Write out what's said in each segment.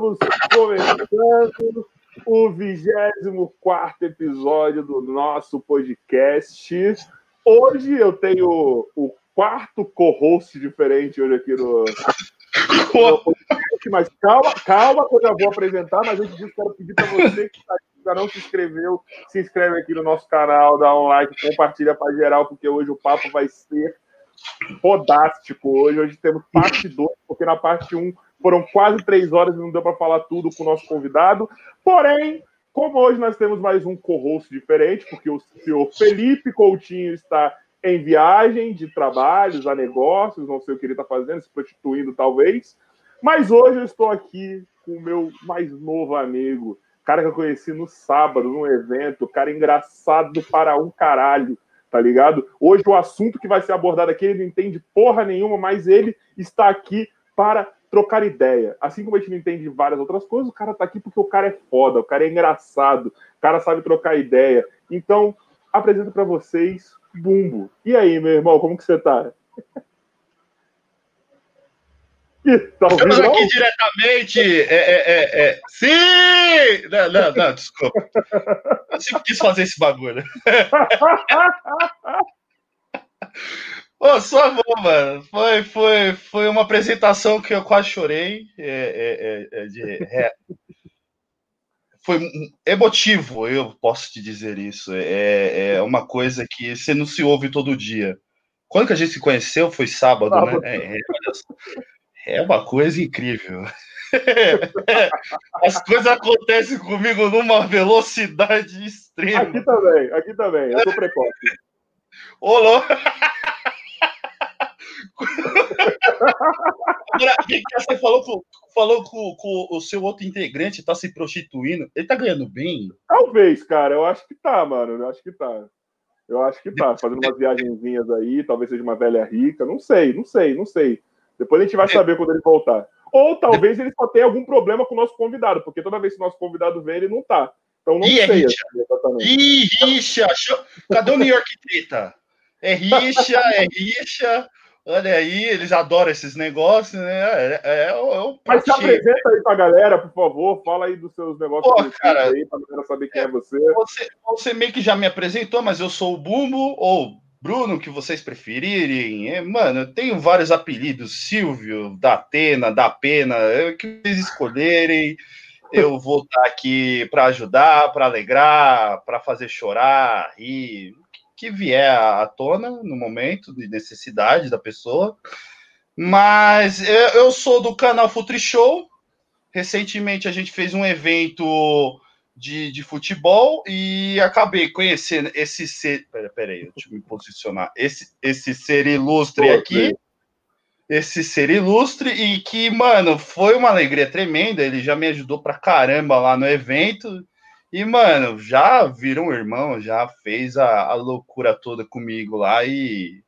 estamos começando o 24 episódio do nosso podcast. hoje eu tenho o quarto co-host diferente hoje aqui no, no podcast, mas calma, calma que eu já vou apresentar, mas antes disso quero pedir para você que tá ainda não se inscreveu, se inscreve aqui no nosso canal, dá um like, compartilha para geral, porque hoje o papo vai ser podástico. Hoje, hoje temos parte 2, porque na parte 1 um foram quase três horas e não deu para falar tudo com o nosso convidado. Porém, como hoje nós temos mais um co-host diferente, porque o senhor Felipe Coutinho está em viagem de trabalhos a negócios, não sei o que ele está fazendo, se prostituindo talvez. Mas hoje eu estou aqui com o meu mais novo amigo, cara que eu conheci no sábado, num evento, cara engraçado para um caralho, tá ligado? Hoje o assunto que vai ser abordado aqui, ele não entende porra nenhuma, mas ele está aqui para trocar ideia. Assim como a gente não entende várias outras coisas, o cara tá aqui porque o cara é foda, o cara é engraçado, o cara sabe trocar ideia. Então, apresento para vocês Bumbo. E aí, meu irmão, como que você tá? Tá Estamos aqui diretamente. É, é, é, é, Sim! Não, não, não, desculpa. Eu sempre quis fazer esse bagulho. Ô, só bom, mano. Foi, foi, foi uma apresentação que eu quase chorei. É, é, é, é de, foi emotivo, eu posso te dizer isso. É, é uma coisa que você não se ouve todo dia. Quando que a gente se conheceu? Foi sábado, sábado. né? É, uma coisa incrível. As coisas acontecem comigo numa velocidade extrema. Aqui também, aqui também. Eu sou precoce. Ô, você falou, com, falou com, o seu outro integrante, tá se prostituindo. Ele tá ganhando bem? Talvez, cara. Eu acho que tá, mano. Eu acho que tá. Eu acho que tá. Fazendo umas viagenzinhas aí, talvez seja uma velha rica. Não sei, não sei, não sei. Depois a gente vai é. saber quando ele voltar. Ou talvez ele só tenha algum problema com o nosso convidado, porque toda vez que o nosso convidado vem, ele não tá. Então não Ih, é sei. É rixa. Ih, rixa! Cadê o New York Treta? É rixa, é rixa. Olha aí, eles adoram esses negócios, né? É, é, é um Mas se apresenta aí pra galera, por favor. Fala aí dos seus negócios Pô, cara, aí, pra galera saber quem é, é você. você. Você meio que já me apresentou, mas eu sou o Bumbo, ou Bruno, que vocês preferirem. É, mano, eu tenho vários apelidos. Silvio, da Atena, da Pena, é, o que vocês escolherem. Eu vou estar aqui para ajudar, para alegrar, para fazer chorar, rir, que vier à tona no momento de necessidade da pessoa. Mas eu sou do canal Futri Show. Recentemente a gente fez um evento de, de futebol e acabei conhecendo esse ser. Peraí, peraí, deixa eu me posicionar. Esse, esse ser ilustre aqui. Esse ser ilustre e que, mano, foi uma alegria tremenda. Ele já me ajudou pra caramba lá no evento. E, mano, já virou um irmão, já fez a, a loucura toda comigo lá e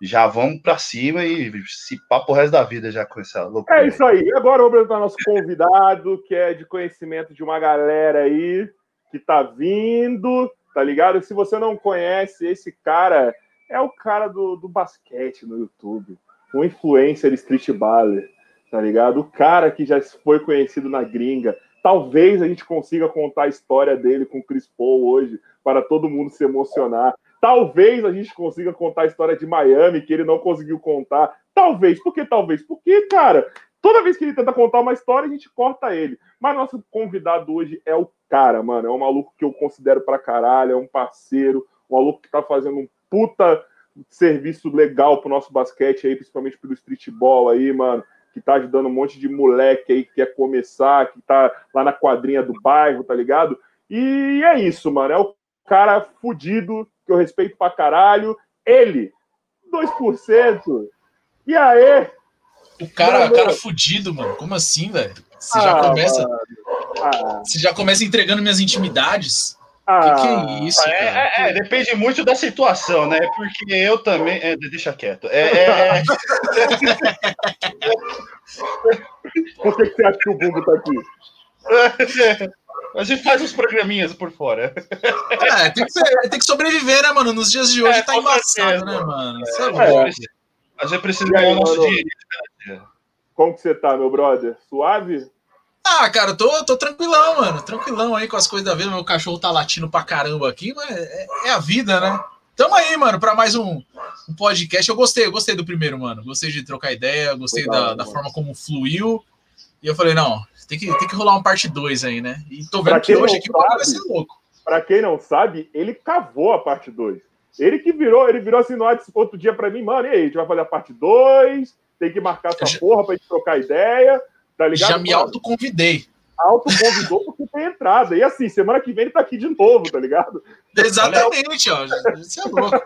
já vamos para cima e se papo o resto da vida já com essa loucura. É isso aí. Agora vamos apresentar nosso convidado, que é de conhecimento de uma galera aí que tá vindo, tá ligado? Se você não conhece, esse cara é o cara do, do basquete no YouTube, um influencer street baller, tá ligado? O cara que já foi conhecido na gringa, Talvez a gente consiga contar a história dele com o Chris Paul hoje, para todo mundo se emocionar. Talvez a gente consiga contar a história de Miami, que ele não conseguiu contar. Talvez. Por que talvez? Porque, cara, toda vez que ele tenta contar uma história, a gente corta ele. Mas nosso convidado hoje é o cara, mano. É um maluco que eu considero pra caralho, é um parceiro, um maluco que tá fazendo um puta serviço legal pro nosso basquete aí, principalmente pelo streetball aí, mano que tá ajudando um monte de moleque aí que quer começar, que tá lá na quadrinha do bairro, tá ligado? E é isso, mano. É o cara fudido, que eu respeito pra caralho. Ele, 2%. E aí? O cara, o cara fudido, mano. Como assim, velho? Você ah, já começa. Ah. Você já começa entregando minhas intimidades. Ah, que, que é isso? É, é, é, depende muito da situação, né? Porque eu também. É, deixa quieto. É, é, é. Por que, você acha que o Bumbo tá aqui? A gente faz uns programinhas por fora. É, tem que, tem que sobreviver, né, mano? Nos dias de hoje é, tá embaçado, né, mano? É, a gente precisa ganhar o nosso dinheiro. Como que você tá, meu brother? Suave? Ah, cara, tô, tô tranquilão, mano. Tranquilão aí com as coisas da vida. Meu cachorro tá latindo pra caramba aqui, mas é, é a vida, né? tamo aí, mano, para mais um, um, podcast. Eu gostei, eu gostei do primeiro, mano. Gostei de trocar ideia, gostei Legal, da, da forma como fluiu. E eu falei, não, tem que, tem que rolar um parte 2 aí, né? E tô vendo que hoje aqui sabe, vai ser louco. Pra quem não sabe, ele cavou a parte 2. Ele que virou, ele virou assim no outro dia pra mim, mano, e aí, a gente vai fazer a parte 2, tem que marcar essa porra pra gente trocar ideia, tá ligado? Já me autoconvidei. Autoconvidou porque tem entrada. E assim, semana que vem ele tá aqui de novo, tá ligado? Exatamente, ó. Isso é louco.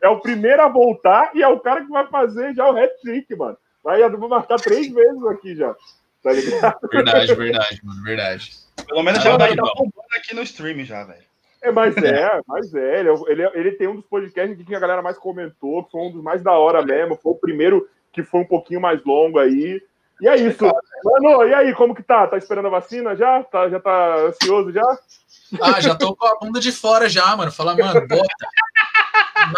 é o primeiro a voltar e é o cara que vai fazer já o hat-trick, mano. Vai, vou marcar três vezes aqui já. Tá ligado? Verdade, verdade, mano, verdade. Pelo menos já vai dar bombando aqui no stream já, velho. É, mas é, mas é. Ele, ele, ele, tem um dos podcasts que a galera mais comentou, que foi um dos mais da hora mesmo. Foi o primeiro que foi um pouquinho mais longo aí. E é isso. Mano, e aí, como que tá? Tá esperando a vacina já? Tá, já tá ansioso já? Ah, já tô com a bunda de fora já, mano. Fala, mano, bota.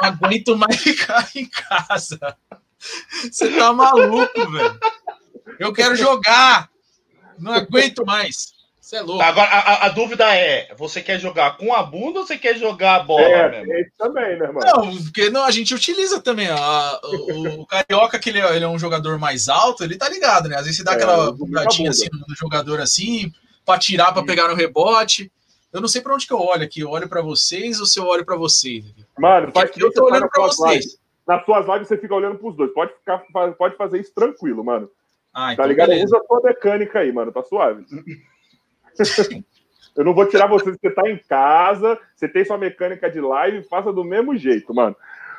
Não aguento mais ficar em casa. Você tá maluco, velho. Eu quero jogar. Não aguento mais. Você é louco. Agora, a, a, dúvida é: você quer jogar com a bunda ou você quer jogar a bola? É, mesmo? é também, né, irmão? Não, porque não, a gente utiliza também. A, o, o, Carioca, que ele é, ele é, um jogador mais alto, ele tá ligado, né? Às vezes você dá é, aquela bugadinha assim no jogador assim, pra tirar, pra pegar no rebote. Eu não sei pra onde que eu olho aqui. Eu olho pra vocês ou se eu olho pra vocês? Mano, faz que eu tô olhando pra vocês. Lives. Nas suas lives você fica olhando pros dois. Pode, ficar, pode fazer isso tranquilo, mano. Ah, tá então tá ligado? Beleza. Usa a sua mecânica aí, mano. Tá suave. Eu não vou tirar você, você tá em casa, você tem sua mecânica de live, faça do mesmo jeito, mano.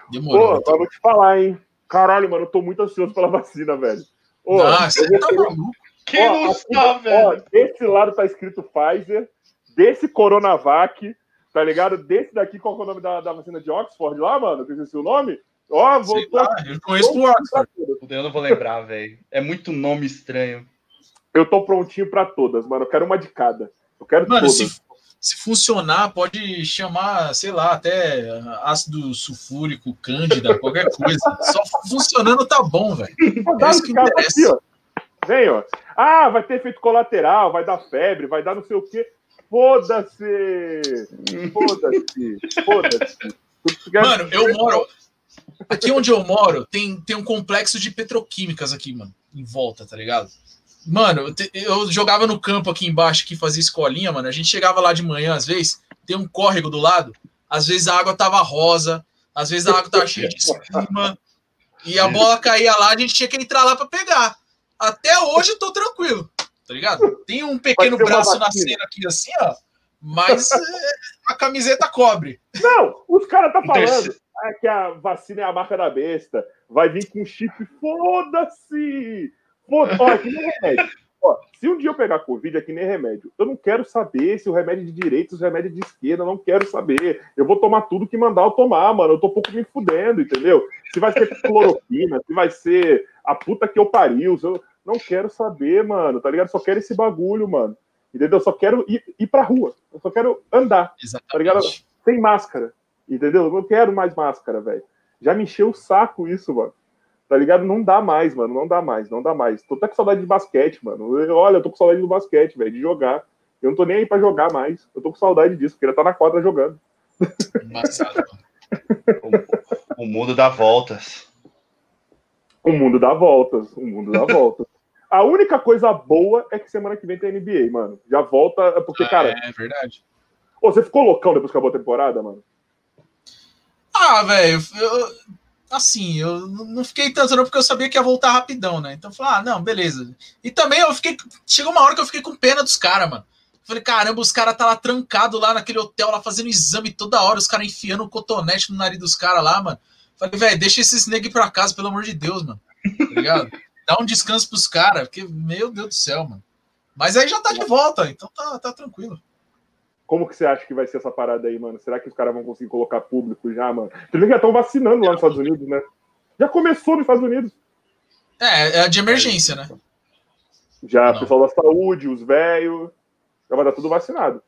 Demorou. Pô, então. vou te falar, hein? Caralho, mano, eu tô muito ansioso pela vacina, velho. Ô, Nossa, você tá maluco. Quem não está, velho? Ó, desse lado tá escrito Pfizer, desse Coronavac, tá ligado? Desse daqui, qual é o nome da, da vacina de Oxford lá, mano? Que esse o nome? Ó, vou. eu conheço o Oxford. Eu não vou lembrar, velho. É muito nome estranho. Eu tô prontinho para todas, mano. Eu quero uma de cada. Eu quero mano, todas. Se, se funcionar, pode chamar, sei lá, até ácido sulfúrico, cândida, qualquer coisa. Só funcionando tá bom, velho. É isso que interessa. Aqui, ó. Vem, ó. Ah, vai ter efeito colateral, vai dar febre, vai dar não sei o quê. Foda-se! Foda-se! Foda-se! Mano, eu moro. Aqui onde eu moro, tem, tem um complexo de petroquímicas aqui, mano, em volta, tá ligado? Mano, eu jogava no campo aqui embaixo que fazia escolinha, mano. A gente chegava lá de manhã, às vezes, tem um córrego do lado. Às vezes a água tava rosa, às vezes a água tava cheia de espuma. E a bola caía lá, a gente tinha que entrar lá para pegar. Até hoje eu tô tranquilo, tá ligado? Tem um pequeno braço nascendo aqui assim, ó. Mas é, a camiseta cobre. Não, os caras tá falando é que a vacina é a marca da besta. Vai vir com chip, foda-se! Pô, ó, é que nem remédio. Ó, se um dia eu pegar Covid, é que nem remédio. Eu não quero saber se o remédio é de direita, se o remédio é de esquerda, eu não quero saber. Eu vou tomar tudo que mandar eu tomar, mano. Eu tô um pouco me fudendo, entendeu? Se vai ser cloroquina, se vai ser a puta que eu pariu, eu não quero saber, mano, tá ligado? Só quero esse bagulho, mano. Entendeu? Eu só quero ir, ir pra rua. Eu só quero andar, Exatamente. tá ligado? Sem máscara, entendeu? Eu não quero mais máscara, velho. Já me encheu o saco isso, mano. Tá ligado? Não dá mais, mano. Não dá mais, não dá mais. Tô até com saudade de basquete, mano. Eu, olha, eu tô com saudade do basquete, velho, de jogar. Eu não tô nem aí pra jogar mais. Eu tô com saudade disso, queria estar tá na quadra jogando. Embaçado, o, o mundo dá voltas. O mundo dá voltas. O mundo dá voltas. A única coisa boa é que semana que vem tem NBA, mano. Já volta, porque, ah, cara. É verdade. Ô, você ficou loucão depois que acabou a temporada, mano? Ah, velho, eu, assim, eu não fiquei tanto não, porque eu sabia que ia voltar rapidão, né? Então eu falei, ah, não, beleza. E também eu fiquei. Chegou uma hora que eu fiquei com pena dos caras, mano. Falei, caramba, os caras tá lá trancado lá naquele hotel, lá fazendo exame toda hora, os caras enfiando um cotonete no nariz dos caras lá, mano. Falei, velho, deixa esses negros pra casa, pelo amor de Deus, mano. Tá ligado? Dá um descanso pros caras, porque, meu Deus do céu, mano. Mas aí já tá de volta, então tá, tá tranquilo. Como que você acha que vai ser essa parada aí, mano? Será que os caras vão conseguir colocar público já, mano? Eles já estão vacinando lá nos Estados Unidos, né? Já começou nos Estados Unidos. É, é de emergência, né? Já, o pessoal da saúde, os velhos, já vai dar tudo vacinado.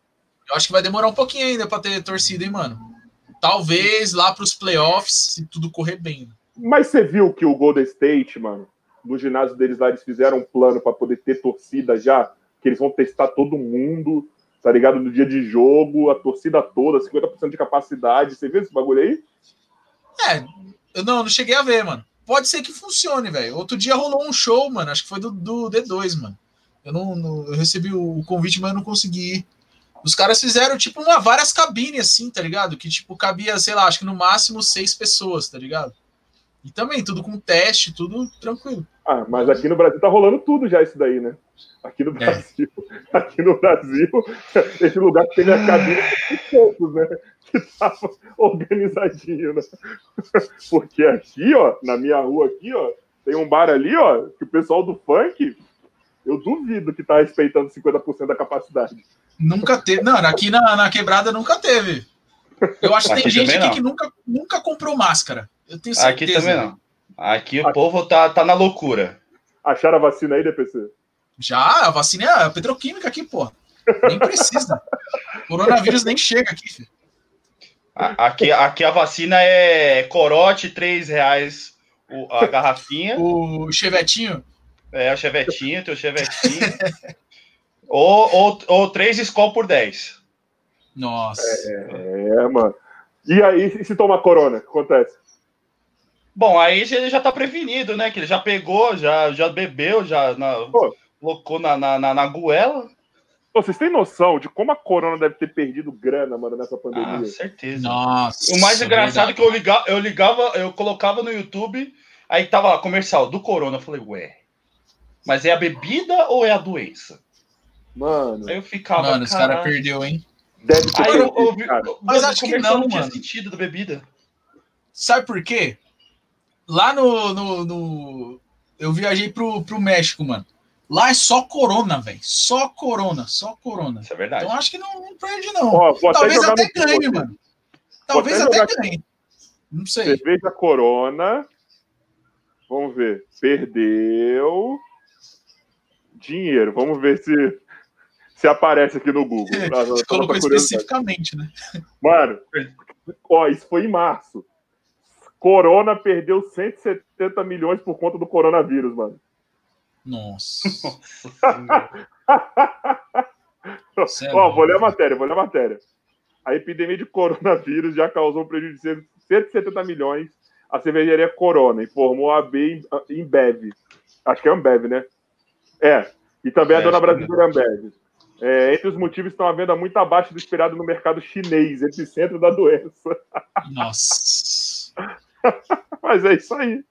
Eu acho que vai demorar um pouquinho ainda para ter torcida, hein, mano? Talvez lá para os playoffs, se tudo correr bem. Mas você viu que o Golden State, mano, no ginásio deles lá, eles fizeram um plano para poder ter torcida já, que eles vão testar todo mundo tá ligado? No dia de jogo, a torcida toda, 50% de capacidade. Você viu esse bagulho aí? É, eu não, não cheguei a ver, mano. Pode ser que funcione, velho. Outro dia rolou um show, mano. Acho que foi do, do D2, mano. Eu não, não eu recebi o convite, mas eu não consegui ir. Os caras fizeram, tipo, uma, várias cabines, assim, tá ligado? Que, tipo, cabia, sei lá, acho que no máximo seis pessoas, tá ligado? E também, tudo com teste, tudo tranquilo. Ah, mas aqui no Brasil tá rolando tudo já isso daí, né? Aqui no Brasil, é. aqui no Brasil, esse lugar que tem a cabine de poucos, né? Que tava organizadinho, né? Porque aqui, ó, na minha rua aqui, ó, tem um bar ali, ó, que o pessoal do funk, eu duvido que tá respeitando 50% da capacidade. Nunca teve. Não, aqui na, na quebrada nunca teve. Eu acho que tem gente aqui que nunca, nunca comprou máscara. Eu tenho certeza. Aqui também não. Aqui o aqui. povo tá, tá na loucura. Acharam a vacina aí, DPC? Já, a vacina é a petroquímica aqui, pô. Nem precisa. Coronavírus nem chega aqui, filho. Aqui, aqui a vacina é corote, 3 reais a garrafinha. O chevetinho? É, o chevetinho, teu chevetinho. ou, ou, ou 3 Skol por 10. Nossa. É, é, mano. E aí, se toma corona, o que acontece? Bom, aí ele já tá prevenido, né? Que ele já pegou, já, já bebeu, já na, colocou na, na, na, na goela. Pô, vocês têm noção de como a Corona deve ter perdido grana, mano, nessa pandemia? Ah, certeza. Nossa. O mais engraçado é que eu ligava, eu ligava, eu colocava no YouTube, aí tava lá, comercial do Corona. Eu falei, ué, mas é a bebida ou é a doença? Mano. Aí eu ficava. Mano, esse cara perdeu, hein? Deve ter aí eu, eu, eu, Mas acho que não, não tinha mano. sentido da bebida. Sabe por quê? Lá no, no, no. Eu viajei pro, pro México, mano. Lá é só corona, velho. Só corona, só corona. Isso é verdade. Então acho que não, não perde, não. Ó, Talvez até, até ganhe, mano. Talvez até, até ganhe. Não sei. Cerveja Corona. Vamos ver. Perdeu. Dinheiro. Vamos ver se, se aparece aqui no Google. Você colocou especificamente, né? Mano, ó, isso foi em março. Corona perdeu 170 milhões por conta do coronavírus, mano. Nossa. Ó, vou ler a matéria, vou ler a matéria. A epidemia de coronavírus já causou um prejuízo de 170 milhões à cervejaria Corona, informou a AB Embev. Acho que é Ambev, né? É. E também a é, dona brasileira Ambev. É, entre os motivos estão a venda muito abaixo do esperado no mercado chinês, epicentro da doença. Nossa. Mas é isso aí.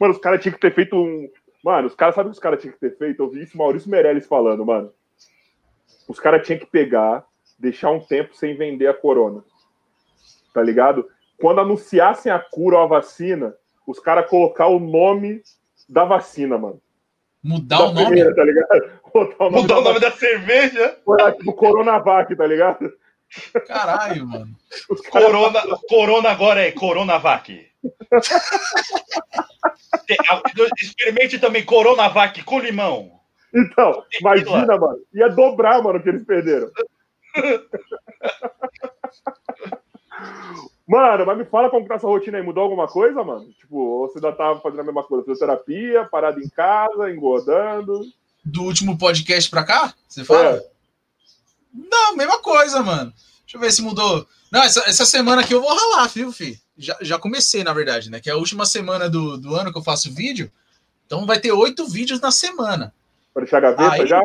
Mano, os caras tinham que ter feito um. Mano, os caras sabem o que os caras tinham que ter feito? Eu vi isso Maurício Meirelles falando, mano. Os caras tinham que pegar, deixar um tempo sem vender a corona. Tá ligado? Quando anunciassem a cura ou a vacina, os caras colocar o nome da vacina, mano. Mudar da o nome? Primeira, tá ligado? o nome Mudar da o nome da cerveja? Foi tipo Coronavac, tá ligado? Caralho, mano. Corona, corona agora é Coronavac. Experimente também Coronavac com limão. Então, imagina, mano. Ia dobrar, mano, o que eles perderam. Mano, mas me fala como que tá essa rotina aí. Mudou alguma coisa, mano? Tipo, você ainda tava fazendo a mesma coisa? Fisioterapia, parado em casa, engordando. Do último podcast pra cá? Você fala? É. Não, mesma coisa, mano. Deixa eu ver se mudou. Não, essa, essa semana aqui eu vou ralar, viu, fi? Já, já comecei, na verdade, né? Que é a última semana do, do ano que eu faço vídeo. Então vai ter oito vídeos na semana. Para deixar a gaveta Aí, já?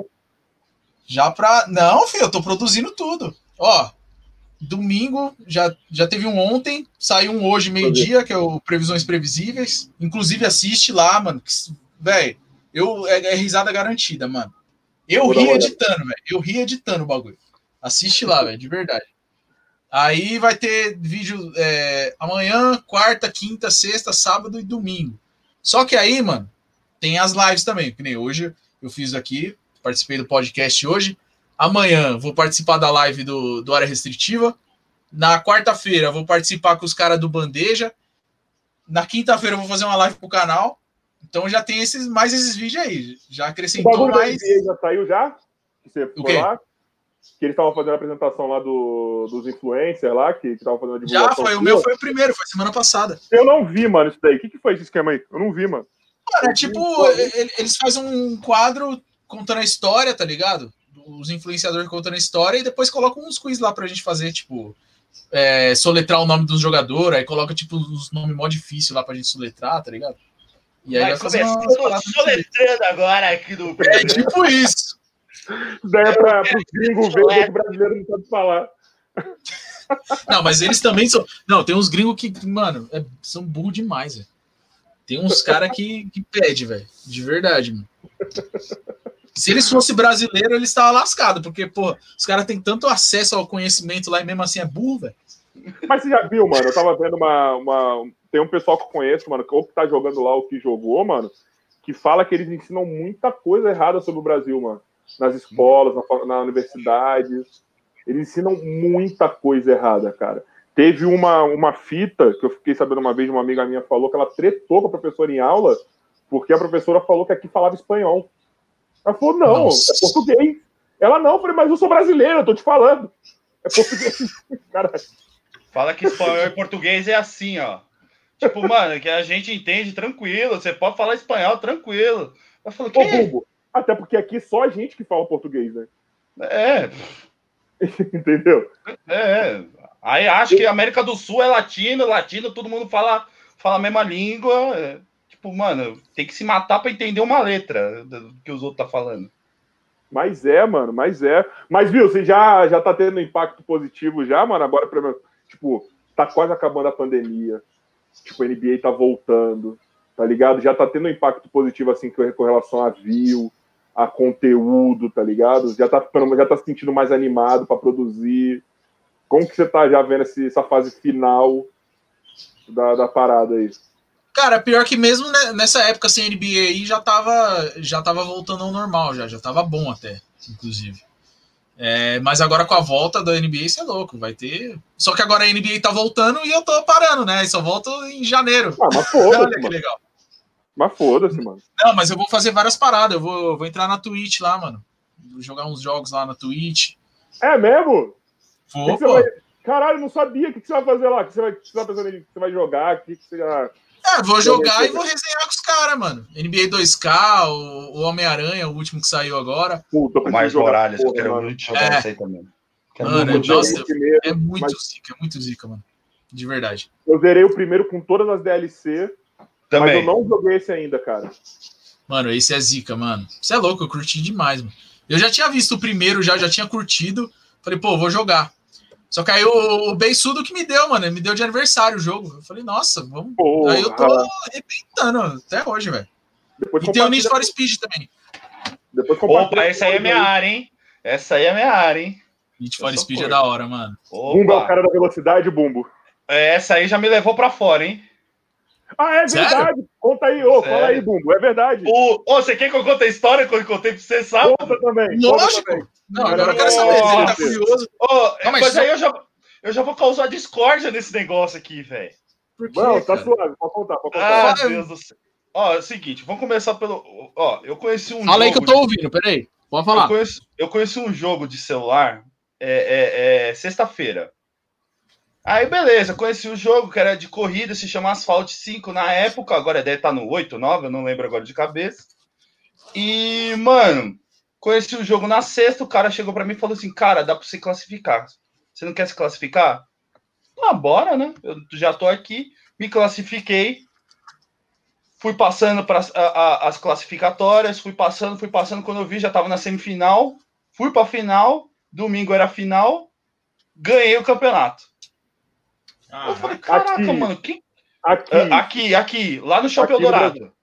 Já pra. Não, filho, eu tô produzindo tudo. Ó, domingo, já, já teve um ontem, saiu um hoje, meio-dia, que é o Previsões Previsíveis. Inclusive, assiste lá, mano. Velho, eu é, é, risada garantida, mano. Eu ri editando, velho. Eu ri editando o bagulho. Assiste lá, velho, de verdade. Aí vai ter vídeo é, amanhã, quarta, quinta, sexta, sábado e domingo. Só que aí, mano, tem as lives também, que nem hoje eu fiz aqui, participei do podcast hoje. Amanhã vou participar da live do, do Área Restritiva. Na quarta-feira vou participar com os caras do Bandeja. Na quinta-feira vou fazer uma live pro canal. Então já tem esses, mais esses vídeos aí. Já acrescentou mais. Já saiu já? Você o quê? lá? Que eles estavam fazendo a apresentação lá do, dos influencers lá, que estavam fazendo a divulgação. Já, foi, o meu foi o primeiro, foi semana passada. Eu não vi, mano, isso daí. O que, que foi esse esquema aí? Eu não vi, mano. Mano, é tipo, eles fazem um quadro contando a história, tá ligado? os influenciadores contando a história e depois colocam uns quiz lá pra gente fazer, tipo, é, soletrar o nome do jogador, aí coloca, tipo, os nomes mó difícil lá pra gente soletrar, tá ligado? E aí vai, vai soletrando agora aqui no. É tipo isso. Daí é pra, os gringos ver que o brasileiro não sabe falar. Não, mas eles também são. Não, tem uns gringos que, mano, é, são burro demais, velho. Tem uns caras que, que pede, velho. De verdade, mano. Se eles fossem brasileiros, eles estavam lascados, porque, pô, os caras têm tanto acesso ao conhecimento lá e mesmo assim é burro, velho. Mas você já viu, mano? Eu tava vendo uma, uma. Tem um pessoal que eu conheço, mano, ou que tá jogando lá, ou que jogou, mano, que fala que eles ensinam muita coisa errada sobre o Brasil, mano. Nas escolas, na, na universidade. Eles ensinam muita coisa errada, cara. Teve uma, uma fita que eu fiquei sabendo uma vez, uma amiga minha falou que ela tretou com a professora em aula, porque a professora falou que aqui falava espanhol. Ela falou, não, Nossa. é português. Ela não, eu falei, mas eu sou brasileiro, eu tô te falando. É português. Caralho. Fala que espanhol e português é assim, ó. Tipo, mano, que a gente entende tranquilo. Você pode falar espanhol tranquilo. Eu falo, que? Ô, até porque aqui só a gente que fala português, né? É. Entendeu? É. Aí acho que a América do Sul é latino, latino, todo mundo fala, fala a mesma língua. É. Tipo, mano, tem que se matar para entender uma letra do que os outros tá falando. Mas é, mano, mas é. Mas viu, você já, já tá tendo impacto positivo já, mano? Agora, tipo, tá quase acabando a pandemia. Tipo, a NBA tá voltando, tá ligado? Já tá tendo um impacto positivo, assim, com relação a view, a conteúdo, tá ligado? Já tá, já tá se sentindo mais animado para produzir. Como que você tá já vendo essa fase final da, da parada aí? Cara, pior que mesmo nessa época sem NBA aí já tava, já tava voltando ao normal, já, já tava bom até, inclusive. É, mas agora com a volta da NBA, isso é louco, vai ter. Só que agora a NBA tá voltando e eu tô parando, né? E só volto em janeiro. Ah, mas foda-se. Olha que legal. Mas foda-se, mano. Não, mas eu vou fazer várias paradas. Eu vou, vou entrar na Twitch lá, mano. Vou jogar uns jogos lá na Twitch. É mesmo? Vou, pô. Vai... Caralho, não sabia o que, você vai fazer lá. O que você vai, que você vai que você vai jogar, o que, que você já. É, vou jogar e vou resenhar com os caras, mano. NBA 2K, o, o Homem-Aranha, o último que saiu agora. Puta, o mais Morales, eu quero muito jogar é. isso aí também. mano, é, nossa, é muito mas... zica, é muito zica, mano. De verdade. Eu zerei o primeiro com todas as DLC, também. mas eu não joguei esse ainda, cara. Mano, esse é zica, mano. Você é louco, eu curti demais, mano. Eu já tinha visto o primeiro, já, já tinha curtido. Falei, pô, vou jogar. Só que aí o, o Beiçudo que me deu, mano, me deu de aniversário o jogo. Eu falei, nossa, vamos. Porra. Aí eu tô arrebentando até hoje, velho. E tem o Need for Speed também. Depois Opa, essa aí é minha área, hein? Essa aí é minha área, hein? Need for Speed é da hora, mano. Opa. Bumbo é o cara da velocidade, Bumbo. É, essa aí já me levou pra fora, hein? Ah, é verdade. Sério? Conta aí, ô, fala aí, Bumbo. É verdade. O, ô, você quer que eu conte a história que eu contei pra você, sabe? Conta também. Lógico. Conta também. Não, agora eu quero saber. Você tá curioso. Oh, não, mas, mas só... aí eu já, eu já vou causar discórdia nesse negócio aqui, velho. Não, tá suave, pode contar, pode contar. Ah, Deus do céu. Ó, é o seguinte, vamos começar pelo. Ó, eu conheci um Fala aí que eu tô de... ouvindo, peraí. Pode falar. Eu conheci, eu conheci um jogo de celular é, é, é sexta-feira. Aí, beleza, conheci o jogo, que era de corrida, se chama Asphalt 5 na época, agora deve estar tá no 8, 9, eu não lembro agora de cabeça. E, mano, Conheci o jogo na sexta, o cara chegou para mim e falou assim: Cara, dá para você classificar. Você não quer se classificar? Ah, bora, né? Eu já tô aqui, me classifiquei. Fui passando para as classificatórias, fui passando, fui passando. Quando eu vi, já tava na semifinal. Fui para final. Domingo era final. Ganhei o campeonato. Ah, eu falei: Caraca, aqui, mano, que. Aqui, aqui, aqui, lá no Shopping Eldorado.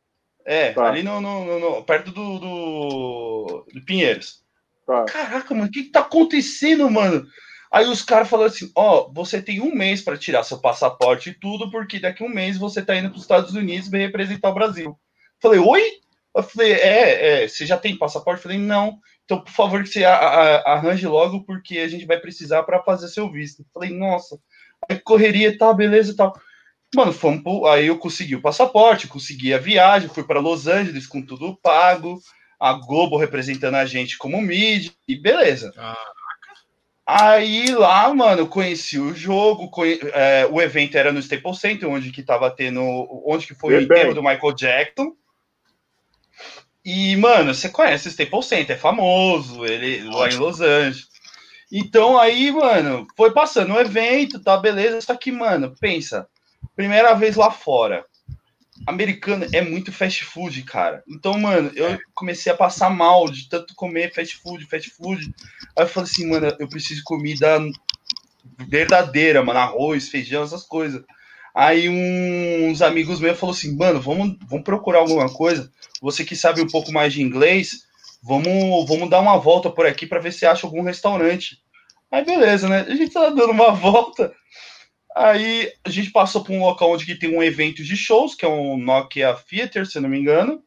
É, tá. ali no, no, no, perto do, do, do Pinheiros. Tá. Caraca, mano, o que, que tá acontecendo, mano? Aí os caras falaram assim: ó, oh, você tem um mês para tirar seu passaporte e tudo, porque daqui a um mês você tá indo para os Estados Unidos e representar o Brasil. Falei, oi? Eu falei, é, é, você já tem passaporte? falei, não. Então, por favor, que você arranje logo, porque a gente vai precisar para fazer seu visto. falei, nossa, correria e tá, tal, beleza e tal. Mano, fomos pro... aí eu consegui o passaporte, consegui a viagem, fui para Los Angeles com tudo pago, a Globo representando a gente como mídia, e beleza. Caraca. Aí lá, mano, conheci o jogo, conhe... é, o evento era no Staples Center, onde que tava tendo, onde que foi o enterro do Michael Jackson. E, mano, você conhece o Staples Center, é famoso, ele lá em Los Angeles. Então aí, mano, foi passando o um evento, tá, beleza. Só que, mano, pensa, primeira vez lá fora. Americano é muito fast food, cara. Então, mano, eu comecei a passar mal de tanto comer fast food, fast food. Aí eu falei assim, mano, eu preciso de comida verdadeira, mano, arroz, feijão, essas coisas. Aí uns amigos meus falaram assim, mano, vamos, vamos procurar alguma coisa. Você que sabe um pouco mais de inglês, vamos, vamos dar uma volta por aqui para ver se acha algum restaurante. Aí beleza, né? A gente tá dando uma volta. Aí a gente passou por um local onde tem um evento de shows, que é um Nokia Theater, se não me engano.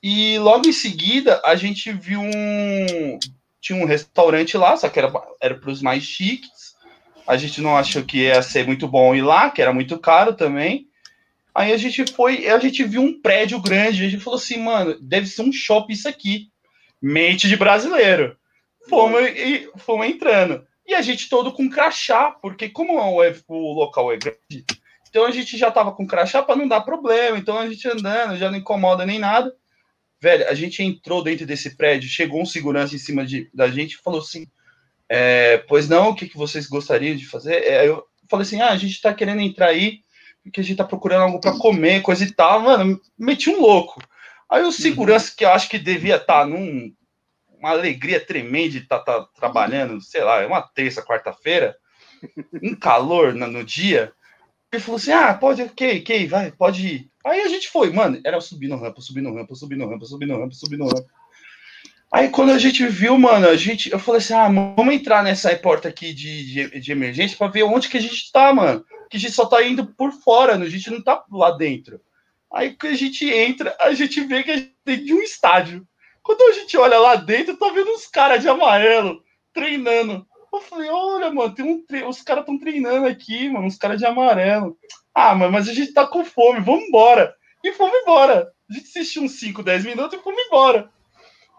E logo em seguida a gente viu um. Tinha um restaurante lá, só que era, era para os mais chiques. A gente não achou que ia ser muito bom ir lá, que era muito caro também. Aí a gente foi, a gente viu um prédio grande, a gente falou assim, mano, deve ser um shopping isso aqui. Mente de brasileiro. Fomos, e, fomos entrando. E a gente todo com crachá, porque como o, local é grande, então a gente já tava com crachá para não dar problema. Então a gente andando, já não incomoda nem nada. Velho, a gente entrou dentro desse prédio, chegou um segurança em cima de, da gente e falou assim: é, Pois não, o que, que vocês gostariam de fazer? É, eu falei assim: Ah, a gente tá querendo entrar aí, porque a gente tá procurando algo para comer, coisa e tal. Mano, meti um louco. Aí o segurança, que eu acho que devia estar tá num uma alegria tremenda de estar tá, tá, trabalhando, sei lá, é uma terça, quarta-feira, um calor no, no, dia. Ele falou assim: ah, pode, ok, ok, vai, pode ir. Aí a gente foi, mano, era subindo rampa, subindo rampa, subindo rampa, subindo rampa, subindo rampa. Aí quando a gente viu, mano, a gente, eu falei assim: ah, vamos entrar nessa porta aqui de, de, de emergência para ver onde que a gente tá, mano. Que a gente só tá indo por fora, a gente não tá lá dentro. Aí que a gente entra, a gente vê que a gente tem de um estádio. Quando a gente olha lá dentro, tá vendo uns caras de amarelo treinando. Eu falei, olha, mano, tem um tre... os caras estão treinando aqui, mano, uns caras de amarelo. Ah, mano, mas a gente tá com fome, vamos embora. E fomos embora. A gente assistiu uns 5, 10 minutos e fomos embora.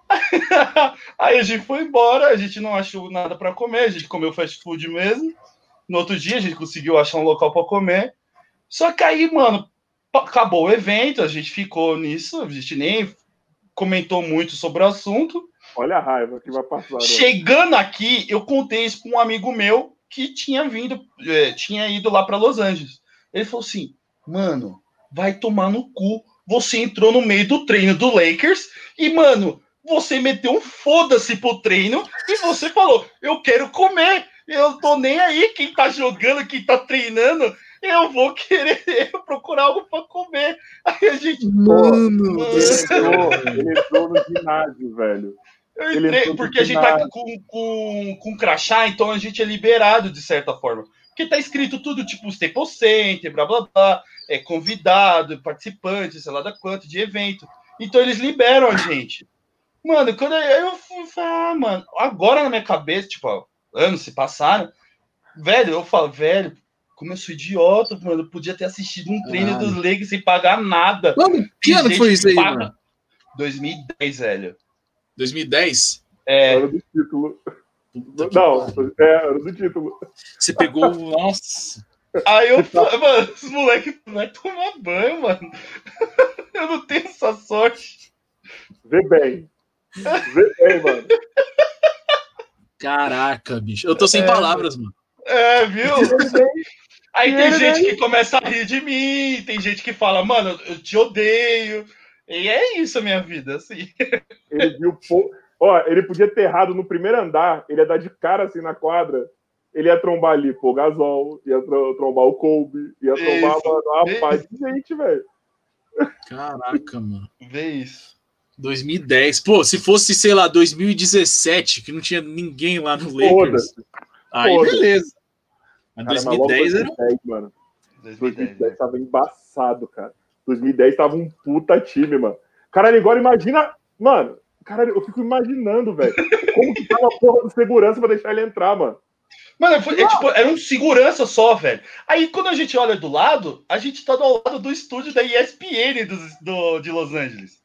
Aí a gente foi embora, a gente não achou nada para comer, a gente comeu fast food mesmo. No outro dia a gente conseguiu achar um local para comer. Só que aí, mano, acabou o evento, a gente ficou nisso, a gente nem comentou muito sobre o assunto. Olha a raiva que vai passar. Chegando aqui, eu contei isso com um amigo meu que tinha vindo, é, tinha ido lá para Los Angeles. Ele falou assim: mano, vai tomar no cu. Você entrou no meio do treino do Lakers e, mano, você meteu um foda-se pro treino e você falou: eu quero comer. Eu tô nem aí quem tá jogando, quem tá treinando eu vou querer procurar algo para comer. Aí a gente. Mano, ele entrou, ele entrou no ginásio, velho. Eu entrei, porque a gente tá com, com, com crachá, então a gente é liberado de certa forma. Porque tá escrito tudo tipo Staples Center, blá blá blá, é convidado, participante, sei lá da quanto, de evento. Então eles liberam a gente. Mano, quando eu fui, ah, mano, agora na minha cabeça, tipo, anos se passaram, velho, eu falo, velho, como eu sou idiota, mano, eu podia ter assistido um treino dos Lakers sem pagar nada. Mano, que ano foi isso aí, paga... mano? 2010, velho. 2010? É. Era do título. Não, é, era do título. Você pegou. Nossa. Aí eu falei, mano, os moleques vai tomar banho, mano. Eu não tenho essa sorte. Vê bem. Vê bem, mano. Caraca, bicho. Eu tô sem é, palavras, mano. É, viu? Aí tem gente que começa a rir de mim, tem gente que fala, mano, eu te odeio. E é isso a minha vida, assim. Ele viu. Ó, ele podia ter errado no primeiro andar, ele ia dar de cara assim na quadra. Ele ia trombar ali, pô, Gasol, ia trombar o Kobe, ia trombar isso, mano, uma paz de gente, velho. Caraca, mano. Vê isso. 2010. Pô, se fosse, sei lá, 2017, que não tinha ninguém lá no Lakers. Aí beleza. Mas cara, 2010 era. 2010, mano. 2010, 2010 tava embaçado, cara. 2010 tava um puta time, mano. Caralho, agora imagina. Mano, caralho, eu fico imaginando, velho. Como que tava a porra de segurança pra deixar ele entrar, mano. Mano, foi, é, tipo, era um segurança só, velho. Aí quando a gente olha do lado, a gente tá do lado do estúdio da ESPN do, do de Los Angeles.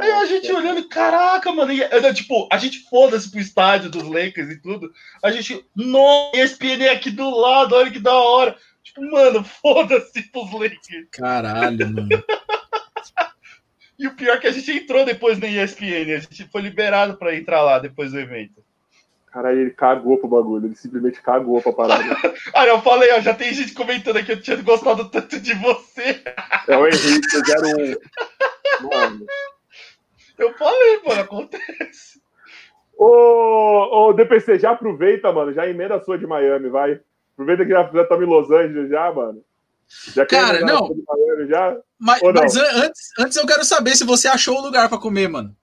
Aí a gente olhando, caraca, mano. E, tipo, a gente foda-se pro estádio dos Lakers e tudo. A gente, nossa, ESPN é aqui do lado, olha que da hora. Tipo, mano, foda-se pros Lakers. Caralho, mano. E o pior é que a gente entrou depois na ESPN, a gente foi liberado para entrar lá depois do evento. Caralho, ele cagou pro bagulho, ele simplesmente cagou pra parada. ah, eu falei, ó, já tem gente comentando aqui, eu tinha gostado tanto de você. É o Henrique, eu um. Mano. Eu falei, mano, acontece. Ô, ô, DPC, já aproveita, mano, já emenda a sua de Miami, vai. Aproveita que já estamos em Los Angeles já, mano. Já Cara, não. Miami, já? Mas, não? mas antes, antes eu quero saber se você achou o lugar para comer, mano.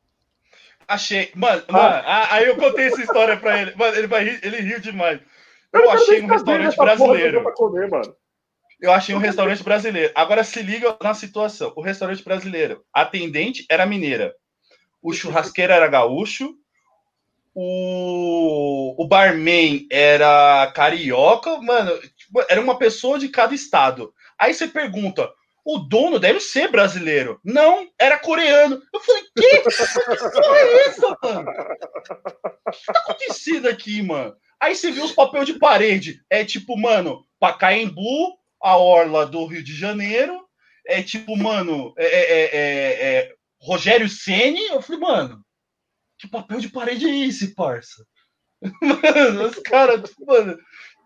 Achei. Mano, ah. mano, aí eu contei essa história pra ele. Mano, ele, vai rir, ele riu demais. Eu, eu achei um restaurante brasileiro. Comer, mano. Eu achei um restaurante brasileiro. Agora se liga na situação. O restaurante brasileiro. A atendente era mineira. O churrasqueiro era gaúcho. O, o barman era carioca. Mano, tipo, era uma pessoa de cada estado. Aí você pergunta: o dono deve ser brasileiro. Não, era coreano. Eu falei, que? porra é essa, mano? O que tá acontecendo aqui, mano? Aí você viu os papéis de parede. É tipo, mano, Pacaembu, a orla do Rio de Janeiro. É tipo, mano, é, é, é, é, é Rogério Ceni. Eu falei, mano, que papel de parede é esse, parça? Mano, os caras, mano,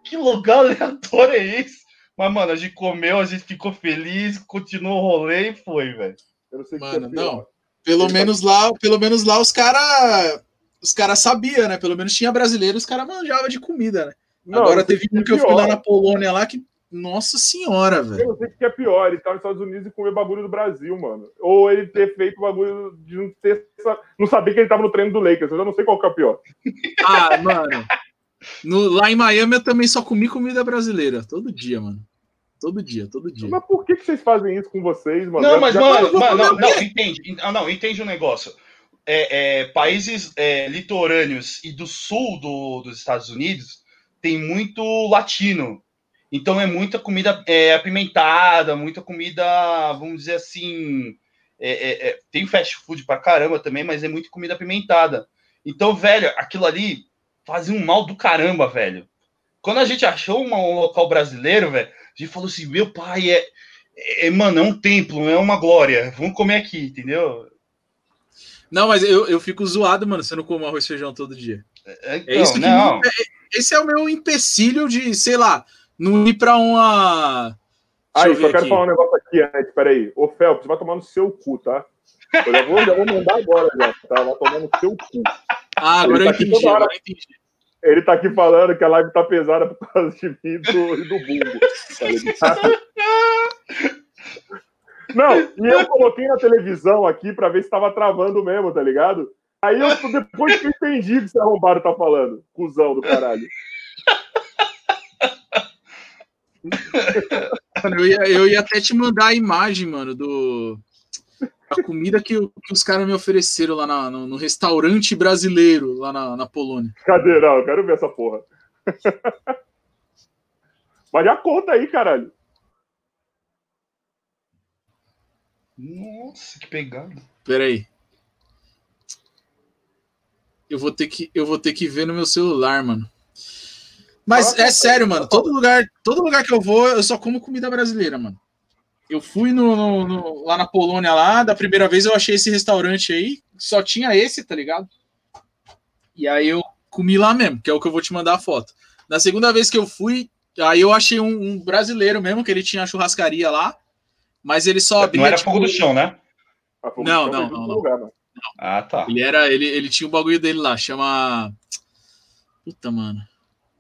que lugar aleatório é esse? Mas, mano, a gente comeu, a gente ficou feliz, continuou o rolê e foi, velho. Eu não sei mano, que é não. Pelo menos lá, pelo menos lá os caras os cara sabiam, né? Pelo menos tinha brasileiro, os caras manjavam de comida, né? Não, Agora teve um que eu fui lá na Polônia lá que. Nossa senhora, velho. Eu não sei o que é pior, ele tá nos Estados Unidos e comer bagulho do Brasil, mano. Ou ele ter feito bagulho de não ter. Não saber que ele tava no treino do Lakers. Eu não sei qual que é pior. Ah, mano. No, lá em Miami eu também só comi comida brasileira. Todo dia, mano. Todo dia, todo dia. Mas por que, que vocês fazem isso com vocês, mano? Não, mas, mano, mano não, não, entende. Não, entende o um negócio. É, é, países é, litorâneos e do sul do, dos Estados Unidos tem muito latino. Então é muita comida é, apimentada, muita comida, vamos dizer assim. É, é, é, tem fast food pra caramba também, mas é muita comida apimentada. Então, velho, aquilo ali fazia um mal do caramba, velho. Quando a gente achou uma, um local brasileiro, velho, a gente falou assim: meu pai é, é, mano, é um templo, é uma glória. Vamos comer aqui, entendeu? Não, mas eu, eu fico zoado, mano, você não come arroz e feijão todo dia. É, então, é isso que não. Me, esse é o meu empecilho de, sei lá, não ir pra uma. Aí, só quero aqui. falar um negócio aqui antes, peraí. Ô, Felps, vai tomar no seu cu, tá? Eu já vou, já vou mandar agora, já, tá? Vai tomar no seu cu. Ah, agora eu, tá entendi, agora eu entendi. Ele tá aqui falando que a live tá pesada por causa de mim e do, do Bumbo. Não, e eu coloquei na televisão aqui pra ver se tava travando mesmo, tá ligado? Aí eu, depois que eu entendi o que esse arrombado tá falando, cuzão do caralho. Mano, eu ia, eu ia até te mandar a imagem, mano, do, a comida que, que os caras me ofereceram lá na, no, no, restaurante brasileiro, lá na, na Polônia. Cadê? Não, eu quero ver essa porra. Mas já conta aí, caralho. Nossa, que pegada. Peraí. Eu vou ter que eu vou ter que ver no meu celular, mano. Mas é sério, mano. Todo lugar, todo lugar que eu vou, eu só como comida brasileira, mano. Eu fui no, no, no, lá na Polônia, lá, da primeira vez eu achei esse restaurante aí, só tinha esse, tá ligado? E aí eu comi lá mesmo, que é o que eu vou te mandar a foto. Na segunda vez que eu fui, aí eu achei um, um brasileiro mesmo, que ele tinha a churrascaria lá, mas ele só abria. Não era tipo... fogo do chão, né? Não, não, não, não, lugar, não. Ah, tá. Ele era, ele, ele tinha o um bagulho dele lá, chama. Puta, mano.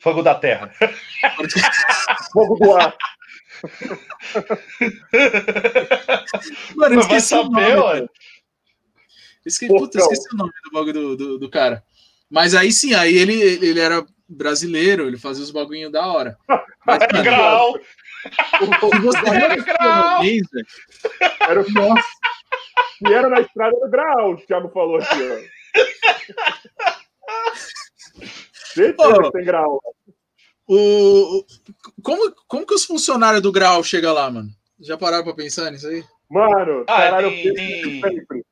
Fogo da terra. fogo do ar. Mano, eu esqueci o nome. Saber, esqueci, puta, esqueci o nome do bagulho do, do, cara. Mas aí sim, aí ele, ele era brasileiro, ele fazia os bagulhinhos da hora. Mas, era grau. Se você era grau. Era o nosso. E era na estrada do grau, o Thiago falou aqui, ó. Certeza que tem grau. O, como, como que os funcionários do Grau chegam lá, mano? Já pararam pra pensar nisso aí? Mano, ah, caralho, tem, eu tem... sempre.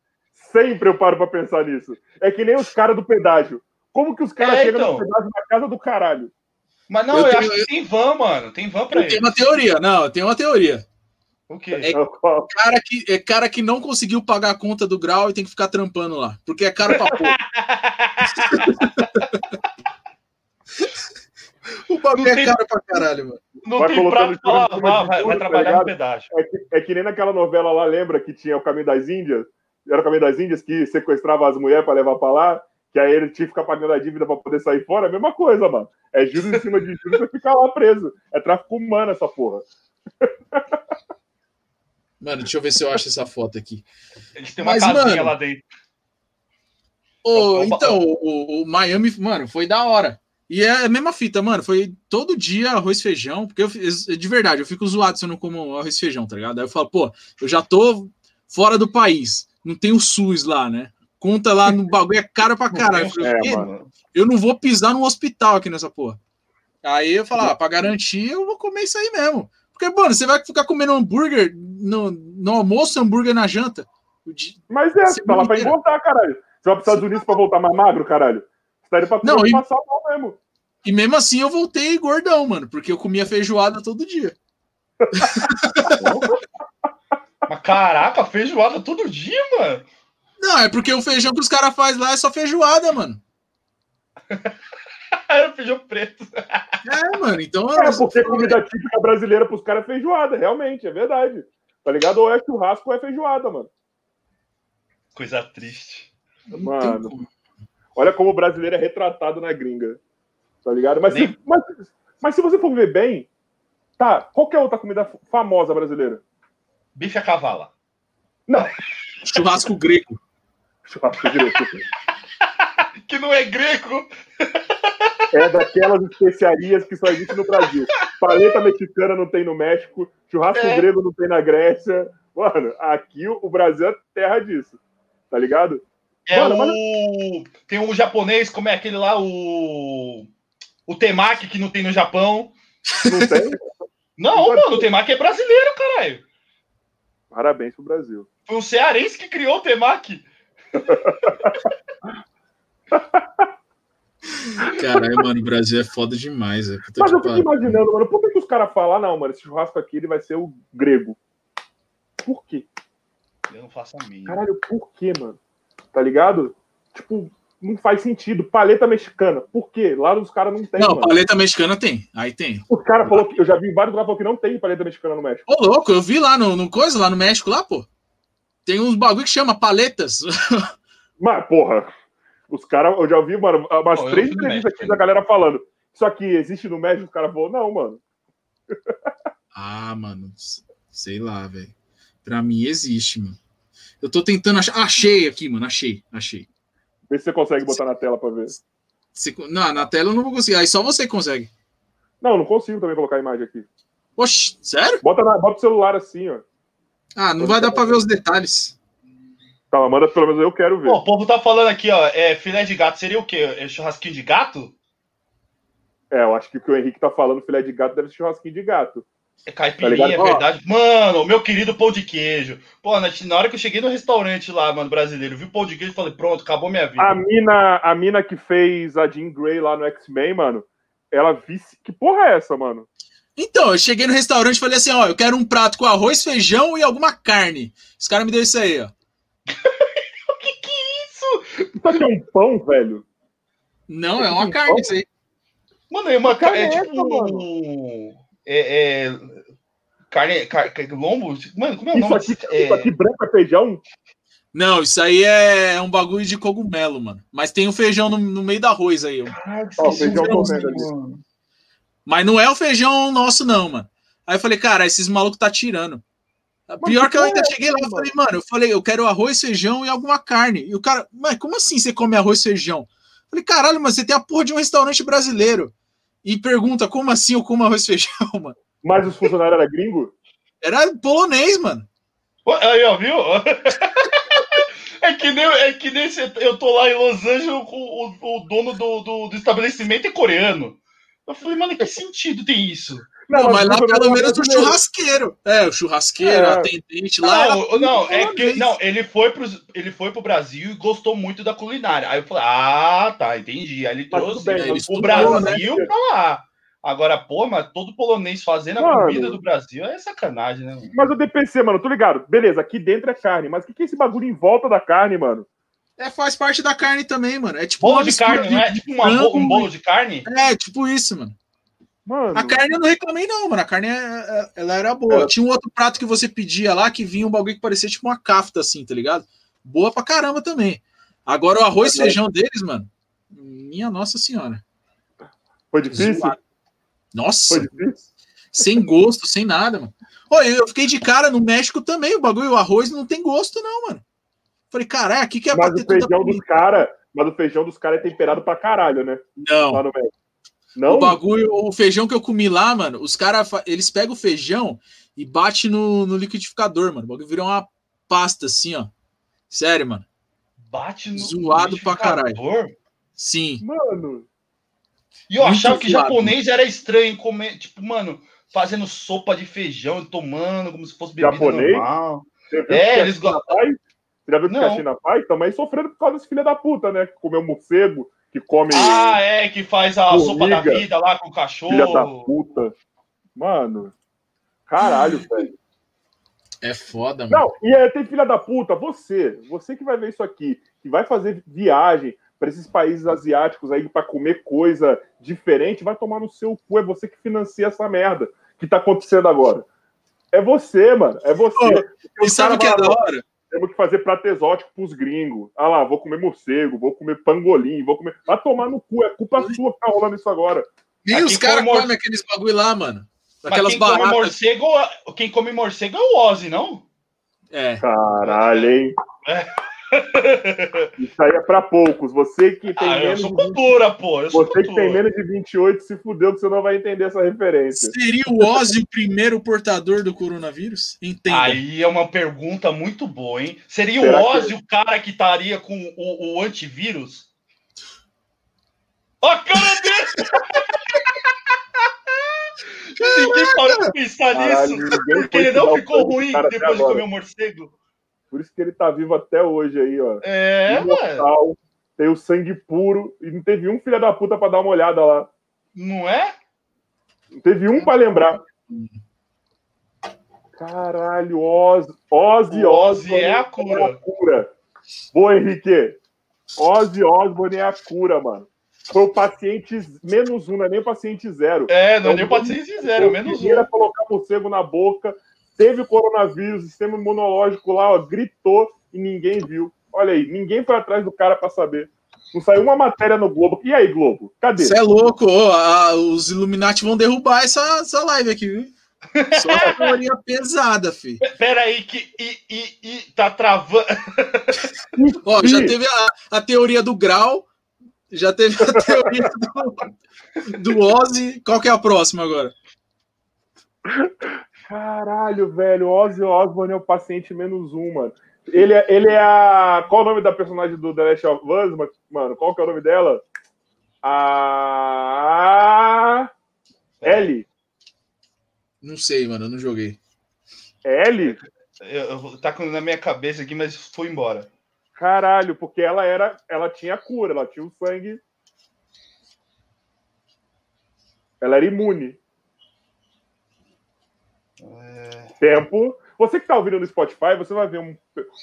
Sempre eu paro pra pensar nisso. É que nem os caras do pedágio. Como que os caras é, chegam então. no pedágio na casa do caralho? Mas não, eu, eu tenho, acho que tem van, mano. Tem van pra eu Tem uma teoria, não, tem uma teoria. O quê? É cara, que, é cara que não conseguiu pagar a conta do grau e tem que ficar trampando lá. Porque é caro pra porra. o bagulho é caro pra caralho, mano. Não vai tem prato pra lavar, vai, vai trabalhar tá no pedágio. É que, é que nem naquela novela lá, lembra que tinha o Caminho das Índias? Era o Caminho das Índias que sequestrava as mulheres para levar para lá, que aí ele tinha que ficar pagando a dívida para poder sair fora. É a mesma coisa, mano. É juros em cima de juros e ficar lá preso. É tráfico humano essa porra. Mano, deixa eu ver se eu acho essa foto aqui. Eles têm uma Mas, casinha mano, lá dentro. Oh, então, o, o, Miami, mano, foi da hora. E é a mesma fita, mano. Foi todo dia arroz e feijão. Porque eu, de verdade, eu fico zoado se eu não como arroz e feijão, tá ligado? Aí eu falo, pô, eu já tô fora do país. Não tem o SUS lá, né? Conta lá no bagulho é caro pra caralho. Eu, falei, é, eu não vou pisar num hospital aqui nessa porra. Aí eu falo, ah, pra garantir, eu vou comer isso aí mesmo. Porque, mano, você vai ficar comendo hambúrguer no, no almoço, hambúrguer na janta. Mas é, você tá lá pra engordar, caralho. Você vai para os Estados Unidos pra voltar mais magro, caralho. Pra não, e, passar mal mesmo. E mesmo assim eu voltei gordão, mano, porque eu comia feijoada todo dia. Mas caraca, feijoada todo dia, mano? Não, é porque o feijão que os caras fazem lá é só feijoada, mano. Era feijão preto. É, mano, então. É, porque comida típica brasileira pros caras é feijoada, realmente, é verdade. Tá ligado? Ou é churrasco ou é feijoada, mano. Coisa triste. Mano, olha como o brasileiro é retratado na gringa. Tá ligado? Mas, Nem... se, mas, mas se você for ver bem, tá, qual é outra comida famosa brasileira? Bife a cavala. Não. Churrasco grego. Churrasco grego. que não é grego. É daquelas especiarias que só existem no Brasil. Paleta mexicana não tem no México, churrasco é. grego não tem na Grécia. Mano, aqui o Brasil é terra disso. Tá ligado? É mano, o... Mano... Tem um japonês, como é aquele lá, o. O temaki que não tem no Japão. Não tem? Não, não mano, o temaki é brasileiro, caralho. Parabéns pro Brasil. Foi um cearense que criou o temaki. Caralho, mano, o Brasil é foda demais. É. Mas eu fico imaginando, mano, por que, que os caras falam, ah, não, mano, esse churrasco aqui ele vai ser o grego? Por quê? Eu não faço a minha. Caralho, por quê, mano? Tá ligado? Tipo, não faz sentido. Paleta mexicana. Por quê? Lá os caras não tem. Não, mano. paleta mexicana tem. Aí tem. Os caras falaram que. Eu já vi vários lugares falando que não tem paleta mexicana no México. Ô, louco, eu vi lá no, no coisa, lá no México, lá, pô. Tem uns bagulho que chama paletas. Mas, porra, os caras, eu já ouvi, mano, umas Pô, três entrevistas aqui da galera falando. Isso aqui existe no México? Os caras falaram, não, mano. Ah, mano, sei lá, velho. Pra mim existe, mano. Eu tô tentando achar. Achei aqui, mano. Achei, achei. Vê se você consegue botar na tela pra ver. Se... Não, na tela eu não vou conseguir. Aí só você consegue. Não, não consigo também colocar a imagem aqui. Oxi, sério? Bota, na... Bota o celular assim, ó. Ah, não vai dar pra ver os detalhes. Tá, manda pelo menos eu quero ver. Pô, o povo tá falando aqui, ó, é, filé de gato seria o quê? É churrasquinho de gato? É, eu acho que o que o Henrique tá falando, filé de gato, deve ser churrasquinho de gato. É caipirinha, tá é verdade. Mano, meu querido pão de queijo. Pô, na, na, hora que eu cheguei no restaurante lá, mano, brasileiro, vi pão de queijo e falei, pronto, acabou minha vida. A mina, a mina que fez a Jean Grey lá no X-Men, mano, ela vice. Que porra é essa, mano? Então, eu cheguei no restaurante e falei assim, ó, eu quero um prato com arroz, feijão e alguma carne. Os caras me deu isso aí, ó. o que que é isso? Isso aqui é um pão, velho? Não, é uma carne isso aí. Mano, é uma carne, é, é tipo... Mano. É, é... Carne, car... lombo? Mano, como é o nome? Isso aqui, é... isso aqui branco é feijão? Não, isso aí é um bagulho de cogumelo, mano. Mas tem o um feijão no, no, meio do arroz aí. Ó, feijão ali. Mas não é o feijão nosso, não, mano. Aí eu falei, cara, esses malucos tá tirando. Pior que eu ainda cheguei lá e falei, mano, eu falei, eu quero arroz, feijão e alguma carne. E o cara, mas como assim você come arroz, feijão? Eu falei, caralho, mas você tem a porra de um restaurante brasileiro. E pergunta, como assim eu como arroz, feijão, mano? Mas os funcionários eram gringo? Era polonês, mano. Aí, ó, viu? É que nem, é que nem eu tô lá em Los Angeles, com o, o dono do, do, do estabelecimento é coreano. Eu falei, mano, que sentido tem isso? Não, não mas, lá pelo menos o churrasqueiro. É, o churrasqueiro, é. atendente lá. Não, não, é que, não ele, foi pro, ele foi pro Brasil e gostou muito da culinária. Aí eu falei, ah, tá, entendi. Aí ele trouxe bem, ele o Brasil né? pra lá. Agora, pô, mas todo polonês fazendo Mano. a comida do Brasil é sacanagem, né? mano? Mas o DPC, mano, tô ligado. Beleza, aqui dentro é carne. Mas o que, que é esse bagulho em volta da carne, mano? É, faz parte da carne também, mano. É tipo Bolo de carne, não é? Tipo uma um bolo de carne? É, tipo isso, mano. Mano. A carne eu não reclamei, não, mano. A carne é- é- ela era boa. É. Tinha um outro prato que você pedia lá que vinha um bagulho que parecia tipo uma kafta, assim, tá ligado? Boa pra caramba também. Agora o arroz e É. feijão deles, mano. Minha Nossa Senhora. Foi difícil? Zoado. Nossa, Foi difícil? sem gosto, sem nada, mano. Ô, eu fiquei de cara no México também. O bagulho, o arroz não tem gosto, não, mano. Falei, caralho, aqui que é Mas o feijão dos caras. Mas o feijão dos caras é temperado pra caralho, né? Não. Lá no México. Não? O bagulho, o feijão que eu comi lá, mano, os caras, eles pegam o feijão e bate no, no liquidificador, mano. O bagulho virou uma pasta assim, ó. Sério, mano. Bate no Zoado pra liquidificador. Sim. Mano. E eu Muito achava que zoado. japonês era estranho comer, tipo, mano, fazendo sopa de feijão, tomando como se fosse bebida Japonês? normal. É, eles faz? Você já viu o que Não. a China faz? Também sofrendo por causa desse filho da puta, né? Que comeu morcego, que come Ah, é, que faz a Formiga. sopa da vida lá com o filha da cachorro. puta. Mano. Caralho, velho. É foda, mano. Não, e é, tem filha da puta, você, você que vai ver isso aqui, que vai fazer viagem para esses países asiáticos aí para comer coisa diferente, vai tomar no seu cu, é você que financia essa merda que tá acontecendo agora. É você, mano, é você. Porque E sabe o que é da hora? Temos que fazer prato exótico pros gringos. Ah lá, vou comer morcego, vou comer pangolim, vou comer. Vai tomar no cu, é culpa sua que tá rolando isso agora. Nem Aqui os caras come mor- comem aqueles bagulho lá, mano. Mas Aquelas quem come, baratas. morcego, quem come morcego é o Ozzy, não? É. Caralho, hein? Isso aí é pra poucos. Você que tem ah, eu menos sou de 20 cultura, pô. Eu sou Você que tem cultura. menos de 28 se fudeu que você não vai entender essa referência. Seria o Ozzy o primeiro portador do coronavírus? Entenda. Aí é uma pergunta muito boa, hein? Seria Será o que- Ozzy o cara que estaria com o, o antivírus? Ó a cara dele! Ninguém parou pra pensar Caralho, nisso. Porque ele não ficou ruim depois de comer o morcego. Por isso que ele tá vivo até hoje aí, ó. É, mano. Tem o sangue puro e não teve um filho da puta pra dar uma olhada lá. Não é? Não teve um pra lembrar. Caralho, Ozzy, Ozzy, O Ozzy Osbourne é a cura. cura. Boa, Henrique. Ozzy Osbourne é a cura, mano. Foi o paciente menos um, não é nem o paciente zero. É, não é É nem o paciente zero, o menos primeiro um. a colocar morcego na boca, teve o coronavírus, o sistema imunológico lá, ó, gritou e ninguém viu. Olha aí, ninguém foi atrás do cara pra saber. Não saiu uma matéria no Globo. E aí, Globo? Cadê? Você é louco, ô, a- os Illuminati vão derrubar essa, essa live aqui, viu? Só teoria pesada, fi. Pera aí, que e, e, e tá travando. Ó, já teve a, a teoria do grau, já teve a teoria do, do Ozzy. Qual que é a próxima agora? Caralho, velho. Ozzy Osbourne é o paciente menos um, mano. Ele é, ele é a. Qual o nome da personagem do The Last of Us, mano? Qual que é o nome dela? A. Ellie. Não sei, mano, eu não joguei. É Ellie? Eu, eu- tá na minha cabeça aqui, mas foi embora. Caralho, porque ela era. Ela tinha cura, ela tinha o sangue. Ela era imune. Tempo. Você que tá ouvindo no Spotify, você vai ver um,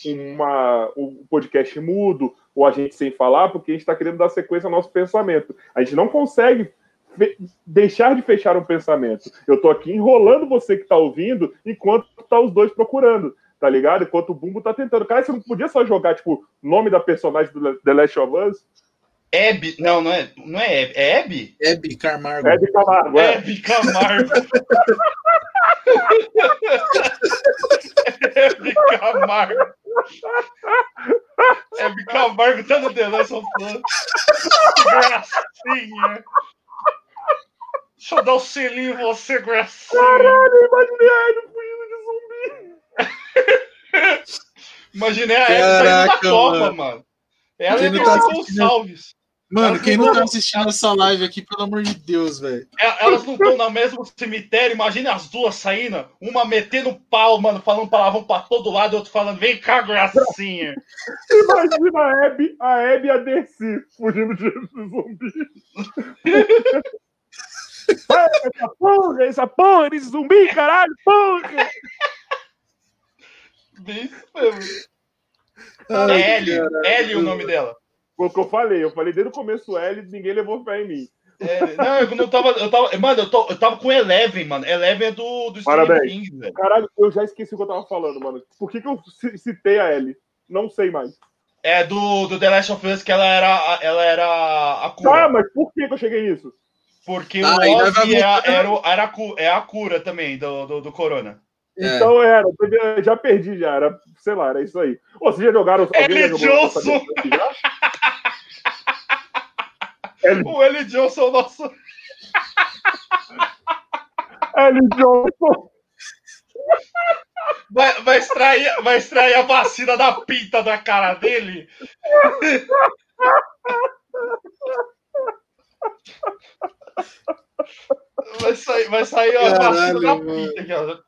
uma, um podcast mudo, ou a gente sem falar, porque a gente tá querendo dar sequência ao nosso pensamento. A gente não consegue deixar de fechar um pensamento. Eu tô aqui enrolando você que tá ouvindo, enquanto tá os dois procurando. Tá ligado? Enquanto o Bumbo tá tentando. Cara, você não podia só jogar, tipo, nome da personagem do The Last of Us? Hebe, não, não é, não é Hebe, é? Hebe Carmargo. É de Camargo, é. Hebe Camargo. Hebe Camargo. Hebe Camargo tá no The Last of Us. Que gracinha. Deixa eu dar o selinho em você, gracinha. Caralho, eu imaginei a Ellie fugindo de zumbi. Imaginei a Hebe saindo da Copa, mano. mano. Ela é tá Gonçalves. Mano, Elas quem não tá assistindo essa live aqui, pelo amor de Deus, velho. É, Elas não estão no mesmo cemitério, imagina as duas saindo, uma metendo pau, mano, falando palavrão pra todo lado, e outro falando, vem cá, gracinha. Imagina a Abby, a Abby e a Dercy fugindo de zumbi. essa porra, essa porra, esse zumbi, caralho, porra! Bem isso mesmo. É L, L o nome dela. Foi o que eu falei, eu falei desde o começo L, ninguém levou fé em mim. É, não, eu não tava, eu tava. Mano, eu, tô, eu tava com Eleven, mano. Eleven é do, do Parabéns. King, velho. Caralho, eu já esqueci o que eu tava falando, mano. Por que, que eu citei a L? Não sei mais. É do, do The Last of Us que ela era, ela era a cura. Ah, mas por que, que eu cheguei nisso? Porque ah, o Ozzy era, era, era, a, é a cura também do, do, do Corona. É. Então era, já perdi já, era, sei lá, era isso aí. Ô, vocês já jogaram... L. Johnson! L... O L. Johnson, nosso... L. Johnson! Vai, vai, extrair, vai extrair a vacina da pinta da cara dele? Vai sair, vai sair a vacina da pinta aqui, ó.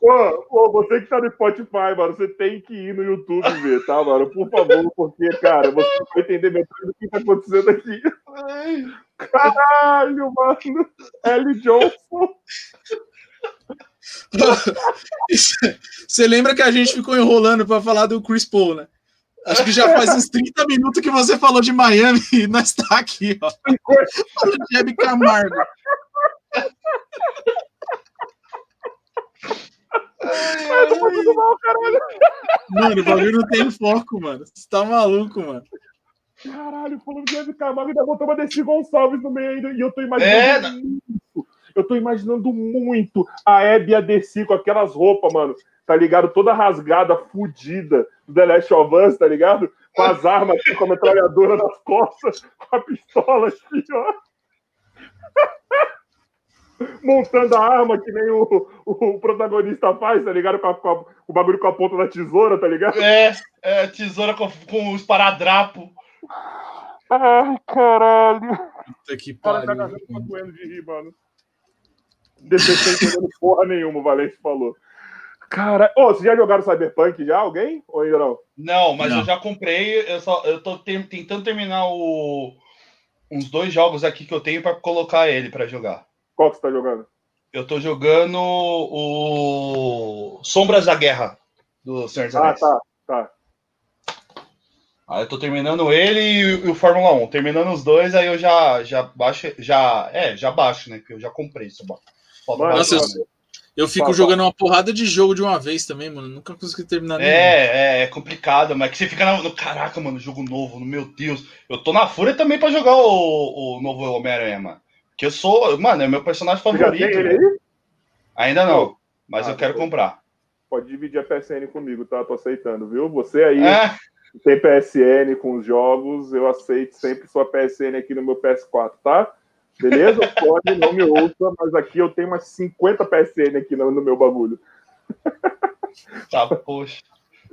Pô, pô, você que tá no Spotify, mano, você tem que ir no YouTube ver, tá, mano? Por favor, porque, cara, você não vai entender metade do que tá acontecendo aqui. Caralho, mano! L. Johnson! Você lembra que a gente ficou enrolando para falar do Chris Paul, né? Acho que já faz uns 30 minutos que você falou de Miami e nós tá aqui, ó. Falando de Hebe Camargo. Ai, tô muito mal, caralho. Mano, o bagulho não tem foco, mano. Você tá maluco, mano. Caralho, falando de Hebe Camargo, ainda botou uma Desi Gonçalves no meio ainda. E eu tô imaginando. É, isso. Eu tô imaginando muito a Hebe e a Desi com aquelas roupas, mano. Tá ligado? Toda rasgada, fudida do The Last of Us, tá ligado? Com as armas aqui, com a metralhadora nas costas, com a pistola aqui, ó. Montando a arma que nem o, o, protagonista faz, tá ligado? Com, a, com a, o bagulho com a ponta da tesoura, tá ligado? É, é tesoura com, com os paradrapos. Ai, caralho. Puta que pariu. Cara, tá doendo de rir, mano. DC sem entendendo porra nenhuma, o Valente falou. Cara, oh, vocês já jogaram Cyberpunk já? Alguém? Ou ainda não? Não, mas não. eu já comprei. Eu, só, eu tô tentando terminar o, uns dois jogos aqui que eu tenho para colocar ele para jogar. Qual que você tá jogando? Eu tô jogando o Sombras da Guerra do Senhor dos Ah, tá, tá. Aí eu tô terminando ele e o Fórmula 1. Terminando os dois, aí eu já, já baixo. Já, é, já baixo, né? Que eu já comprei. Só, Nossa, eu, eu fico jogando uma porrada de jogo de uma vez também, mano. Nunca consegui terminar nenhum. É, é, é complicado, mas que você fica no, no, Caraca, mano, jogo novo, no meu Deus. Eu tô na fúria também pra jogar o, o novo Homem-Aranha, mano. Que eu sou. Mano, é meu personagem favorito. Já tem ele aí? Ainda não, mas ah, eu quero comprar. Pode dividir a PSN comigo, tá? Tô aceitando, viu? Você aí. É tem PSN com os jogos, eu aceito sempre sua PSN aqui no meu PS4, tá? Beleza? Pode, não me ouça, mas aqui eu tenho umas 50 PSN aqui no, no meu bagulho. Tá, poxa.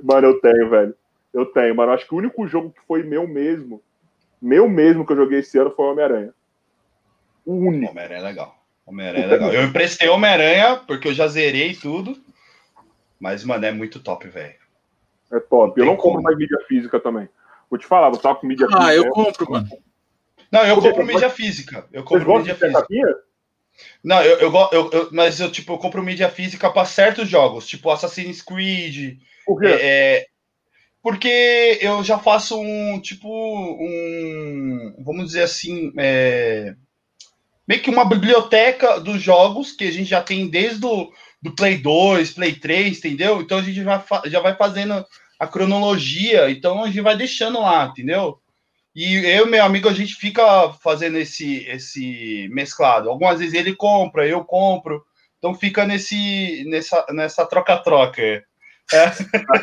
Mano, eu tenho, velho. Eu tenho, mano. Acho que o único jogo que foi meu mesmo, meu mesmo que eu joguei esse ano foi Homem-Aranha. O único. Homem-Aranha é legal. Homem-Aranha é legal. Eu emprestei Homem-Aranha porque eu já zerei tudo. Mas, mano, é muito top, velho. É top. Eu não compro mais mídia física também. Vou te falar, você tava com mídia ah, física. Ah, eu compro, mano. Não, eu compro mídia física. Eu compro mídia física. Não, eu, eu, eu, eu, mas eu tipo eu compro mídia física para certos jogos, tipo Assassin's Creed. Por quê? É, é, porque eu já faço um tipo um, vamos dizer assim, é, meio que uma biblioteca dos jogos que a gente já tem desde o do Play 2, Play 3, entendeu? Então a gente vai, já vai fazendo a cronologia, então a gente vai deixando lá, entendeu? E eu e meu amigo, a gente fica fazendo esse, esse mesclado. Algumas vezes ele compra, eu compro. Então fica nesse, nessa, nessa troca-troca. É.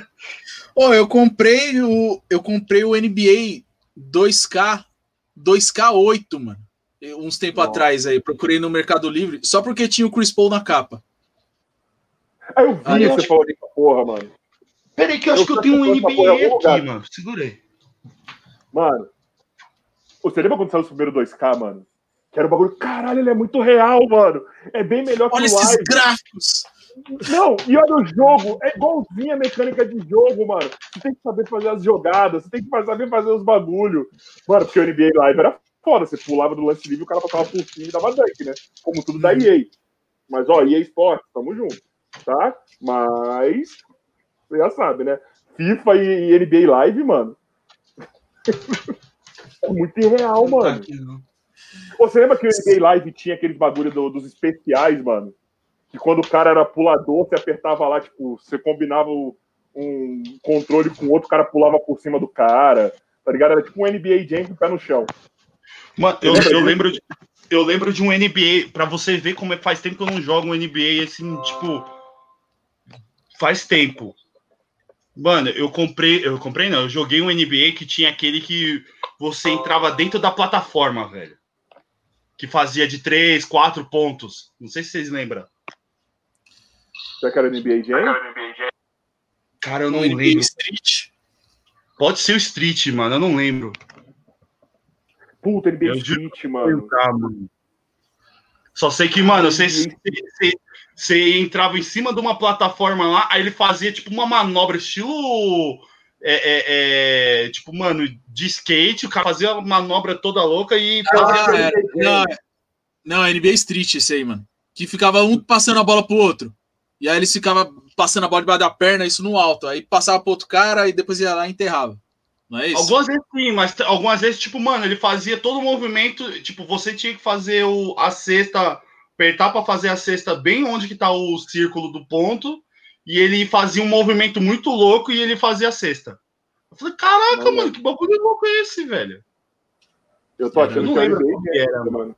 oh, eu comprei o eu comprei o NBA 2K 2K8, mano. Uns tempo Nossa. atrás aí, procurei no Mercado Livre, só porque tinha o Chris Paul na capa. Aí eu vi ah, esse acho... porra, mano. Peraí, que eu, eu acho que eu tenho um NBA aqui, mano. Segurei. Mano, você lembra quando saiu o primeiro 2K, mano? Que era um bagulho, caralho, ele é muito real, mano. É bem melhor olha que o Olha esses gráficos. Não, e olha o jogo, é igualzinho a mecânica de jogo, mano. Você tem que saber fazer as jogadas, você tem que saber fazer os bagulhos. Mano, porque o NBA Live era foda. Você pulava do lance livre e o cara passava por cima e dava dunk, né? Como tudo da EA. Mas, ó, EA Sports, tamo junto, tá? Mas, você já sabe, né? FIFA e, NBA Live, mano. é muito irreal, mano. Você lembra que o NBA Live tinha aquele bagulho do, dos especiais, mano? Que quando o cara era pulador, você apertava lá, tipo, você combinava um controle com outro, o cara pulava por cima do cara, tá ligado? Era tipo um NBA Jam com o pé no chão. Mano, eu, eu, lembro de, eu lembro de um NBA, pra você ver como é, faz tempo que eu não jogo um NBA, assim, tipo, faz tempo. Mano, eu comprei, eu comprei não, eu joguei um NBA que tinha aquele que você entrava dentro da plataforma, velho. Que fazia de 3, 4 pontos. Não sei se vocês lembram. Será que era NBA Jam? Cara, eu não NBA lembro. Street? Pode ser o Street, mano, eu não lembro. Puta, NBA eu Street, mano. mano. Só sei que, mano, você, você entrava em cima de uma plataforma lá, aí ele fazia tipo uma manobra estilo. É, é, é, tipo, mano, de skate, o cara fazia a manobra toda louca e. Ah, é. não, não, NBA Street, esse aí, mano. Que ficava um passando a bola pro outro. E aí eles ficavam passando a bola debaixo da perna, isso no alto. Aí passava pro outro cara e depois ia lá e enterrava. Não é isso? Algumas vezes sim, mas algumas vezes, tipo, mano, ele fazia todo o movimento. Tipo, você tinha que fazer o, a cesta apertar para fazer a cesta bem onde que tá o círculo do ponto, e ele fazia um movimento muito louco e ele fazia a cesta. Eu falei, caraca, mano, que bagulho louco é esse, velho? Eu tô achando eu não que lembro que era, mano.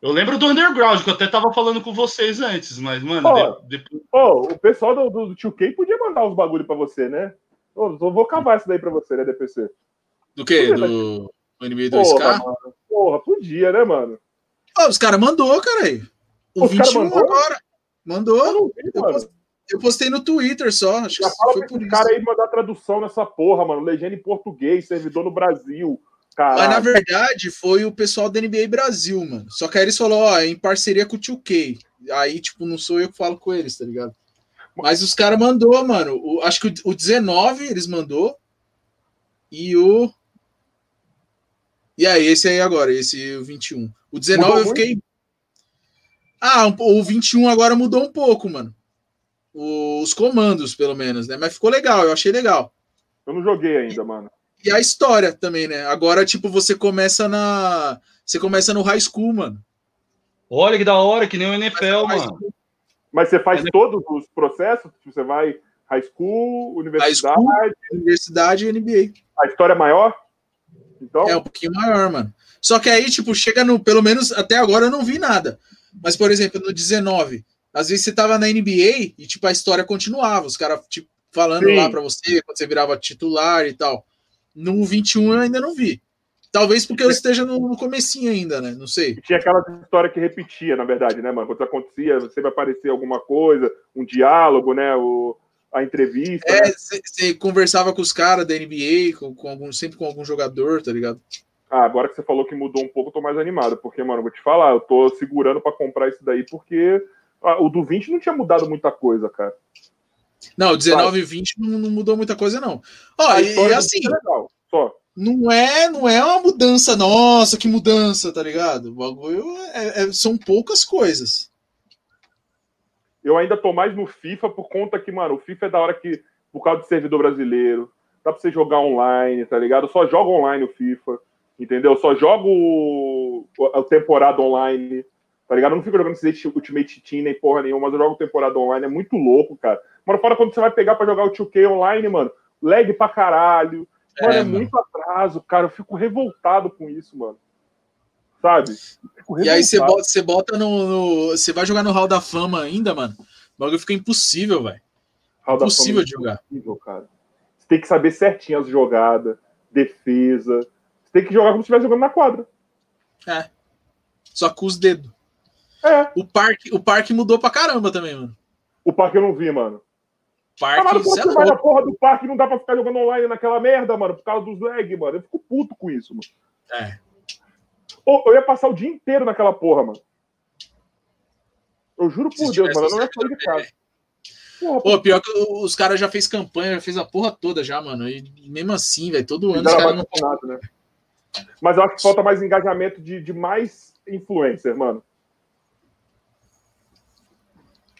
Eu lembro do Underground, que eu até tava falando com vocês antes, mas, mano. Oh, de, oh, o pessoal do, do 2K podia mandar os bagulho pra você, né? Eu vou cavar isso daí pra você, né, DPC? Do quê? Podia, do? NBA 2K? Porra, porra, podia, né, mano? Oh, os caras mandou, cara aí. O os 21 mandou? agora. Mandou. Eu, vi, eu, postei, eu, postei, no Twitter só. Acho Já que fala foi por isso. cara aí mandar tradução nessa porra, mano. Legenda em português, servidor no Brasil. Caralho. Mas na verdade foi o pessoal da NBA Brasil, mano. Só que aí eles falaram, ó, em parceria com o 2K. Aí, tipo, não sou eu que falo com eles, tá ligado? Mas os caras mandou, mano. O, acho que o, o 19 eles mandou. E o. E aí, esse aí agora, esse o 21. O 19 mudou eu fiquei. Muito? Ah, o 21 agora mudou um pouco, mano. Os comandos, pelo menos, né? Mas ficou legal, eu achei legal. Eu não joguei ainda, mano. E a história também, né? Agora, tipo, você começa na. Você começa no high school, mano. Olha que da hora, que nem o NFL, mano. Mas você faz todos os processos? Tipo, você vai high school, universidade. High school, universidade e NBA. A história é maior? Então... É um pouquinho maior, mano. Só que aí, tipo, chega no. Pelo menos até agora eu não vi nada. Mas, por exemplo, no 19, às vezes você tava na NBA e, tipo, a história continuava. Os caras, tipo, falando Sim. lá pra você, quando você virava titular e tal. No 21 eu ainda não vi. Talvez porque eu esteja no, no comecinho ainda, né? Não sei. tinha aquela história que repetia, na verdade, né, mano? Quando acontecia, sempre aparecia alguma coisa, um diálogo, né? O, a entrevista. É, você né? conversava com os caras da NBA, com, com, algum, sempre com algum jogador, tá ligado? Ah, agora que você falou que mudou um pouco, eu tô mais animado, porque, mano, vou te falar, eu tô segurando para comprar isso daí, porque ah, o do 20 não tinha mudado muita coisa, cara. Não, 19 e 20 não, não, mudou muita coisa, não. Ó, e, e assim. É legal, só. Não é, não é uma mudança, nossa, que mudança, tá ligado? O bagulho é, é, são poucas coisas. Eu ainda tô mais no FIFA por conta que, mano, o FIFA é da hora que, por causa do servidor brasileiro, dá pra você jogar online, tá ligado? Eu só jogo online o FIFA entendeu? Só jogo a temporada online, tá ligado? Eu não fico jogando esse Ultimate Team nem porra nenhuma, mas eu jogo temporada online, é muito louco, cara. Mano, fora quando você vai pegar pra jogar o 2K online, mano, lag pra caralho. Mano, é, é muito atraso, cara. Eu fico revoltado com isso, mano. Sabe? E aí você bota, você bota no, Você vai jogar no Hall da Fama ainda, mano. O bagulho fica impossível, velho. Impossível de jogar. Impossível, cara. Você tem que saber certinho as jogadas, defesa, tem que jogar como se estivesse jogando na quadra. É. Só com os dedos. É. O parque, o parque mudou pra caramba também, mano. O parque eu não vi, mano. Parque, mano, você vai na porra do parque não dá pra ficar jogando online naquela merda, mano, por causa dos lag, mano. Eu fico puto com isso, mano. É. eu ia passar o dia inteiro naquela porra, mano. Eu juro por Deus, mano, eu não ia sair de casa. Porra, Pô, pior que os caras já fez campanha, já fez a porra toda já, mano. E mesmo assim, velho, todo ano os caras não. Nada, né? Mas eu acho que falta mais engajamento de, de mais influencer, mano.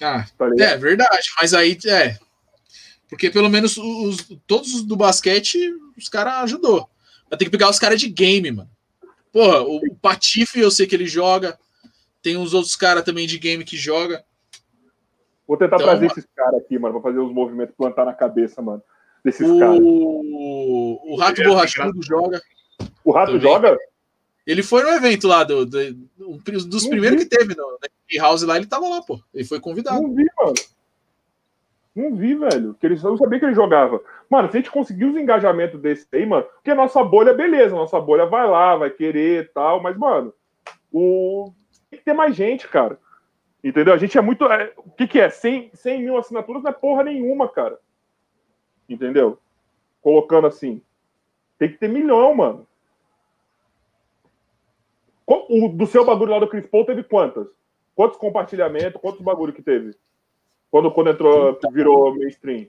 Ah, tá é verdade, mas aí é. Porque pelo menos os, todos os do basquete, os caras ajudou. Vai ter que pegar os caras de game, mano. Porra, o Patife eu sei que ele joga. Tem uns outros caras também de game que joga. Vou tentar então, trazer esses caras aqui, mano, pra fazer os movimentos, plantar na cabeça, mano. Desses o... caras. O Rato Borrachudo joga. O Rato também. joga? Ele foi no evento lá, do, do, dos não primeiros vi. que teve no House lá, ele tava lá, pô. Ele foi convidado. Não vi, mano. Não vi, velho. Que eles não sabia que ele jogava. Mano, se a gente conseguir os engajamentos desse aí, mano, porque a nossa bolha, beleza, nossa bolha vai lá, vai querer e tal, mas, mano, o... tem que ter mais gente, cara. Entendeu? A gente é muito. É... O que, que é? 100, 100 mil assinaturas não é porra nenhuma, cara. Entendeu? Colocando assim. Tem que ter milhão, mano. O do seu bagulho lá do Chris Paul teve quantas? Quantos compartilhamentos? Quantos bagulho que teve? Quando, quando entrou, virou mainstream.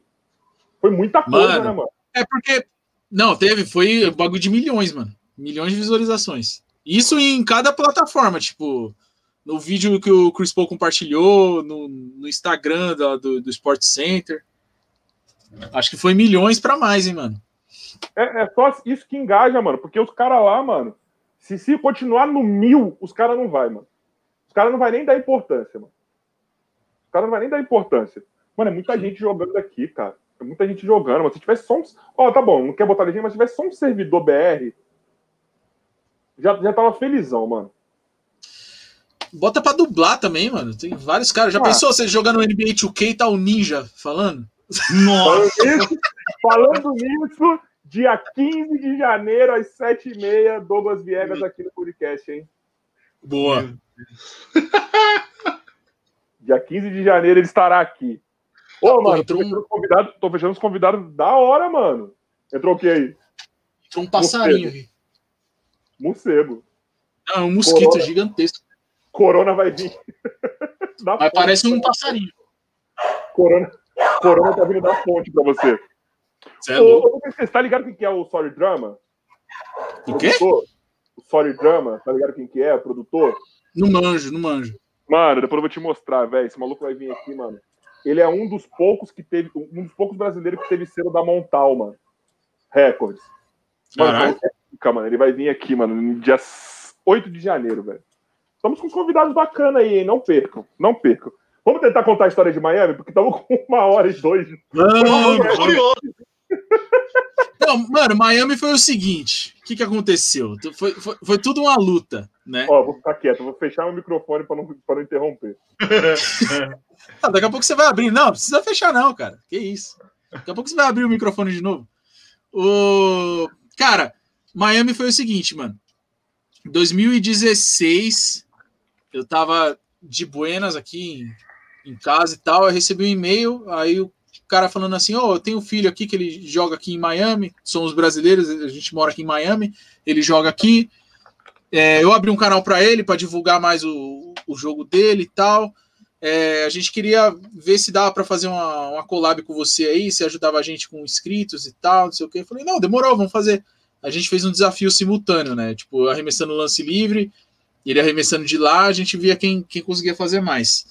Foi muita coisa, mano, né, mano? É porque. Não, teve, foi bagulho de milhões, mano. Milhões de visualizações. Isso em cada plataforma, tipo, no vídeo que o Chris Paul compartilhou, no, no Instagram do, do, do Sport Center. Acho que foi milhões para mais, hein, mano. É, é, só isso que engaja, mano. Porque os caras lá, mano, se, se continuar no mil, os caras não vai, mano. Os caras não vai nem dar importância, mano. Os caras não vai nem dar importância. Mano, é muita gente jogando aqui, cara. É muita gente jogando. Mas se tivesse só um. Ó, oh, tá bom, não quer botar legenda, mas se tivesse só um servidor BR, já, já tava felizão, mano. Bota pra dublar também, mano. Tem vários caras. Já ah. pensou você jogando no NBA 2K e tá o Ninja falando? Nossa! Falando nisso, dia 15 de janeiro, às 7h30, Douglas Viegas aqui no podcast, hein? Boa. dia 15 de janeiro ele estará aqui. Ô, mano, tô fechando, convidado, tô fechando os convidados da hora, mano. Entrou o que aí? Entrou um passarinho. Morcego. Não, um mosquito Corona. gigantesco. Corona vai vir. Mas parece um passarinho. Corona, Corona tá vindo da fonte pra você. Você, é Ô, você tá ligado quem que é o Sorry Drama? O quê? O Sorry Drama, tá ligado quem que é? O produtor? Não manjo, não manjo. Mano, depois eu vou te mostrar, velho. Esse maluco vai vir aqui, mano. Ele é um dos poucos que teve, um dos poucos brasileiros que teve selo da Montal, mano. Records. Mano, mano, ele vai vir aqui, mano, no dia 8 de janeiro, velho. Estamos com convidados bacanas aí, hein? Não percam, não percam. Vamos tentar contar a história de Miami, porque estamos com uma hora e dois. Não, curioso. Não, mano, Miami foi o seguinte: o que, que aconteceu? Foi, foi, foi tudo uma luta, né? Ó, vou ficar quieto, vou fechar o microfone para não, não interromper. ah, daqui a pouco você vai abrir. Não, precisa fechar, não, cara. Que isso. Daqui a pouco você vai abrir o microfone de novo. O... Cara, Miami foi o seguinte, mano. 2016, eu tava de buenas aqui em, em casa e tal. Eu recebi um e-mail, aí o cara falando assim: Ó, oh, eu tenho um filho aqui que ele joga aqui em Miami, somos brasileiros, a gente mora aqui em Miami, ele joga aqui. É, eu abri um canal para ele para divulgar mais o, o jogo dele e tal. É, a gente queria ver se dava para fazer uma, uma collab com você aí, se ajudava a gente com inscritos e tal, não sei o que. Eu falei, não, demorou, vamos fazer. A gente fez um desafio simultâneo, né? Tipo, arremessando lance livre, ele arremessando de lá, a gente via quem, quem conseguia fazer mais.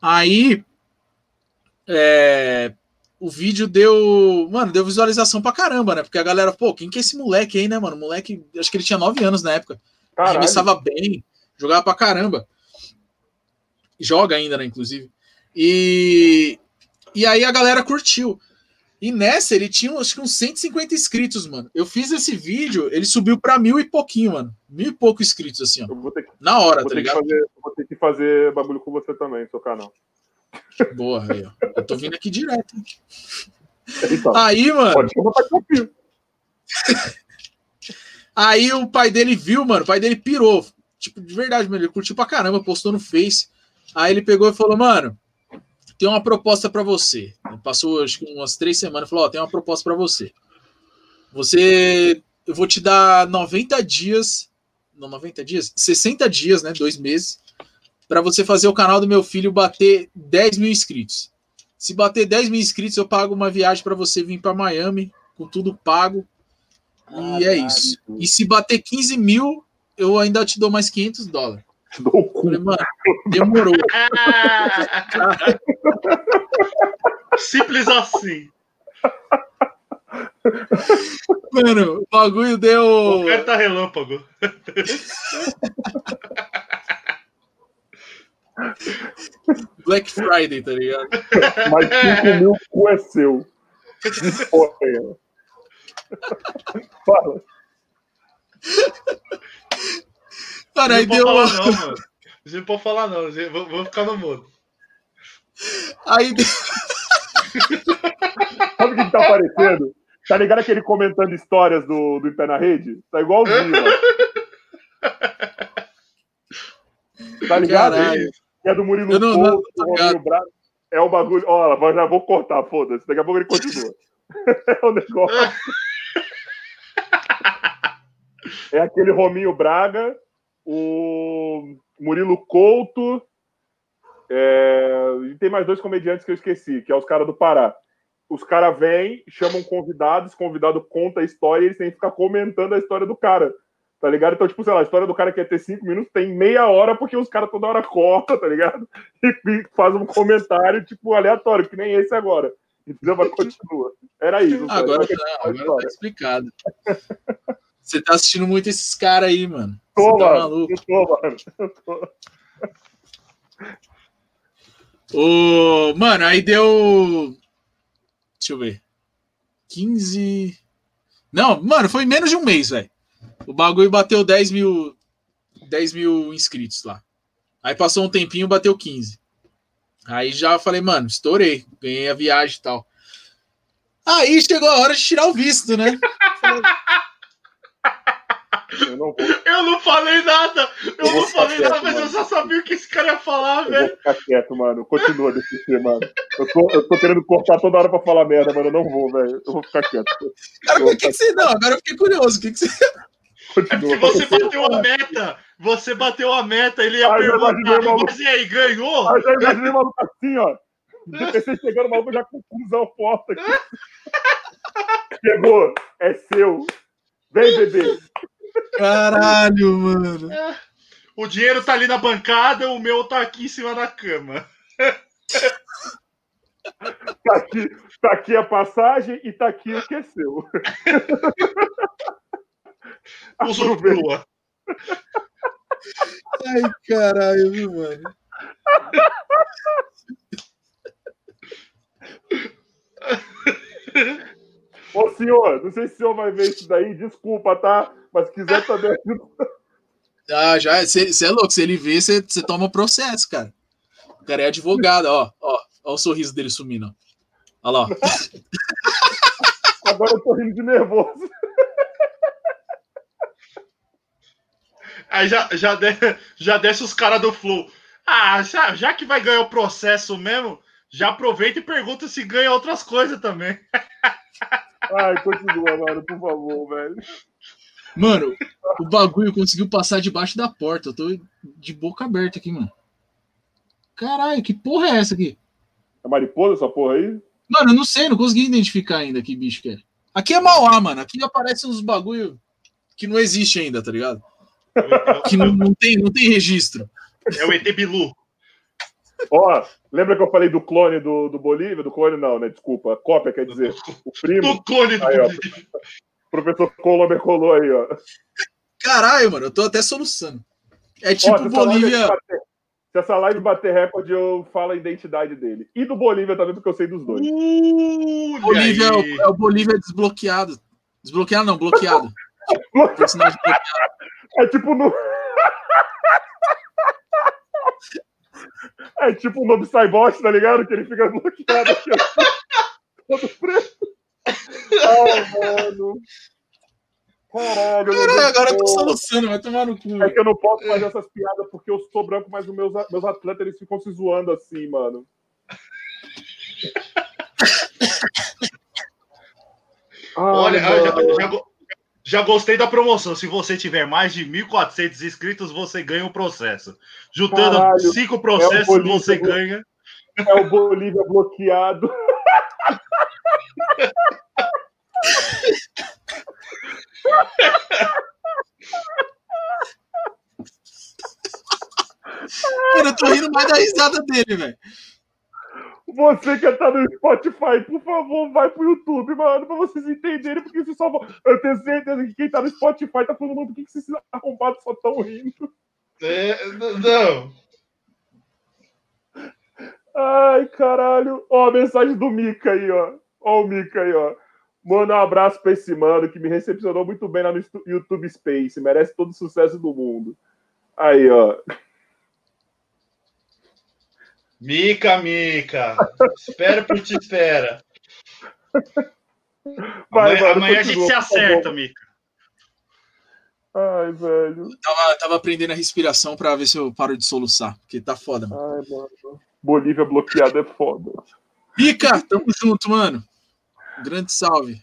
Aí, é, o vídeo deu, mano, deu visualização pra caramba, né? Porque a galera, pô, quem que é esse moleque aí, né, mano? Moleque, acho que ele tinha 9 anos na época. Caralho. Arremessava bem, jogava pra caramba. Joga ainda, né, inclusive. E, e aí a galera curtiu. E nessa ele tinha acho que uns 150 inscritos, mano. Eu fiz esse vídeo, ele subiu para mil e pouquinho, mano. Mil e pouco inscritos, assim, ó. Que, Na hora, tá ligado? Fazer, vou ter que fazer bagulho com você também, seu canal. Boa, aí, ó. Eu tô vindo aqui direto. Então, aí, mano. Pode chamar Aí o pai dele viu, mano. O pai dele pirou. Tipo, de verdade, mano. Ele curtiu pra caramba, postou no Face. Aí ele pegou e falou, mano, tem uma proposta para você. Passou acho que umas três semanas, falou, ó, tem uma proposta para você. Você, eu vou te dar 90 dias, não 90 dias, 60 dias, né, dois meses, para você fazer o canal do meu filho bater 10 mil inscritos. Se bater 10 mil inscritos, eu pago uma viagem para você vir para Miami, com tudo pago. E é isso. E se bater 15 mil, eu ainda te dou mais 500 dólares. Te dou o cu. Falei, mano, demorou. Simples assim. Mano, o bagulho deu. O cara tá relâmpago. Black Friday, tá ligado? Mas 5 mil cu é seu. Porra, é. Fala. Cara, aí não deu. falar, não, mano. Você não pode falar, não. Vou, vou ficar no mudo. Aí deu. Sabe o que, que tá aparecendo? Tá ligado aquele comentando histórias do, do Pé na Rede? Tá igualzinho, mano. Tá ligado? Caralho. Que é do Murilo não- não, Couto, do ligado. Rominho Braga. É o bagulho. Mas já vou cortar, foda-se. Daqui a pouco ele continua. é o negócio. É aquele Rominho Braga, o Murilo Couto. é, E tem mais dois comediantes que eu esqueci, que é os caras do Pará. Os caras vêm, chamam convidados, convidado conta a história e eles têm que ficar comentando a história do cara. Tá ligado? Então, tipo, sei lá, a história do cara que ia ter cinco minutos tem meia hora porque os caras toda hora cortam, tá ligado? E faz um comentário, tipo, aleatório, que nem esse agora. Entendeu? Mas continua. Era isso. Agora tá, a agora tá explicado. Você tá assistindo muito esses caras aí, mano. Tô, Você tá mano. maluco. Eu tô, mano. Eu tô. Ô, mano, aí deu. Deixa eu ver. 15. Não, mano, foi menos de um mês, velho. O bagulho bateu 10 mil. 10 mil inscritos lá. Aí passou um tempinho, bateu 15. Aí já falei, mano, estourei. Ganhei a viagem e tal. Aí chegou a hora de tirar o visto, né? Eu não vou, Eu não falei nada. Eu, Eu não falei nada, quieto, mas eu mano. só sabia o que esse cara ia falar, eu velho. vou ficar quieto, mano. Continua desse ser, mano. Eu tô, eu tô querendo cortar toda hora pra falar merda, mano. Eu não vou, velho. Eu vou ficar quieto. Cara, Eu o que, que você. Não, agora eu fiquei curioso. O que, que você. É porque Continua. você bateu a meta. Você bateu a meta. Ele ia imaginei, perguntar. maluco. Mas e aí, ganhou? Ah, já imaginei o maluco assim, ó. PC chegando, o maluco já com o cuzão porta aqui. Chegou, é seu. Vem, bebê. Caralho, mano. O dinheiro tá ali na bancada, o meu tá aqui em cima da cama. Tá aqui, tá aqui a passagem e tá aqui o que é seu. Usufrua. Ai, caralho, viu, mano? Ô, senhor, não sei se o senhor vai ver isso daí, desculpa, tá? Mas se quiser também. Ah, já. Você é louco. Se ele vê, você toma processo, cara. O cara é advogado, ó. Ó, ó o sorriso dele sumindo. ó. Olha lá, ó. Agora eu tô rindo de nervoso. Aí já, já, de- já desce os caras do Flow. Ah, já, já que vai ganhar o processo mesmo, já aproveita e pergunta se ganha outras coisas também. Ai, continua, mano, por favor, velho. Mano, o bagulho conseguiu passar debaixo da porta. Eu tô de boca aberta aqui, mano. Caralho, que porra é essa aqui? É mariposa essa porra aí? Mano, eu não sei, não consegui identificar ainda que bicho que é. Aqui é Mauá, mano. Aqui aparecem uns bagulho que não existe ainda, tá ligado? Que não, não tem, não tem registro. É o ET Bilu. Ó, lembra que eu falei do clone do, do Bolívia? Do clone não, né? Desculpa, cópia, quer dizer, o primo. Do clone do Aí, ó. Bolívia. O professor Colomber colou aí, ó. Caralho, mano, eu tô até soluçando. É Ó, tipo live Bolívia. bater, se essa live bater recorde, eu falo a identidade dele. E do Bolívia também, porque eu sei dos dois. Uh, Bolívia é o, é o Bolívia desbloqueado. Desbloqueado não, bloqueado. Personagem bloqueado. É tipo no. É tipo o Cybot, tá ligado? Que ele fica bloqueado aqui, ó. Todo preto. Ai, mano. Caralho, meu Caralho, agora eu tô céu. soluçando, vai tomar no cu. É que eu não posso fazer essas piadas porque eu sou branco, mas os meus, meus atletas eles ficam se zoando assim, mano. Ai, Olha, eu já, já já gostei da promoção. Se você tiver mais de 1.400 inscritos, você ganha o um processo. Juntando Caralho, cinco é processos, é Bolívia, você ganha. É o Bolívia bloqueado. Cara, eu tô rindo mais da risada dele, velho. Você que tá no Spotify, por favor, vai pro YouTube, mano, pra vocês entenderem, porque vocês só vão. Eu tenho certeza que quem tá no Spotify tá falando, mano, por que, que esses arrombados só tão rindo? É, não. Ai, caralho. Ó, a mensagem do Mika aí, ó. Ó o Mika aí, ó. Manda um abraço pra esse mano que me recepcionou muito bem lá no YouTube Space. Merece todo o sucesso do mundo. Aí, ó. Mica, Mica. espera por te espera. Vai, amanhã, mano, amanhã a gente se acerta, Mica. Ai, velho. tava, tava aprendendo a respiração pra ver se eu paro de soluçar, porque tá foda, mano. Ai, mano. Bolívia bloqueada é foda. Mica, tamo junto, mano. Grande salve.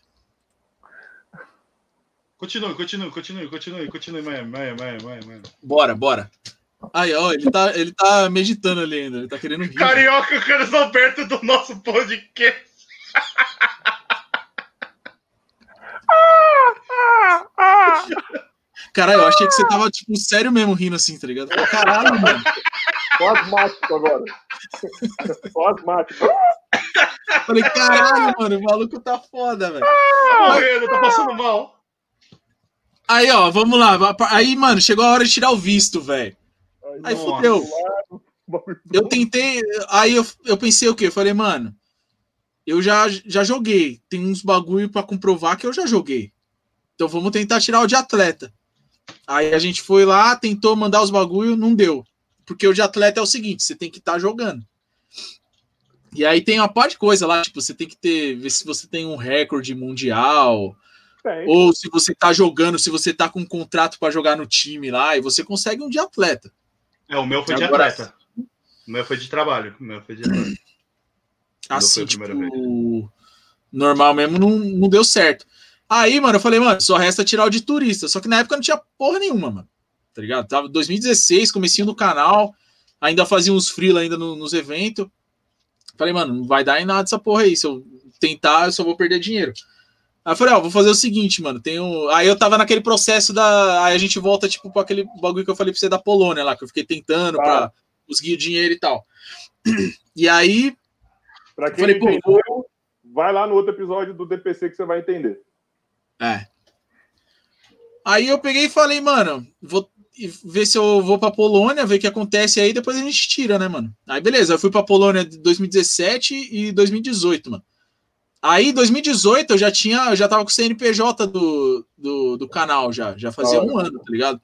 Continue, continue, continue, continue, continue, Maia, Maia, Maia, Maia. Bora, bora. Aí, ó, ele tá, ele tá meditando ali ainda, ele tá querendo rir. Carioca, eu quero estar perto do nosso podcast. Caralho, eu achei que você tava, tipo, sério mesmo rindo assim, tá ligado? Caralho, mano. Só asmático agora. Só asmático. Falei, caralho, mano, o maluco tá foda, velho. Tá morrendo, tá passando mal. Aí, ó, vamos lá. Aí, mano, chegou a hora de tirar o visto, velho. Aí fodeu. Eu tentei. Aí eu, eu pensei o quê? Eu falei, mano, eu já, já joguei. Tem uns bagulho para comprovar que eu já joguei. Então vamos tentar tirar o de atleta. Aí a gente foi lá, tentou mandar os bagulho, não deu. Porque o de atleta é o seguinte: você tem que estar tá jogando. E aí tem uma parte de coisa lá, tipo, você tem que ter, ver se você tem um recorde mundial, ou se você tá jogando, se você tá com um contrato para jogar no time lá, e você consegue um de atleta. É, o meu foi de Agora, atleta. O meu foi de trabalho. O meu foi de atleta. Assim, tipo, normal mesmo não, não deu certo. Aí, mano, eu falei, mano, só resta tirar o de turista. Só que na época não tinha porra nenhuma, mano. Tá ligado? Tava 2016, comecinho no canal, ainda fazia uns freela ainda no, nos eventos. Falei, mano, não vai dar em nada essa porra aí. Se eu tentar, eu só vou perder dinheiro. Aí eu falei, ó, vou fazer o seguinte, mano. Tenho... Aí eu tava naquele processo da. Aí a gente volta, tipo, com aquele bagulho que eu falei pra você da Polônia lá, que eu fiquei tentando ah. pra conseguir o dinheiro e tal. E aí. Pra quem falei, entendeu, pô, vai lá no outro episódio do DPC que você vai entender. É. Aí eu peguei e falei, mano, vou ver se eu vou pra Polônia, ver o que acontece aí, depois a gente tira, né, mano? Aí beleza, eu fui pra Polônia de 2017 e 2018, mano. Aí, 2018, eu já tinha, eu já tava com o CNPJ do, do, do canal, já, já fazia um ano, tá ligado?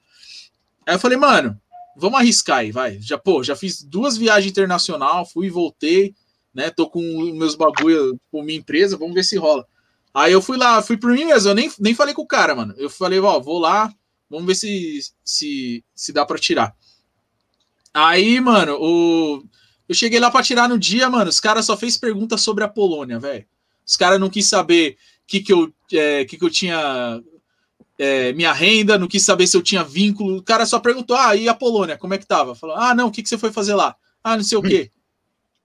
Aí eu falei, mano, vamos arriscar aí, vai. Já, pô, já fiz duas viagens internacional, fui e voltei, né? Tô com meus bagulho com minha empresa, vamos ver se rola. Aí eu fui lá, fui por mim mesmo, eu nem, nem falei com o cara, mano. Eu falei, ó, vou lá, vamos ver se, se, se dá para tirar. Aí, mano, o... eu cheguei lá para tirar no dia, mano, os caras só fez pergunta sobre a Polônia, velho. Os caras não quis saber o que, que, eu, é, que, que eu tinha é, minha renda, não quis saber se eu tinha vínculo. O cara só perguntou: ah, e a Polônia, como é que tava? Falou: ah, não, o que, que você foi fazer lá? Ah, não sei o quê.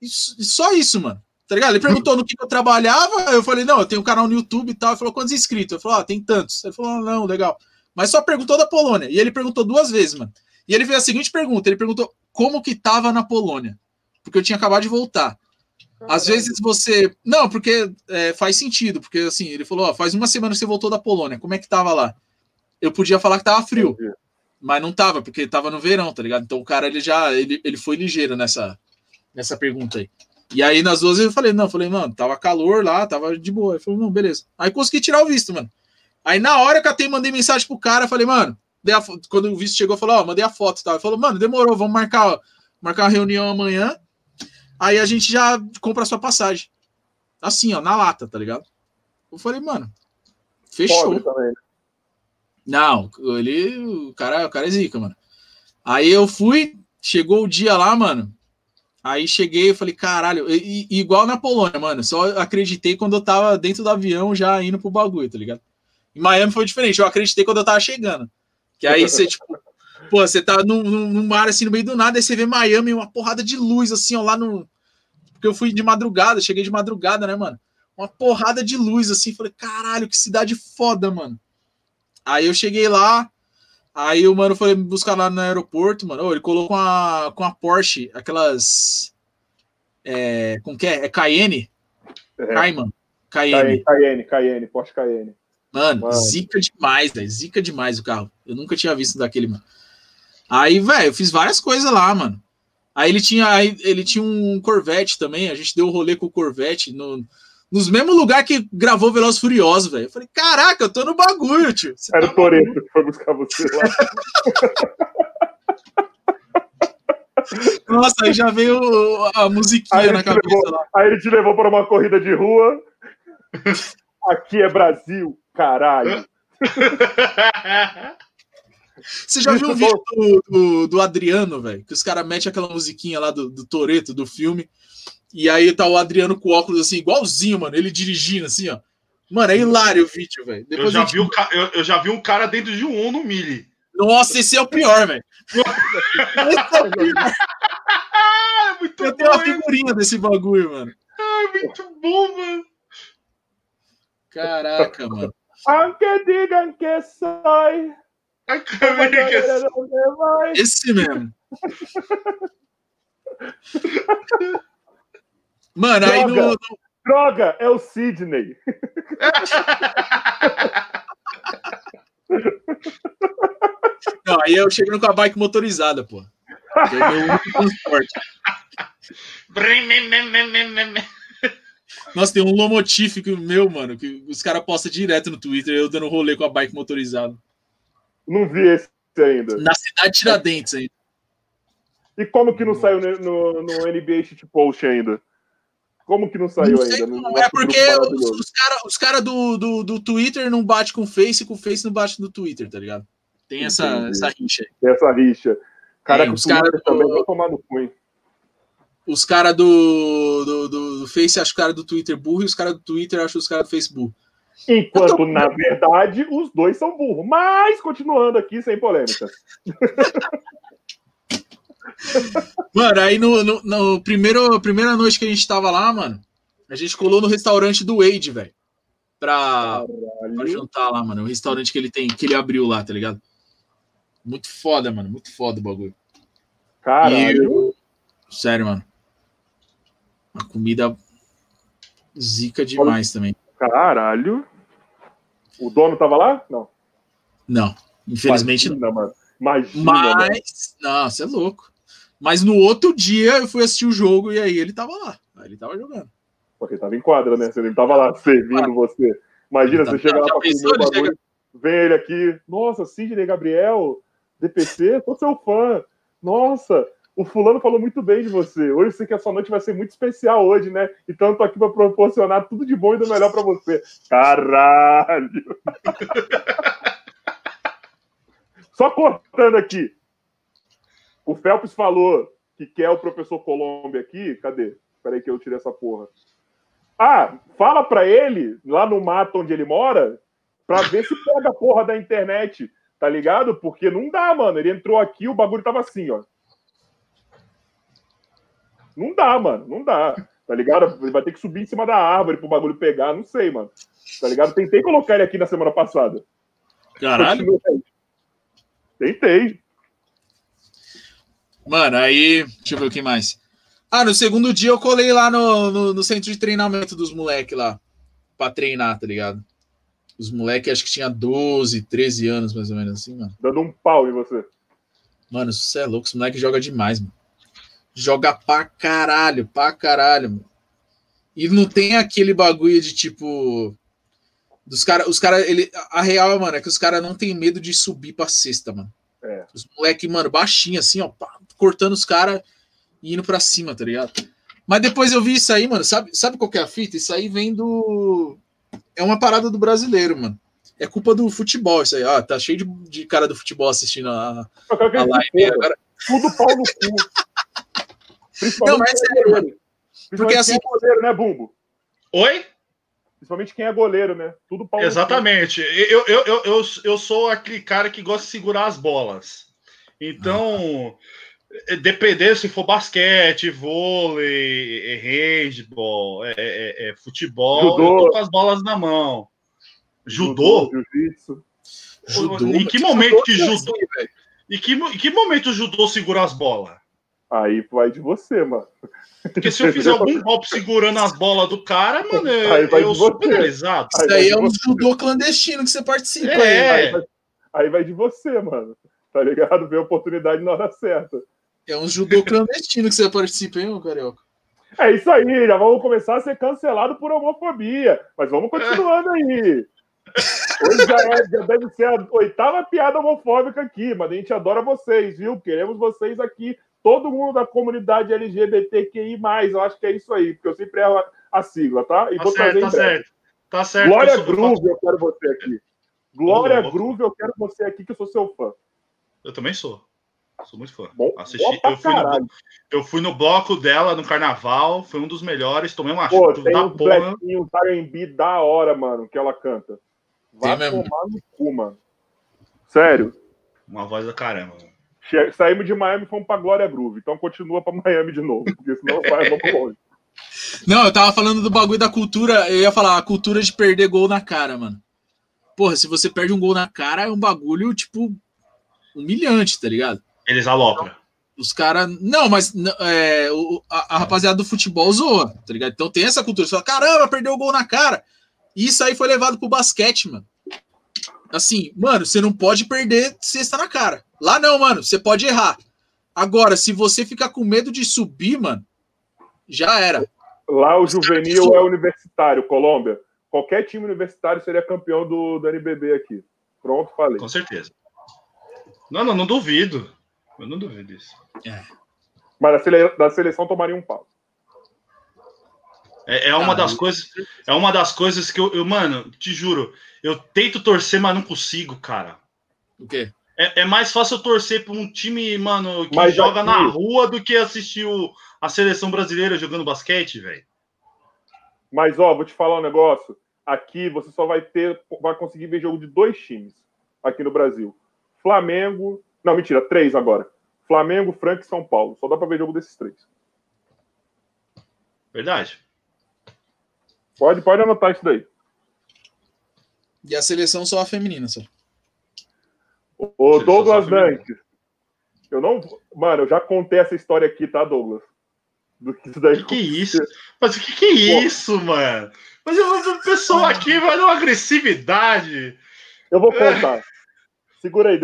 Isso, só isso, mano. Tá ligado? Ele perguntou no que eu trabalhava, eu falei, não, eu tenho um canal no YouTube e tal. Ele falou, quantos inscritos? Eu falei, ah, tem tantos. Ele falou, não, legal. Mas só perguntou da Polônia. E ele perguntou duas vezes, mano. E ele fez a seguinte pergunta: ele perguntou como que tava na Polônia. Porque eu tinha acabado de voltar. Às vezes você. Não, porque é, faz sentido, porque assim, ele falou: ó, faz uma semana que você voltou da Polônia, como é que tava lá? Eu podia falar que tava frio, mas não tava, porque tava no verão, tá ligado? Então o cara ele já ele, ele foi ligeiro nessa, nessa pergunta aí. E aí nas duas eu falei: não, falei, mano, tava calor lá, tava de boa. Ele falou: não, beleza. Aí consegui tirar o visto, mano. Aí na hora que eu até mandei mensagem pro cara, falei, mano, a, quando o visto chegou, falou: ó, mandei a foto e tal. Ele falou: mano, demorou, vamos marcar, ó, marcar uma reunião amanhã Aí a gente já compra a sua passagem. Assim, ó, na lata, tá ligado? Eu falei, mano, fechou. Não, ele, o cara, o cara é zica, mano. Aí eu fui, chegou o dia lá, mano. Aí cheguei e falei, caralho, e, e, igual na Polônia, mano. Só acreditei quando eu tava dentro do avião já indo pro bagulho, tá ligado? Em Miami foi diferente, eu acreditei quando eu tava chegando. Que aí você, tipo, pô, você tá num, num, mar assim no meio do nada, aí você vê Miami, uma porrada de luz, assim, ó, lá no, porque eu fui de madrugada, cheguei de madrugada, né, mano? Uma porrada de luz, assim. Falei, caralho, que cidade foda, mano. Aí eu cheguei lá, Aí o mano foi me buscar lá no aeroporto, mano. Ele colocou com a, com a Porsche, aquelas. É, como que é? É Cayenne? É. Cayman. Cayenne, Cayenne. Cayenne, Cayenne, Porsche Cayenne. Mano, Mano. zica demais, velho. Zica demais o carro. Eu nunca tinha visto daquele, mano. Aí, velho, eu fiz várias coisas lá, mano. Aí ele tinha, aí ele tinha um Corvette também. A gente deu um rolê com o Corvette no, nos mesmos lugares que gravou Veloz Furioso, velho. Eu falei, caraca, eu tô no bagulho, tio. Você Era tá o Toreto que foi buscar você lá. Nossa, aí já veio a musiquinha Aí na cabeça levou, lá. aí ele te levou para uma corrida de rua. Aqui é Brasil, caralho. Você já viu o vídeo do, do, do Adriano, velho? Que os caras metem aquela musiquinha lá do, do Toreto, do filme. E aí tá o Adriano com óculos assim, igualzinho, mano. Ele dirigindo assim, ó. Mano, é hilário o vídeo, velho. Eu gente- vi o ca- eu, eu já vi um cara dentro de um Uno Mille. Nossa, esse é o pior, velho. É o pior. É muito Eu bom, tenho uma figurinha desse bagulho, mano. É muito bom, mano. Caraca, mano. Aunque digan que soy. É. Esse mesmo. Mano, aí no, Droga. Droga, é o Sidney. não, aí eu chego com a bike motorizada, pô. Que é o meu único transporte. Nossa, tem um Lomotif meu, mano, que os caras postam direto no Twitter, eu dando rolê com a bike motorizada. Não vi esse ainda. Na cidade de Tiradentes ainda. E como que não saiu no, no, no NBA Shit Post ainda? Como que não saiu Não sei ainda? Nosso é porque os, os caras os cara do, do, do Twitter não bate com o Face, com o Face não bate no Twitter, tá ligado? Tem essa, Entendi. essa rixa aí. Tem essa rixa. Cara, o os caras Twitter do- também vai tomar no cu, hein? Os caras do, do, do, do Face acham os caras do Twitter burro e os caras do Twitter acham os caras do Facebook. Enquanto, na verdade, os dois são burros. Mas, continuando aqui, sem polêmica. Mano, aí no, no, no primeiro, primeira noite que a gente tava lá, mano, a gente colou no restaurante do Wade, velho. Pra, pra jantar lá, mano. O restaurante que ele tem, que ele abriu lá, tá ligado? Muito foda, mano. Muito foda o bagulho. Caralho. Sério, mano. A comida zica demais também. Caralho. O dono tava lá? Não. Não, infelizmente não. Imagina, mano. Imagina, mano. Mas, não, você é louco. Mas no outro dia eu fui assistir o jogo e aí ele tava lá. Aí ele tava jogando. Porque tava em quadra, né? Você ele tava lá servindo você. Imagina, Tá- você chega lá pra comer o Ele bagulho, vem ele aqui. Nossa, Sidney Gabriel, DPC, sou seu fã. Nossa, o fulano falou muito bem de você. Hoje sei que a sua noite vai ser muito especial hoje, né? Então eu tô aqui pra proporcionar tudo de bom e do melhor pra você. Caralho! Só cortando aqui. O Phelps falou que quer o professor Colombo aqui. Cadê? Peraí que eu tirei essa porra. Ah, fala pra ele, lá no mato onde ele mora, pra ver se pega a porra da internet, tá ligado? Porque não dá, mano. Ele entrou aqui, o bagulho tava assim, ó. Não dá, mano. Não dá. Tá ligado? Ele vai ter que subir em cima da árvore pro bagulho pegar, não sei, mano. Tá ligado? Tentei colocar ele aqui na semana passada. Caralho. Tentei. Mano, aí. Deixa eu ver o que mais. Ah, no segundo dia eu colei lá no, no, no centro de treinamento dos moleques lá. Pra treinar, tá ligado? Os moleques acho que tinha 12, 13 anos, mais ou menos assim, mano. Dando um pau em você. Mano, você é louco, esse moleque joga demais, mano. Joga pra caralho, pra caralho, mano. E não tem aquele bagulho de tipo. Dos cara, os caras, ele. A real, mano, é que os caras não tem medo de subir pra cesta, mano. É. Os moleque, mano, baixinho assim, ó, pá, cortando os caras e indo pra cima, tá ligado? Mas depois eu vi isso aí, mano. Sabe, sabe qual que é a fita? Isso aí vem do. É uma parada do brasileiro, mano. É culpa do futebol, isso aí. Ó, tá cheio de, de cara do futebol assistindo a, a live. Agora, Tudo pau no cu. Principalmente Não, mas é goleiro. Porque assim- quem é goleiro, né, Bumbo? Oi? Principalmente quem é goleiro, né? Tudo pau. Exatamente. Eu, eu, eu, eu, eu sou aquele cara que gosta de segurar as bolas. Então, eh, depender se for basquete, vôlei, eh, handball, é, é- é futebol, Judô. eu tô com as bolas na mão. Judô? Jiu-jitsu. Judô, em que momento que judô? Assim, em que, em que momento o judô segura as bolas? Aí vai de você, mano. Porque se eu fizer algum golpe segurando as bolas do cara, mano, aí vai eu sou penalizado. Isso aí é um judô clandestino que você participa. É. Aí. Aí, vai, aí vai de você, mano. Tá ligado? Ver a oportunidade na hora certa. É um judô clandestino que você participa, hein, Carioca? É isso aí, já vamos começar a ser cancelado por homofobia. Mas vamos continuando aí. Hoje já, é, já deve ser a oitava piada homofóbica aqui, mas a gente adora vocês, viu? Queremos vocês aqui, todo mundo da comunidade LGBTQI. Eu acho que é isso aí, porque eu sempre erro a, a sigla, tá? E tá vou certo, tá certo. Tá certo. Glória Groove, eu quero você aqui. Glória Groove, eu quero você aqui, que eu sou seu fã. Eu também sou. Sou muito fã. Bom, Assisti, eu, fui no, eu fui no bloco dela no carnaval, foi um dos melhores. Tomei uma Pô, tem da um porra. Um R&B da hora, mano, que ela canta. Vai tomar no cu, mano. Sério. Uma voz da caramba, mano. Saímos de Miami e fomos pra Glória Groove. Então continua pra Miami de novo, porque senão vai muito longe. Não, eu tava falando do bagulho da cultura. Eu ia falar a cultura de perder gol na cara, mano. Porra, se você perde um gol na cara, é um bagulho, tipo, humilhante, tá ligado? Eles alopram. Os caras. Não, mas é, a, a, rapaziada do futebol zoa, tá ligado? Então tem essa cultura. Você fala, caramba, perdeu o gol na cara. E isso aí foi levado pro basquete, mano. Assim, mano, você não pode perder cesta na cara. Lá não, mano, você pode errar. Agora, se você ficar com medo de subir, mano, já era. Lá o juvenil é universitário, Colômbia. Qualquer time universitário seria campeão do, do NBB aqui. Pronto, falei. Com certeza. Não, não, não duvido. Eu não duvido disso. É. Mas da, sele... da seleção tomaria um pau. É, é uma ah, das coisas. É uma das coisas que eu, eu, mano, te juro, eu tento torcer, mas não consigo, cara. O quê? É, é mais fácil eu torcer para um time, mano, que mas joga aqui... na rua do que assistir o, a seleção brasileira jogando basquete, velho. Mas ó, vou te falar um negócio. Aqui você só vai ter, vai conseguir ver jogo de dois times aqui no Brasil. Flamengo. Não, mentira, três agora. Flamengo, Franca e São Paulo. Só dá para ver jogo desses três. Verdade. Pode, pode anotar isso daí. E a seleção só a feminina, só. O Douglas Nantes. Eu não. Mano, eu já contei essa história aqui, tá, Douglas? Do que isso daí. Que, que isso? Mas o que, que é isso, mano? Mas o pessoal aqui vai dar uma agressividade. Eu vou contar. Segura aí,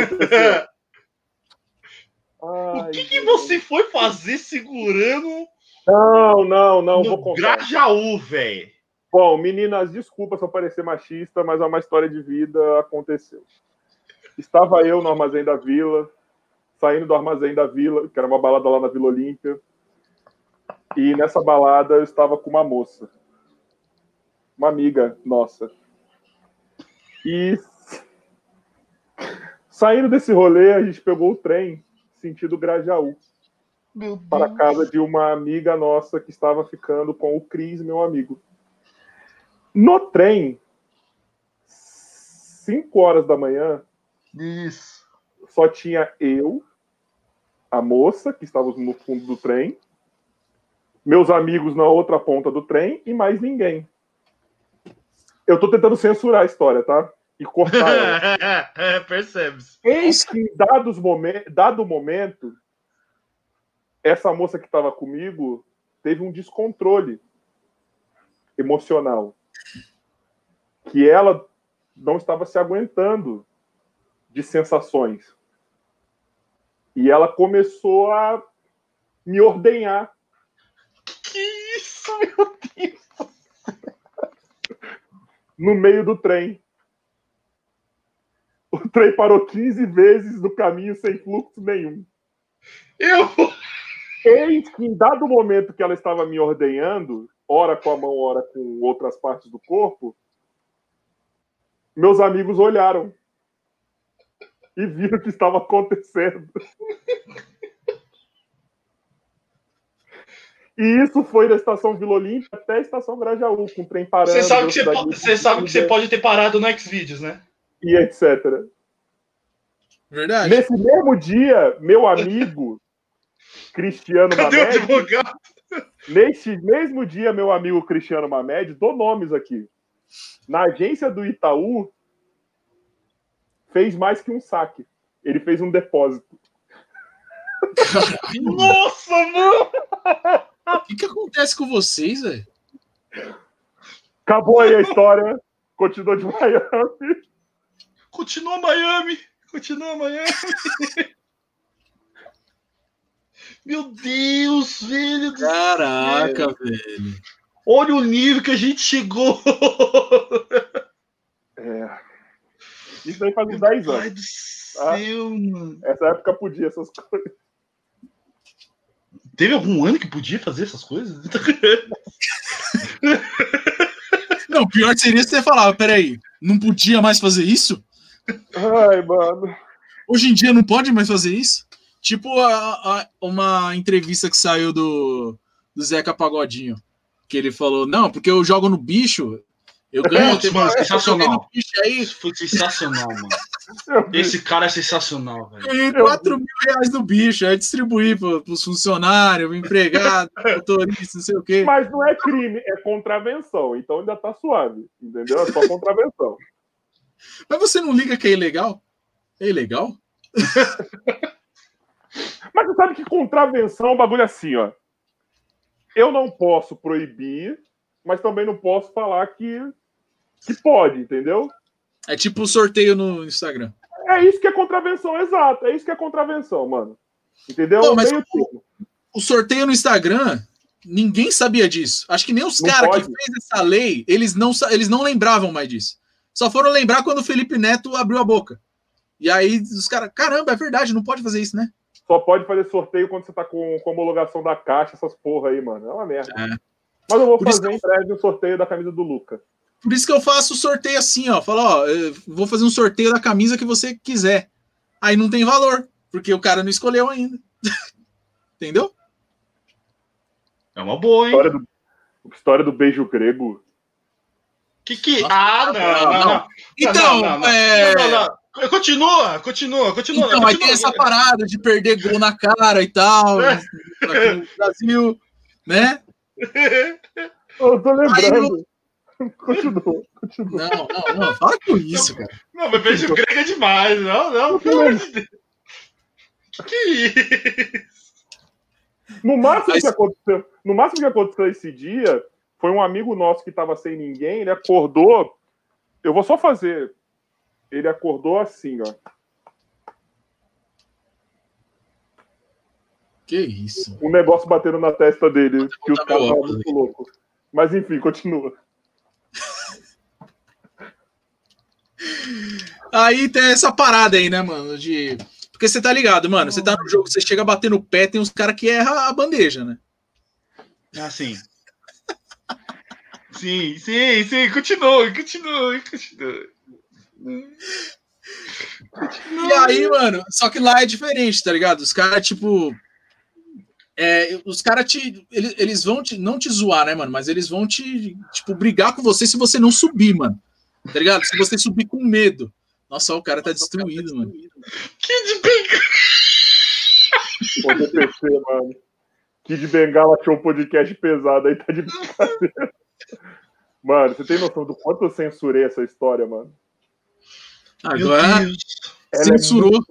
Ai, o que, que você foi fazer segurando? Não, não, não. No vou contar. Grajaú, velho. Bom, meninas, desculpa se eu parecer machista, mas é uma história de vida aconteceu. Estava eu no Armazém da Vila, saindo do Armazém da Vila, que era uma balada lá na Vila Olímpia. E nessa balada eu estava com uma moça, uma amiga nossa. E Saindo desse rolê, a gente pegou o trem sentido Grajaú para a casa de uma amiga nossa que estava ficando com o Cris, meu amigo. No trem, 5 horas da manhã, Isso. só tinha eu, a moça, que estávamos no fundo do trem, meus amigos na outra ponta do trem e mais ninguém. Eu estou tentando censurar a história, tá? e cortar ela. é, percebe-se. Eis que, dados momen dado momento, essa moça que estava comigo teve um descontrole emocional. Que ela não estava se aguentando de sensações. E ela começou a me ordenhar. Que isso, meu Deus! no meio do trem. O trem parou 15 vezes no caminho sem fluxo nenhum. Eu. Que, em dado momento que ela estava me ordenhando, ora com a mão, ora com outras partes do corpo, meus amigos olharam e viram o que estava acontecendo. E isso foi da estação Vila Olímpia até a estação Grajaú, com o trem parando. Você sabe que você, pode, você, sabe que você pode ter parado no Xvideos, né? e etc. Verdade. Nesse mesmo dia, meu amigo Cristiano Cadê Mamed. O advogado? Neste mesmo dia, meu amigo Cristiano Mamed, dou nomes aqui. Na agência do Itaú, fez mais que um saque. Ele fez um depósito. Nossa, mano! O que, que acontece com vocês, velho? Acabou aí a história. Continuou de Miami. Continua Miami! Continua Miami! Meu Deus, velho! Caraca, velho. Olha o nível que a gente chegou! É. Isso aí faz uns 10 Pai anos. do céu, mano. Essa época podia essas coisas. Teve algum ano que podia fazer essas coisas? Não, pior seria se você falava, peraí, não podia mais fazer isso? Ai, mano. Hoje em dia não pode mais fazer isso? Tipo a- a- uma entrevista que saiu do, do Zeca Pagodinho, que ele falou, não, porque eu jogo no bicho, eu ganho... Putz, mano, sensacional. no bicho aí, Isso foi sensacional, mano. Esse cara é sensacional, velho. ganhei 4 mil reais no bicho, aí distribuí para os funcionários, empregado, motorista, não sei o quê. Mas não é crime, é contravenção. Então ainda tá suave. Entendeu? É só contravenção. Mas você não liga que é ilegal? É ilegal? Mas você sabe que contravenção é um bagulho assim, ó. Eu não posso proibir, mas também não posso falar que, que pode, entendeu? É tipo o sorteio no Instagram. É isso que é contravenção, exato. É isso que é contravenção, mano. Entendeu? Pô, mas termo. o sorteio no Instagram, ninguém sabia disso. Acho que nem os Não caras que fez essa lei, eles não, eles não lembravam mais disso. Só foram lembrar quando o Felipe Neto abriu a boca. E aí os caras, caramba, é verdade, não pode fazer isso, né? Só pode fazer sorteio quando você tá com, com homologação da caixa, essas porra aí, mano. É uma merda. É. Mas eu vou Por fazer em breve um sorteio da camisa do Luca. Por isso que eu faço o sorteio assim, ó. Falo, ó, eu vou fazer um sorteio da camisa que você quiser. Aí não tem valor, porque o cara não escolheu ainda. Entendeu? É uma boa, hein? História do, história do beijo grego. Que que. Ah, não, não, não. Então, não, não, não. é... Não, não, não. Continua, continua, continua. Então, aí continua. tem essa parada de perder gol na cara e tal, É. no Brasil, né? Eu tô Aí lembrando. Continua, continua. Não, não, não, fala com isso, cara. Não, mas beijo grego é demais. Não, não, pelo amor de Deus. Que que isso? No máximo, Mas- que aconteceu, no máximo que aconteceu esse dia foi um amigo nosso que tava sem ninguém, ele acordou. Eu vou só fazer. Ele acordou assim, ó. Que isso. Um negócio batendo na testa dele, que os caras estavam muito loucos. Mas enfim, continua. Aí tem essa parada aí, né, mano? De. Porque você tá ligado, mano. Você tá no jogo, você chega a bater no pé, tem uns caras que erram a bandeja, né? Ah, sim. Sim, sim, sim. Continue, continue, continue. E aí, mano, só que lá é diferente, tá ligado? Os caras, tipo. é, os caras te. Eles, eles vão te. Não te zoar, né, mano? Mas eles vão te, tipo, brigar com você se você não subir, mano. Tá ligado? Se você subir com medo. Nossa, ó, o cara tá destruído, mano. Kid Bengala. Pô, DPC, mano. Kid Bengala achou um podcast pesado aí, tá de brincadeira. Mano, você tem noção do quanto eu censurei essa história, mano? Agora Deus. Ela censurou. É muito,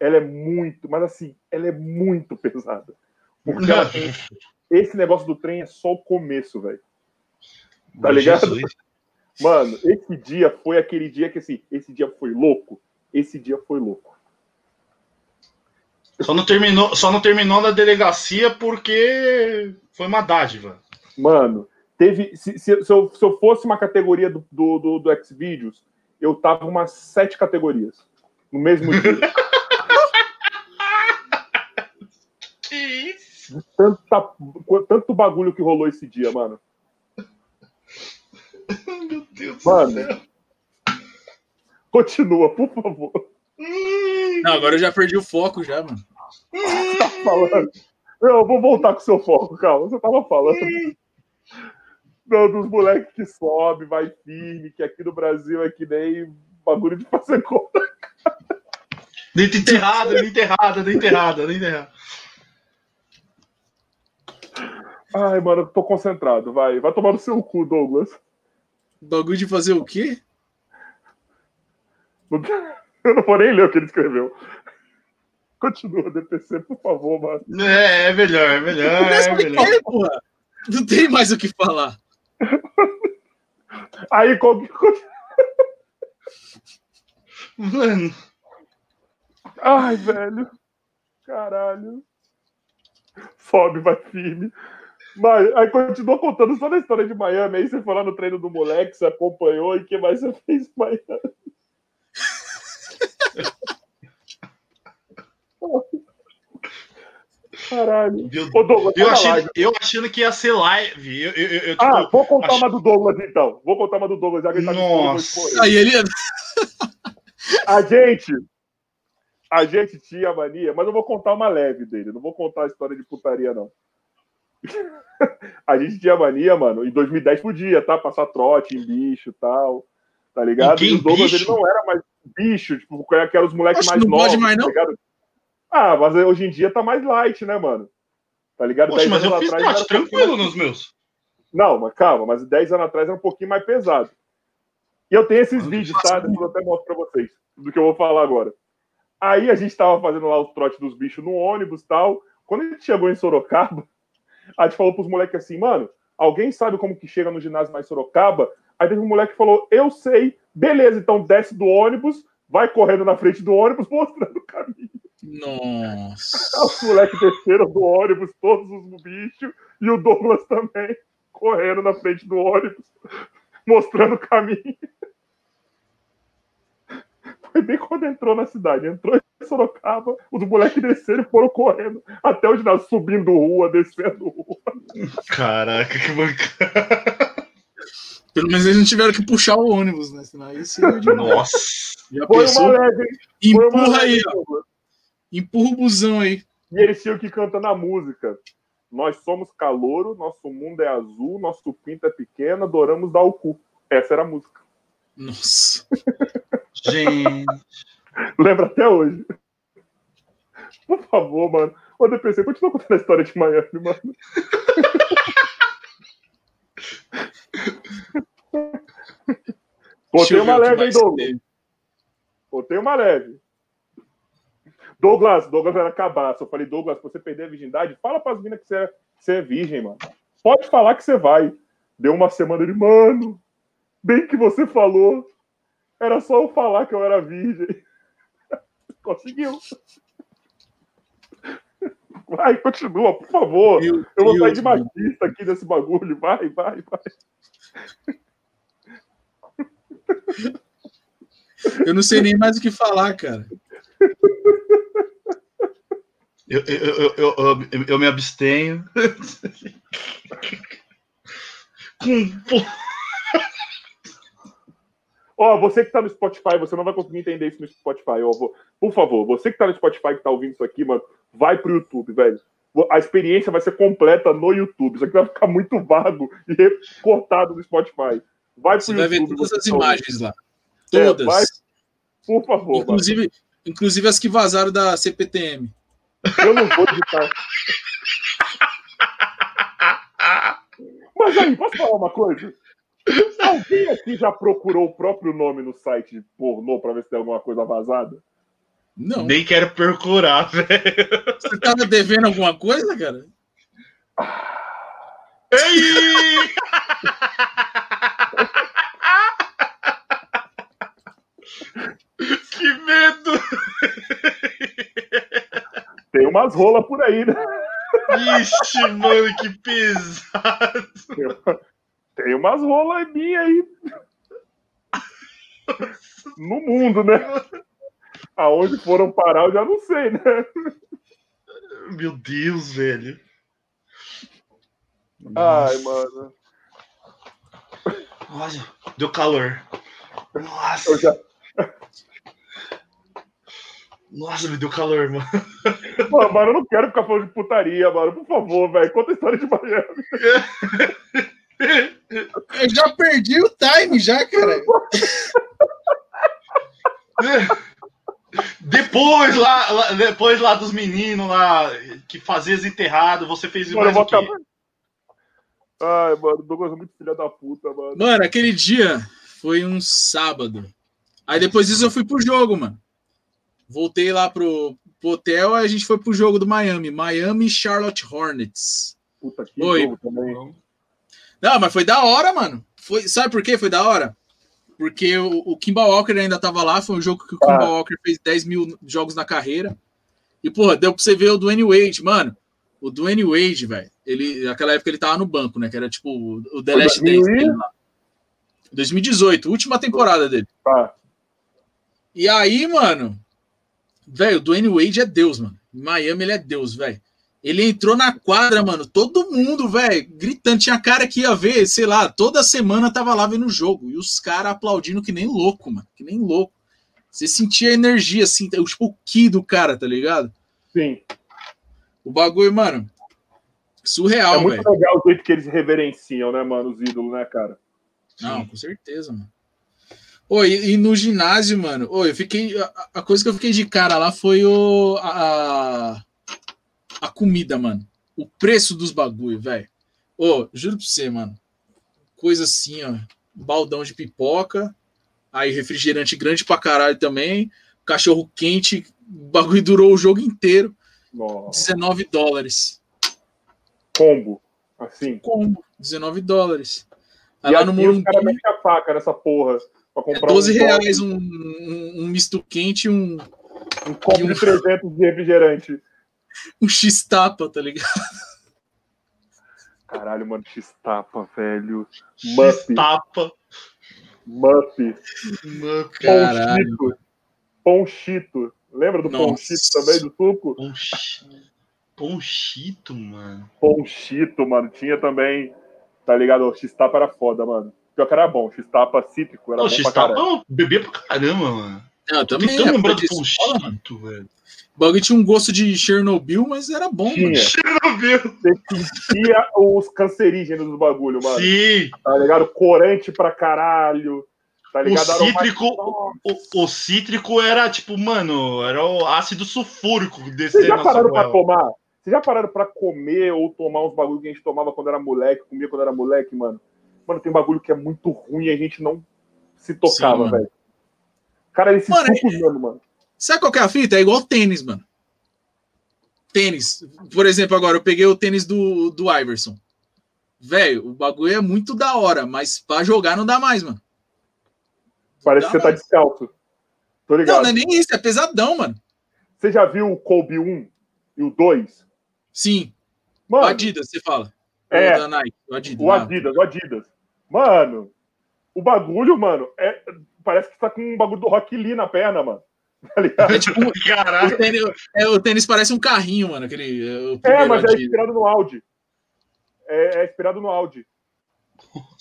ela é muito, mas assim, ela é muito pesada. Porque ela tem- esse negócio do trem é só o começo, velho. Tá ligado? Jesus. Mano, esse dia foi aquele dia que, assim, esse dia foi louco. Esse dia foi louco. Só não terminou, só não terminou na delegacia porque foi uma dádiva. Mano, teve. Se, se- se eu, se eu fosse uma categoria do, do, do, do Xvideos, eu tava umas sete categorias. No mesmo dia. Que isso? Tanta, tanto bagulho que rolou esse dia, mano. Meu Deus Mano. do céu. Continua, por favor. Não, agora eu já perdi o foco já, mano. Tá falando. Eu vou voltar com o seu foco, calma. Você tava falando. Não, dos moleques que sobe, vai firme, que aqui no Brasil é que nem bagulho de fazer conta. Dentro enterrada, dentro enterrada, dentro enterrada, dentro enterrada. Ai, mano, eu tô concentrado. Vai, vai tomar no seu cu, Douglas. Bagulho de fazer o quê? Eu não vou nem ler o que ele escreveu. Continua, DPC, por favor, mano. É, é melhor, é melhor. É melhor. Não tem mais o que falar. Aí, qual que. Mano. Ai, velho. Caralho. Sobe, vai firme. Mas aí continua contando só da história de Miami. Aí você foi lá no treino do moleque, você acompanhou e o que mais você fez em Miami? Caralho. Meu Ô, Douglas, Eu, achei, live. eu achando que ia ser live. Eu, eu, eu, Ah, tipo, vou contar acho- uma do Douglas então. Vou contar uma do Douglas, já que ele tá Nossa. Aí. Ele. A gente. A gente tinha mania, mas eu vou contar uma leve dele. Não vou contar a história de putaria, não. A gente tinha mania, mano, em 2010 podia, tá? Passar trote em bicho e tal. Tá ligado? Em quem? o Douglas Bicho? ele não era mais bicho, tipo, que era os moleques mais não novos. pode mais, não? Tá ligado? Ah, mas hoje em dia tá mais light, né, mano? Tá ligado? Poxa, 10 mas eu anos fiz atrás trote tranquilo mais- nos meus. Não, mas calma, mas 10 anos atrás era um pouquinho mais pesado. E eu tenho esses vídeos, tá? Depois eu até mostro pra vocês do que eu vou falar agora. Aí a gente tava fazendo lá os trotes dos bichos no ônibus e tal. Quando a gente chegou em Sorocaba, a gente falou pros moleques assim, mano, alguém sabe como que chega no ginásio mais Sorocaba? Aí teve um moleque que falou, eu sei, beleza, então desce do ônibus, vai correndo na frente do ônibus, mostrando o caminho. Nossa. Os moleques desceram do ônibus, todos os bichos, e o Douglas também, correndo na frente do ônibus, mostrando o caminho. Foi bem quando entrou na cidade. Entrou em Sorocaba, os moleques desceram e foram correndo até o ginásio, subindo rua, descendo rua. Caraca, que bancada. Pelo menos eles não tiveram que puxar o ônibus, né? Senão aí seria demais. Nossa. Já Foi pensou? uma leve, uma Empurra aí, ó. Empurra o busão aí. E eles tinham que cantar na música. Nós somos calouro, nosso mundo é azul, nosso pinto é pequeno, adoramos dar o cu. Essa era a música. Nossa. Gente. Lembra até hoje. Por favor, mano. Ô, DPC, continua contando a história de Miami, mano. Botei uma leve, hein, mais Douglas? Botei uma leve. Douglas, Douglas era cabaço. Eu falei, Douglas, você perder a virgindade, fala pras minas que você é, você é virgem, mano. Pode falar que você vai. Deu uma semana ele, mano, bem que você falou. Era só eu falar que eu era virgem. Conseguiu. Vai, continua, por favor. Meu Eu vou sair de mano. machista aqui desse bagulho. Vai, vai, vai. Eu não sei nem mais o que falar, cara. Eu, eu, eu, eu, eu, eu me abstenho. Com Ó, você que tá no Spotify, você não vai conseguir entender isso no Spotify. Ó, vou- por favor, você que tá no Spotify que tá ouvindo isso aqui, mano, vai pro YouTube, velho. A experiência vai ser completa no YouTube. Isso aqui vai ficar muito vago e recortado no Spotify. Vai pro Você vai ver YouTube. todas você as tá imagens lá. É, Todas. vai- Por favor, inclusive, inclusive as que vazaram da CPTM. Eu não vou editar. Mas aí, posso falar uma coisa? Alguém aqui já procurou o próprio nome no site pornô pra ver se tem alguma coisa vazada? Não. Nem quero procurar, velho. Você tava devendo alguma coisa, cara? Ei! que medo! Tem umas rolas por aí, né? Ixi, mano, que pesado. Tem umas rolas minhas aí. No mundo, né? Aonde foram parar, eu já não sei, né? Meu Deus, velho. Ai, mano. Nossa, deu calor. Nossa, Eu já... nossa, me deu calor, mano. Mano, mano, eu não quero ficar falando de putaria, mano. Por favor, velho. Conta a história de Miami. Eu já perdi o time, já, cara. Depois lá, lá- depois lá dos meninos lá que faziam enterrado, você fez Mano, eu mais vou o quê? acabar. Ai, mano, o Douglas é muito filha da puta, mano. Mano, aquele dia foi um sábado. Aí depois disso eu fui pro jogo, mano. Voltei lá pro, pro hotel, a gente foi pro jogo do Miami. Miami Charlotte Hornets. Puta que Oi. jogo também. Não, mas foi da hora, mano. Foi, sabe por que foi da hora? Porque o, o Kimba Walker ainda tava lá, foi um jogo que o Kimba Ah. Walker fez 10 mil jogos na carreira. E, porra, deu pra você ver o Dwayne Wade, mano. O Dwayne Wade, velho, ele, naquela época ele tava no banco, né? Que era tipo o- The Foi Last 2000 Dance dele lá. 2018, última temporada dele. Tá. E aí, mano, velho, o Dwayne Wade é Deus, mano. Em Miami ele é Deus, velho. Ele entrou na quadra, mano, todo mundo, velho, gritando. Tinha cara que ia ver, sei lá, toda semana tava lá vendo o jogo. E os caras aplaudindo que nem louco, mano. Que nem louco. Você sentia a energia, assim, tipo o ki do cara, tá ligado? Sim. O bagulho, mano, É surreal, muito velho. legal o jeito que eles reverenciam, né, mano, os ídolos, né, cara? Não, com certeza, mano. Oi, e, no ginásio, mano, oi, eu fiquei. A, a coisa que eu fiquei de cara lá foi o. A, a comida, mano. O preço dos bagulho, velho. Ô, juro pra você, mano. Coisa assim, ó. Baldão de pipoca. Aí refrigerante grande pra caralho também. Cachorro quente. O bagulho durou o jogo inteiro. Nossa. 19 dólares. Combo. Assim. Combo, 19 dólares. Aí E lá no aqui os Morumbi. caras metem a faca nessa porra. Pra É comprar 12 um, reais um, um, um misto quente e um, um copo um- de 300 de refrigerante. um X-tapa, tá ligado? Caralho, mano, X-tapa, velho. Mup, Tapa. Mup. Caralho. Ponchito. Ponchito. Lembra do Nossa. Ponchito também, do suco? Ponchi- Ponchito, mano. Ponchito, mano. Tinha também, tá ligado? O X-tapa era foda, mano. Pior que era bom. X-tapa cítrico era Não, X-Tapa eu bebia pra caramba, mano. Não, eu também. Tentando lembrar do época de escola, mano. Ponchito, velho. O bagulho tinha um gosto de Chernobyl, mas era bom, Tinha. mano. Chernobyl. Você sentia os cancerígenos do bagulho, mano. Sim. Tá ligado? Corante pra caralho. Tá O ligado? cítrico, Aromatizado. o, o cítrico era tipo, mano, era o ácido sulfúrico Vocês descendo já pararam pra tomar? Vocês já pararam pra comer ou tomar uns bagulho que a gente tomava quando era moleque, comia quando era moleque, mano? Mano, tem bagulho que é muito ruim e a gente não se tocava, mano. velho. Cara, esses Mano, sucos mesmo, mano. Sabe qual que é a fita? É igual tênis, mano. Tênis. Por exemplo, agora eu peguei o tênis do, do Iverson. Velho, o bagulho é muito da hora, mas pra jogar não dá mais, mano. Parece que você tá mais. descalço. Tô Não, ligado. não é nem isso, é pesadão, mano. Você já viu o Kobe 1 e o 2? Sim, o Mano, Adidas, você fala. É. O da Nike, o Adidas. o Ah, Adidas, o Adidas. Mano, o bagulho, mano, é, parece que tá com um bagulho do Rock Lee na perna, mano. Tá ligado? É tipo, Caralho. o tênis, é, o tênis parece um carrinho, mano. Aquele, é, o É, mas é inspirado no Audi. É, é inspirado no Audi.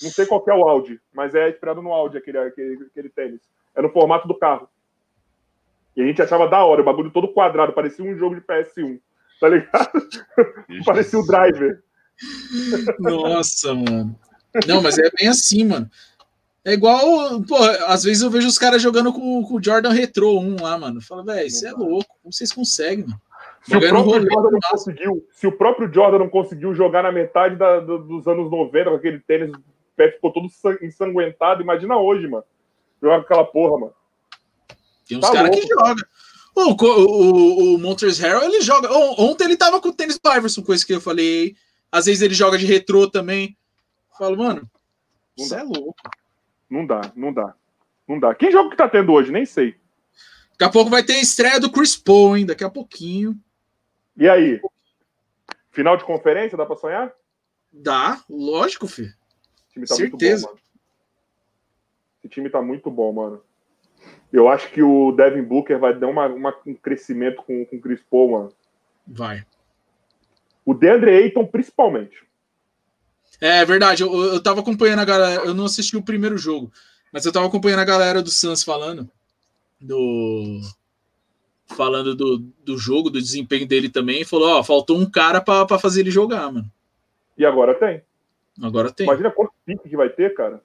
Não sei qual que é o Audi, mas é inspirado no Audi, aquele, aquele, aquele tênis. É no formato do carro. E a gente achava da hora, o bagulho todo quadrado, parecia um jogo de PS1. Tá ligado? parecia o driver. Nossa, mano. Não, mas é bem assim, mano. É igual, pô, às vezes eu vejo os caras jogando com, com o Jordan Retro 1 lá, mano. Fala, velho, isso é louco. Como vocês conseguem, mano? Se o, rolê Jordan não no conseguiu, se o próprio Jordan não conseguiu jogar na metade da- do- dos anos 90 com aquele tênis, o pé ficou todo san- ensanguentado, imagina hoje, mano. Jogar com aquela porra, mano. Tem uns Tá caras que jogam. O, o, o Montres Harrell, ele joga. On- Ontem ele tava com o tênis do Iverson, coisa que eu falei. Às vezes ele joga de retrô também. Falo, mano, Não isso dá. é louco. Não dá, não dá. Não dá. Quem jogo que tá tendo hoje? Nem sei. Daqui a pouco vai ter a estreia do Chris Paul, hein? Daqui a pouquinho. E aí? Final de conferência, dá pra sonhar? Dá, lógico, filho. O time tá Certeza. muito bom, mano. Esse time tá muito bom, mano. Eu acho que o Devin Booker vai dar uma, uma- um crescimento com, com o Chris Paul, mano. Vai. O DeAndre Ayton, principalmente. É verdade, eu, eu tava acompanhando a galera, eu não assisti o primeiro jogo, mas eu tava acompanhando a galera do Suns falando do falando do, do jogo, do desempenho dele também, e falou, ó, faltou um cara pra pra fazer ele jogar, mano. E agora tem. Agora tem. Imagina quanto pique que vai ter, cara.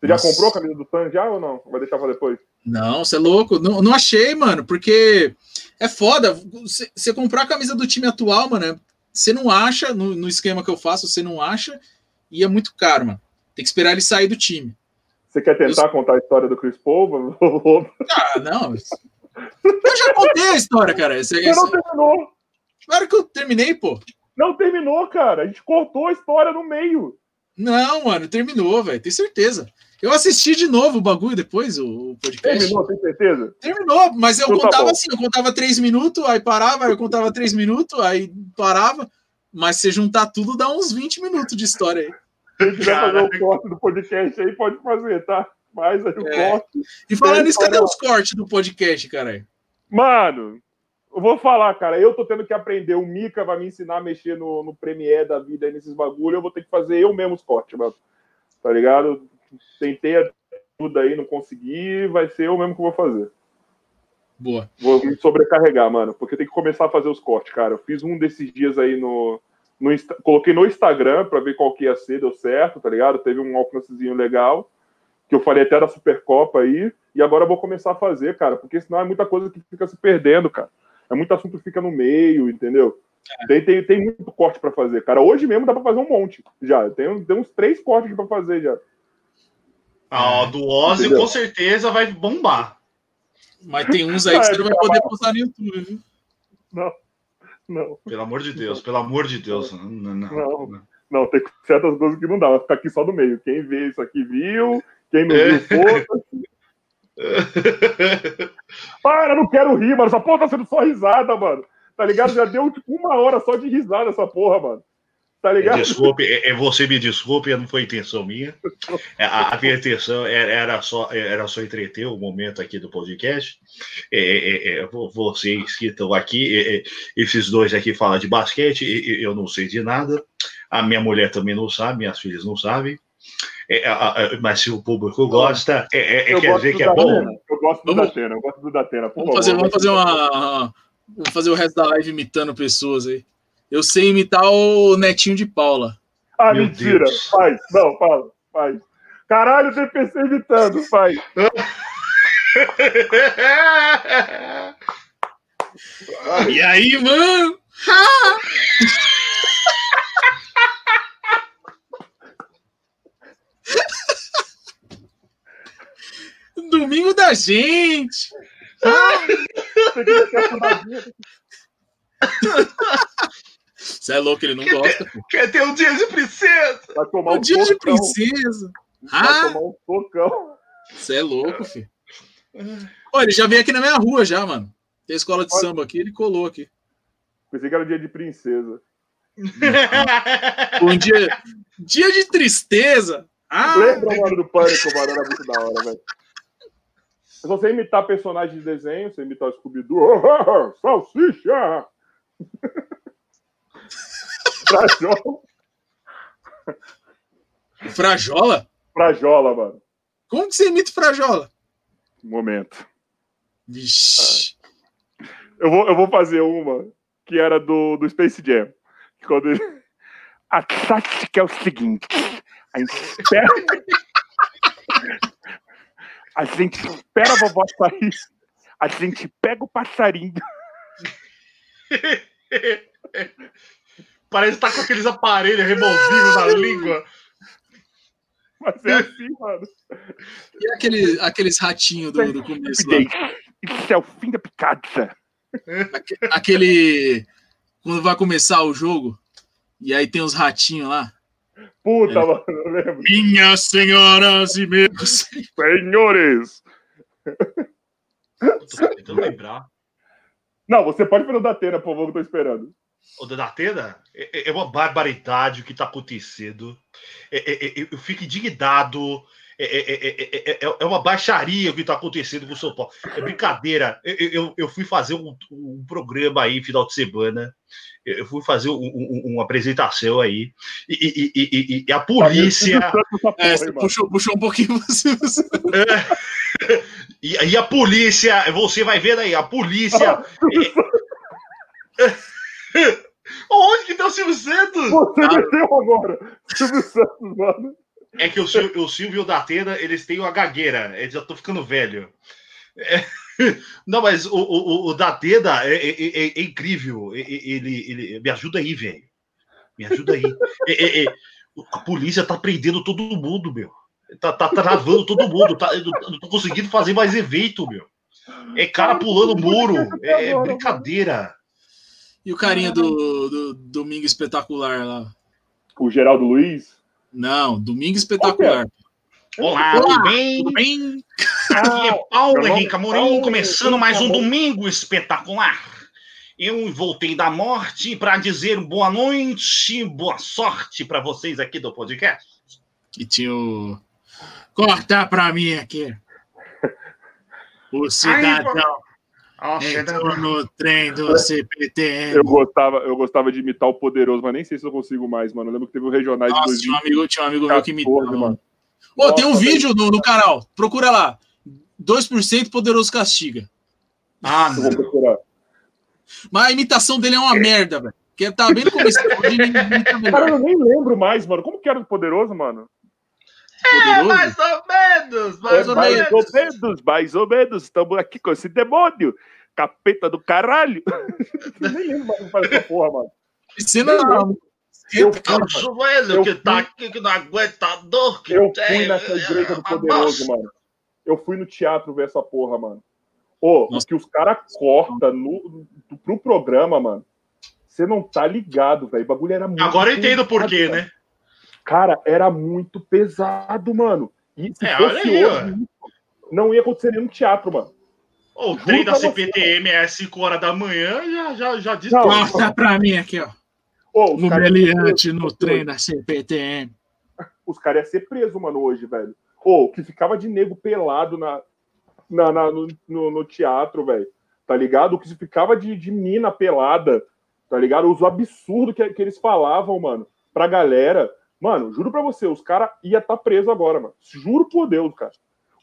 Você Nossa. já comprou a camisa do Suns já ou não? Vai deixar pra depois? Não, você é louco. Não, não achei, mano, porque é foda. Você você comprar a camisa do time atual, mano, você não acha, no, no esquema que eu faço, você não acha, e é muito caro, mano. Tem que esperar ele sair do time. Você quer tentar contar a história do Chris Paul? Ah, não. Eu já contei a história, cara. Você esse... não terminou. Claro que eu terminei, pô. Não terminou, cara. A gente cortou a história no meio. Não, mano, terminou, velho. Tenho certeza. Eu assisti de novo o bagulho depois, o, podcast. Terminou, tem certeza? Terminou, mas eu Então tá contava bom. assim, eu contava três minutos, aí parava, aí eu contava três minutos, aí parava. Mas se juntar tudo, dá uns 20 minutos de história aí. Se quiser fazer Caraca. o corte do podcast aí, pode fazer, tá? Faz aí o É. corte. E falando nisso, cadê os cortes do podcast, caralho? Mano, eu vou falar, cara. Eu tô tendo que aprender. O Mika vai me ensinar a mexer no, no Premiere da vida aí nesses bagulho. Eu vou ter que fazer eu mesmo os cortes, mano. Tá ligado? Tentei ajuda aí, não consegui. Vai ser eu mesmo que vou fazer. Boa. Vou me sobrecarregar, mano, porque tem que começar a fazer os cortes, cara. Eu fiz um desses dias aí no. no coloquei no Instagram pra ver qual que ia ser, deu certo, tá ligado? Teve um alcancezinho legal, que eu falei até da Supercopa aí, e agora eu vou começar a fazer, cara, porque senão é muita coisa que fica se perdendo, cara. É muito assunto que fica no meio, entendeu? Tem, tem, tem muito corte pra fazer, cara. Hoje mesmo dá pra fazer um monte já. Tem, tem uns três cortes pra fazer já. Ah, do Ozzy Entendeu? com certeza vai bombar. Mas tem uns aí que você não vai poder postar no YouTube, viu? Não, não. Pelo amor de Deus, pelo amor de Deus. Não, não, não. Não. Não, tem certas coisas que não dá, vai ficar aqui só do meio. Quem vê isso aqui viu, quem não É. viu, foda. Para, eu não quero rir, mano. Essa porra tá sendo só risada, mano. Tá ligado? Já deu tipo uma hora só de risada essa porra, mano. Tá ligado? Desculpe, é, é você me desculpe, não foi intenção minha. É, A, a minha intenção era, era só, era só entreter o momento aqui do podcast. É, é, é, vo- vocês que estão aqui, é, é, esses dois aqui falam de basquete, eu não sei de nada. A minha mulher também não sabe, minhas filhas não sabem. É, mas se o público gosta, é, é- é- quer dizer que é bom. Eu gosto do Vamos- Datena, eu gosto do Datena. Vamos fazer, vamos fazer uma. Vamos fazer o resto da live imitando pessoas aí. Eu sei imitar o netinho de Paula. Ah, Meu mentira. Deus. Faz. Não, fala. Faz. Caralho, DPC imitando. Faz. E aí, mano? Domingo da gente. Você ter Você é louco, ele não gosta. pô. Quer ter um dia de princesa? Vai tomar O um dia de socão. princesa. Vai Ah, tomar um socão. você é louco, filho. Olha, ele já veio aqui na minha rua já, mano. Tem escola de samba aqui, ele colou aqui. Pensei que era dia de princesa. Um dia, dia de tristeza. Ah, Lembra, mano, do Pânico, mano? Era muito da hora, velho. Se você imitar personagem de desenho, você imitar o Scooby-Doo, oh, oh, oh, salsicha! Frajola, Frajola? frajola, mano. Como que você imita o Frajola? Momento. Vixe. Eu vou, eu vou fazer uma que era do, do Space Jam. Quando ele... A tática é o seguinte: a gente espera. A gente espera a vovó sair. A gente pega o passarinho. Parece que tá com aqueles aparelhos removíveis na língua. Mas é assim, mano. E aquele, aqueles ratinhos do, do começo lá? Isso é o fim da picada. Aque- Aquele. Quando vai começar o jogo, e aí tem os ratinhos lá. Puta, mano, eu lembro. Minhas senhoras e meus. Senhores! Tô tentando lembrar. Não, você pode o da Atena, por favor, que eu tô esperando. O da Atena é, é uma barbaridade o que tá acontecendo. É, é, é, eu fico indignado. É, é, é, é, é, é uma baixaria o que tá acontecendo com o São Paulo. É brincadeira. Eu, eu, eu fui fazer um, um programa aí final de semana. Eu fui fazer um- um- uma apresentação aí. E, e- e- e- e a polícia. É, você puxou, puxou um pouquinho você. E, e a polícia, você vai ver aí, a polícia. Onde que tá o Silvio Santos? Você meteu agora! Silvio Santos, mano. É que o, Sil- o Silvio e o Datena, eles têm uma gagueira, eles já estão ficando velho. É, Não, mas o, o, o Datena é, é- é- é incrível. Ele, ele, me ajuda aí, velho. Me ajuda aí. É- é- é, a polícia tá prendendo todo mundo, meu. Tá, tá travando todo mundo. Tá, não- tô conseguindo fazer mais evento, meu. É cara pulando muro. É, é brincadeira. E o carinha do, do Domingo Espetacular lá? O Geraldo Luiz? Não, Domingo Espetacular. Olá, Olá, tudo bem? Tudo bem? Aqui é Paulo Henrique Amorim, começando mais um Domingo Espetacular. Eu voltei da morte para dizer boa noite, boa sorte para vocês aqui do podcast. Que tinha o... Corta para mim aqui. O cidadão. Entrou no trem do CPTM. Eu gostava, eu gostava de imitar o Poderoso, mas nem sei se eu consigo mais, mano. Eu lembro que teve o Regionais Nossa, de 2000. Tinha um amigo, tinha um amigo meu que imitava, mano. Pô, Nossa, tem um vídeo no, no, canal. Procura lá. 2% Poderoso Castiga. Ah, não. vou procurar. Mas a imitação dele é uma merda, velho. Porque tá bem no começo. Cara, eu nem lembro mais, mano. Como que era o Poderoso, mano? É, mais ou menos, mais, é, ou, mais menos. ou menos. Mais ou menos, estamos aqui com esse demônio, capeta do caralho. Nem lembro mais como faz essa porra, mano. Ensina não. Eu fui, joelho que tá aqui, que não aguenta a dor. Que eu fui nessa igreja do Poderoso, mano. Eu fui no teatro ver essa porra, mano. Ô, oh, o que os caras cortam no, pro programa, mano. Você não tá ligado, velho. O bagulho era muito. Agora eu entendo por quê, né? Cara, era muito pesado, mano. E se é, fosse aí, hoje, não ia acontecer nenhum teatro, mano. O trem da CPTM você, é 5 horas da manhã, já, já, já disse. Mostra pra mim aqui, ó. Oh, no meliante no trem da CPTM. Os caras iam ser presos, mano, hoje, velho. Ô, oh, que ficava de nego pelado na, na, na no, no, no, teatro, velho. Tá ligado? O que ficava de, de mina pelada, tá ligado? Os absurdos que, que eles falavam, mano, pra galera. Mano, juro pra você, os caras iam estar tá presos agora, mano. Juro por Deus, cara.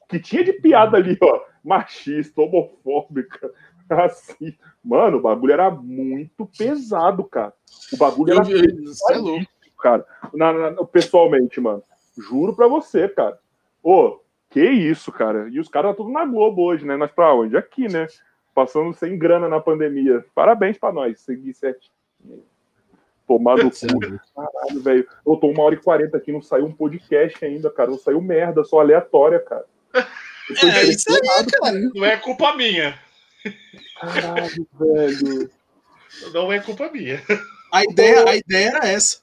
O que tinha de piada ali, ó, machista, homofóbica, assim. Mano, o bagulho era muito pesado, cara. O bagulho era. Eu, é louco. Cara, na, na, pessoalmente, mano. Juro pra você, cara. Ô, que isso, cara. E os caras tudo na Globo hoje, né? Nós pra onde? Aqui, né? Passando sem grana na pandemia. Parabéns pra nós, seguir certinho. Tomado cu. Caralho, velho. Eu tô uma hora e quarenta aqui, não saiu um podcast ainda, cara. Não saiu merda, só aleatória, cara. É isso aí, cara. Não é culpa minha. Caralho, velho. Não é culpa minha. A ideia, a ideia era essa.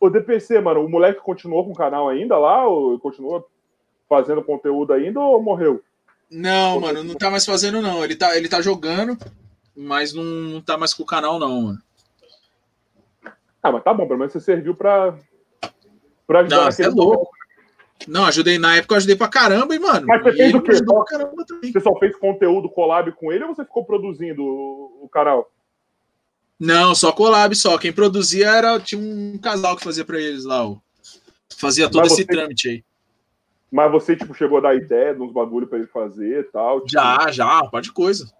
O DPC, mano, o moleque continuou com o canal ainda lá? Ou continuou fazendo conteúdo ainda ou morreu? Não, mano, não tá mais fazendo, não. Ele tá, ele tá jogando, mas não, não tá mais com o canal, não, mano. Ah, mas tá bom, pelo menos você serviu pra, pra ajudar não, é louco. Não, ajudei na época, eu ajudei pra caramba, e, mano. Mas você fez o quê? Você só fez conteúdo collab com ele ou você ficou produzindo o, canal? Não, só collab só. Quem produzia era. Tinha um casal que fazia pra eles lá. Ó. Fazia todo mas esse você, trâmite aí. Mas você, tipo, chegou a dar ideia de uns bagulho pra ele fazer e tal? Tipo... Já, já, um par de coisa.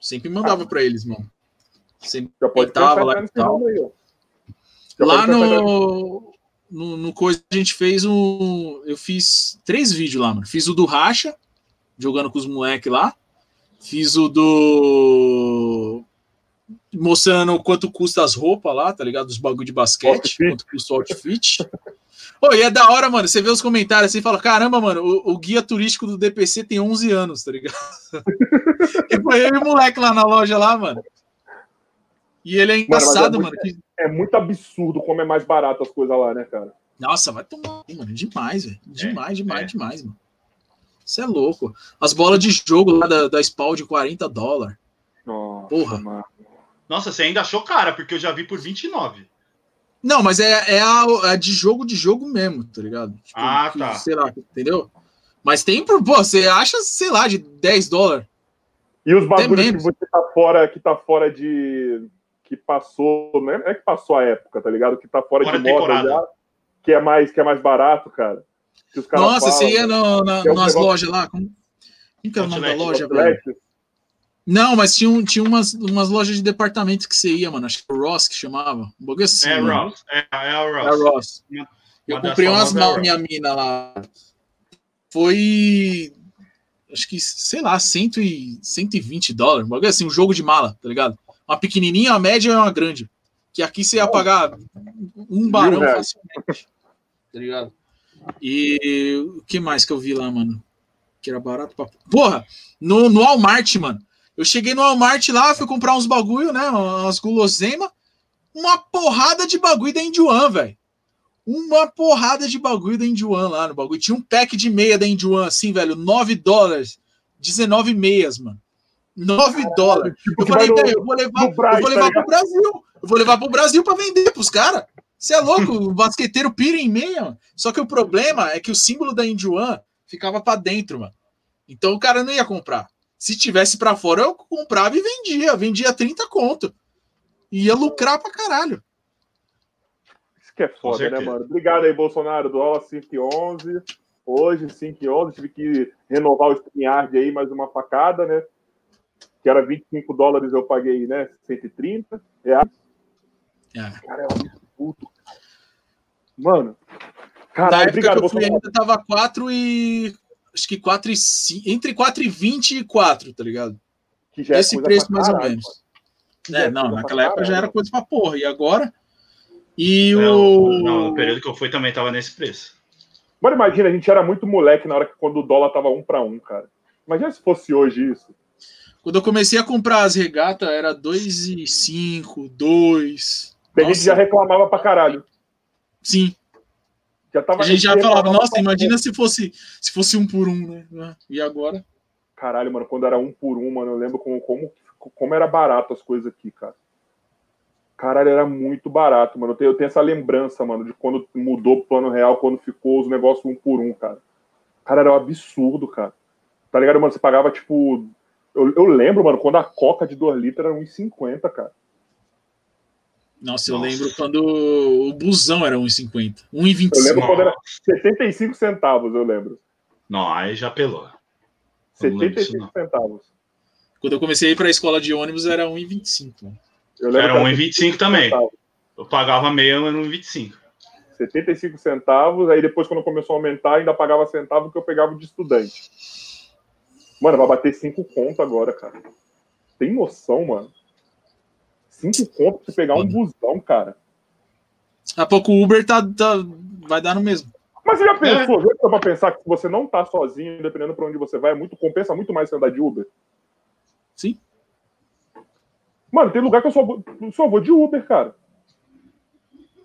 Sempre mandava ah. pra eles, mano. Sempre já pode tava lá e tal. Aí, ó. Lá no, no, no, coisa a gente fez um. Eu fiz três vídeos lá, mano. Fiz o do Racha, jogando com os moleques lá. Fiz o do. Mostrando quanto custa as roupas lá, tá ligado? Os bagulho de basquete, outfit. quanto custa o outfit. Pô, e é da hora, mano. Você vê os comentários assim e fala: caramba, mano, o, o, guia turístico do DPC tem 11 anos, tá ligado? e foi eu e o moleque lá na loja lá, mano. E ele é engraçado, mano. É, muito, mano, é, muito absurdo como é mais barato as coisas lá, né, cara? Nossa, vai tomar, mano. Demais, velho. Demais, é, demais, é. demais, mano. Isso é louco. As bolas de jogo lá da, da Spawn de 40 dólares. Nossa, Porra. Mano. Nossa, você ainda achou cara, porque eu já vi por 29. Não, mas é, é a, a de jogo de jogo mesmo, tá ligado? Tipo, ah, tá. Sei lá, entendeu? Mas tem por, pô, você acha, sei lá, de 10 dólares. E os bagulhos que você tá fora, que tá fora de que passou, não é, é que passou a época, tá ligado? Que tá fora, fora de moda já, que é mais, que é mais barato, cara. Nossa, falam, você ia no, na, é um nas lojas lá. Como, como que é o nome da loja, velho? Não, mas tinha, um, tinha umas, umas lojas de departamento que você ia, mano. Acho que o Ross que chamava. Um bagulho assim. É, Ross. É, é o Ross. É Ross. Eu comprei umas mal minha mina lá. Foi. Acho que, sei lá, cento e, 120 dólares. Um bagulho assim, um jogo de mala, tá ligado? Uma pequenininha, uma média e uma grande. Que aqui você ia pagar um barão facilmente. Tá ligado? E o que mais que eu vi lá, mano? Que era barato pra. Porra, no, no Walmart, mano. Eu cheguei no Walmart lá, fui comprar uns bagulho, né? Umas guloseimas. Uma porrada de bagulho da Indian, velho. Uma porrada de bagulho da Indian lá no bagulho. Tinha um pack de meia da Indian, assim, velho. 9 dólares. 19 meias, mano. 9 dólares. Tipo, eu falei, no, eu vou levar, eu vou levar tá pro Brasil. Eu vou levar pro Brasil para vender pros caras. Você é louco, o basqueteiro pira em meia. Mano. Só que o problema é que o símbolo da Indian ficava para dentro, mano. Então o cara não ia comprar. Se tivesse para fora, eu comprava e vendia. Vendia 30 conto. Ia lucrar pra caralho. Isso que é foda, né, mano? Obrigado aí, Bolsonaro. Dólar 5,11. Hoje, 5,11. Tive que renovar o StreamYard aí, mais uma facada, né? Que era 25 dólares, eu paguei, né? 130 reais. É. Cara, é um puto. Mano, caralho, obrigado. Que eu fui, ainda tava 4 e. Acho que 4 e 5, entre 4 e 20 e 4, tá ligado? Que já é Esse preço mais caralho, ou menos. É, não, naquela época já era coisa pra porra. E agora? E é, o. Não, no período que eu fui também tava nesse preço. Mano, imagina, a gente era muito moleque na hora que quando o dólar tava um para um, cara. Imagina se fosse hoje isso. Quando eu comecei a comprar as regatas, era 2,5, 2. A gente já reclamava pra caralho. Sim. Já tava a gente já falava, nossa, imagina se fosse, se fosse um por um, né? E agora? Caralho, mano, quando era um por um, mano, eu lembro como, como, como era barato as coisas aqui, cara. Caralho, era muito barato, mano. Eu tenho, eu tenho essa lembrança, mano, de quando mudou o plano real, quando ficou os negócios um por um, cara. Cara, era um absurdo, cara. Tá ligado, mano? Você pagava, tipo, eu, eu lembro, mano, quando a coca de 2 litros era 1,50, cara. Nossa, eu Nossa. lembro quando o busão era 1,50. 1,25. Eu lembro quando era 75 centavos, eu lembro. Não, aí já pelou. 75 centavos. Quando eu comecei a ir para a escola de ônibus era 1,25. Era 1,25 também. Centavos. Eu pagava meia, mas 1,25. 75 centavos, aí depois quando começou a aumentar, ainda pagava centavo que eu pegava de estudante. Mano, vai bater cinco conto agora, cara. Tem noção, mano? Cinco conto pra você pegar um busão, cara. Daqui a pouco o Uber tá, tá, vai dar no mesmo. Mas você já pensou, é. já pra pensar que você não tá sozinho, dependendo pra onde você vai, é muito, compensa muito mais você andar de Uber? Sim. Mano, tem lugar que eu só vou, só vou de Uber, cara.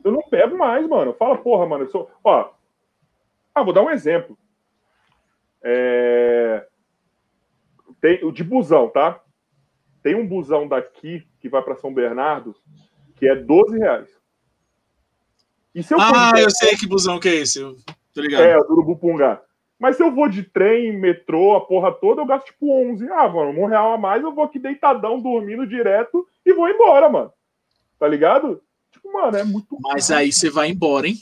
Eu não pego mais, mano. Fala, porra, mano. Eu sou... Ó. Ah, vou dar um exemplo. É... Tem o de busão, tá? Tem um busão daqui que vai para São Bernardo que é 12 reais. E se eu ah, eu sei que busão que é esse. Eu tô ligado. É, do Urubupungá. Mas se eu vou de trem, metrô, a porra toda, eu gasto tipo 11. Ah, mano, um real a mais, eu vou aqui deitadão, dormindo direto e vou embora, mano. Tá ligado? Tipo, mano, é muito. Mas aí você vai embora, hein?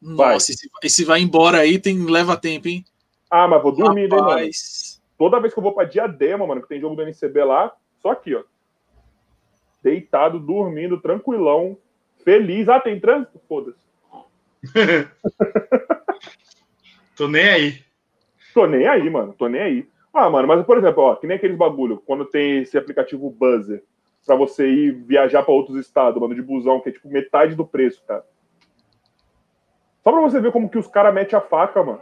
Vai. Nossa, esse, esse vai embora aí tem, leva tempo, hein? Ah, mas vou dormir, né, mano? Toda vez que eu vou pra Diadema, mano, que tem jogo do NCB lá, só aqui, ó. Deitado, dormindo, tranquilão, feliz. Ah, tem trânsito? Foda-se. Tô nem aí. Tô nem aí, mano. Tô nem aí. Ah, mano, mas por exemplo, ó, que nem aqueles bagulho, quando tem esse aplicativo Buzzer, pra você ir viajar pra outros estados, mano, de busão, que é tipo metade do preço, cara. Só pra você ver como que os caras metem a faca, mano.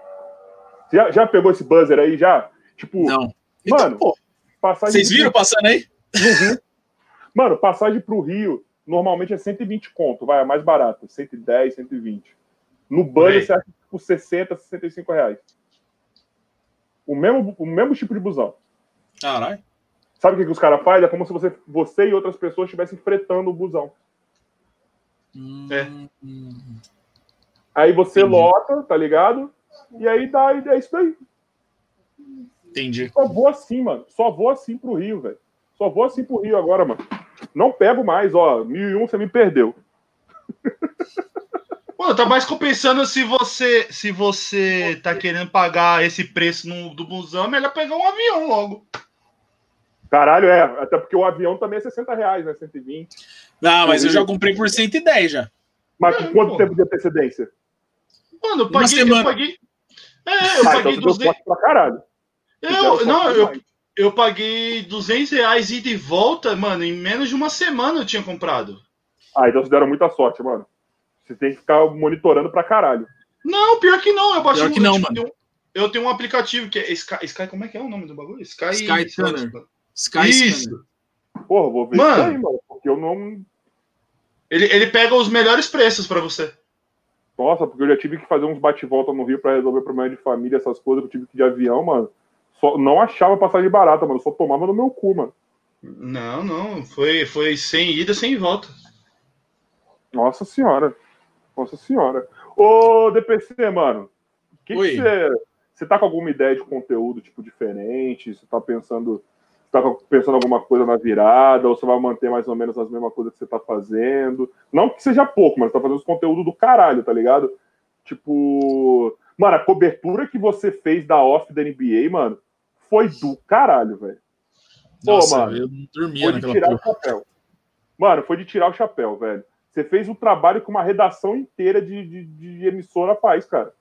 Você já, já pegou esse buzzer aí, já? Tipo, não. Então, mano, pô, passagem. Vocês viram passando aí? Uhum. Mano, passagem pro Rio normalmente é 120 conto, vai, é mais barato, 110, 120. No Bunny você acha por 60, 65 reais. O mesmo, o mesmo tipo de busão. Caralho. Sabe o que, que os caras fazem? É como se você, você e outras pessoas estivessem fretando o busão. Hum, é. Aí você Entendi. lota, tá ligado? E aí dá, é isso daí. Entendi. Só vou assim, mano. Só vou assim pro Rio, velho. Só vou assim pro Rio agora, mano. Não pego mais, ó. 1001 você me perdeu. Pô, tá mais compensando se você se você tá querendo pagar esse preço no, do busão, é melhor pegar um avião logo. Caralho, é. Até porque o avião também é 60 reais, né? 120. Não, mas eu já comprei por 110 já. Mas com é, quanto pô. tempo de antecedência? Mano, eu paguei, eu paguei. É, eu ah, paguei então 200. Pra caralho. Eu, não, eu, eu paguei 200 reais ida e volta, mano, em menos de uma semana eu tinha comprado. Ah, então vocês deram muita sorte, mano. Você tem que ficar monitorando pra caralho. Não, pior que não. Eu baixei pior que não, tipo, mano. eu tenho um aplicativo que é Sky, Sky. Como é que é o nome do bagulho? Sky. Sky Scanner. Sky Isso. Scanner. Porra, vou ver Mano. isso aí, mano. Porque eu não. Ele, ele pega os melhores preços pra você. Nossa, porque eu já tive que fazer uns bate-volta no Rio pra resolver problema de família, essas coisas, que eu tive que ir de avião, mano. Só, não achava passagem barata, mano. Só tomava no meu cu, mano. Não, não. Foi, foi sem ida, sem volta. Nossa senhora. Nossa senhora. Ô, DPC, mano. O que Oi. que você. Você tá com alguma ideia de conteúdo, tipo, diferente? Você tá pensando. Você tá pensando alguma coisa na virada? Ou você vai manter mais ou menos as mesmas coisas que você tá fazendo? Não que seja pouco, mas você tá fazendo os conteúdos do caralho, tá ligado? Tipo. Mano, a cobertura que você fez da off da NBA, mano, foi do caralho, velho. Pô, Nossa, mano, eu não dormia Foi de tirar o porra. chapéu. Mano, foi de tirar o chapéu, velho. Você fez um trabalho que uma redação inteira de, de, de emissora faz, cara.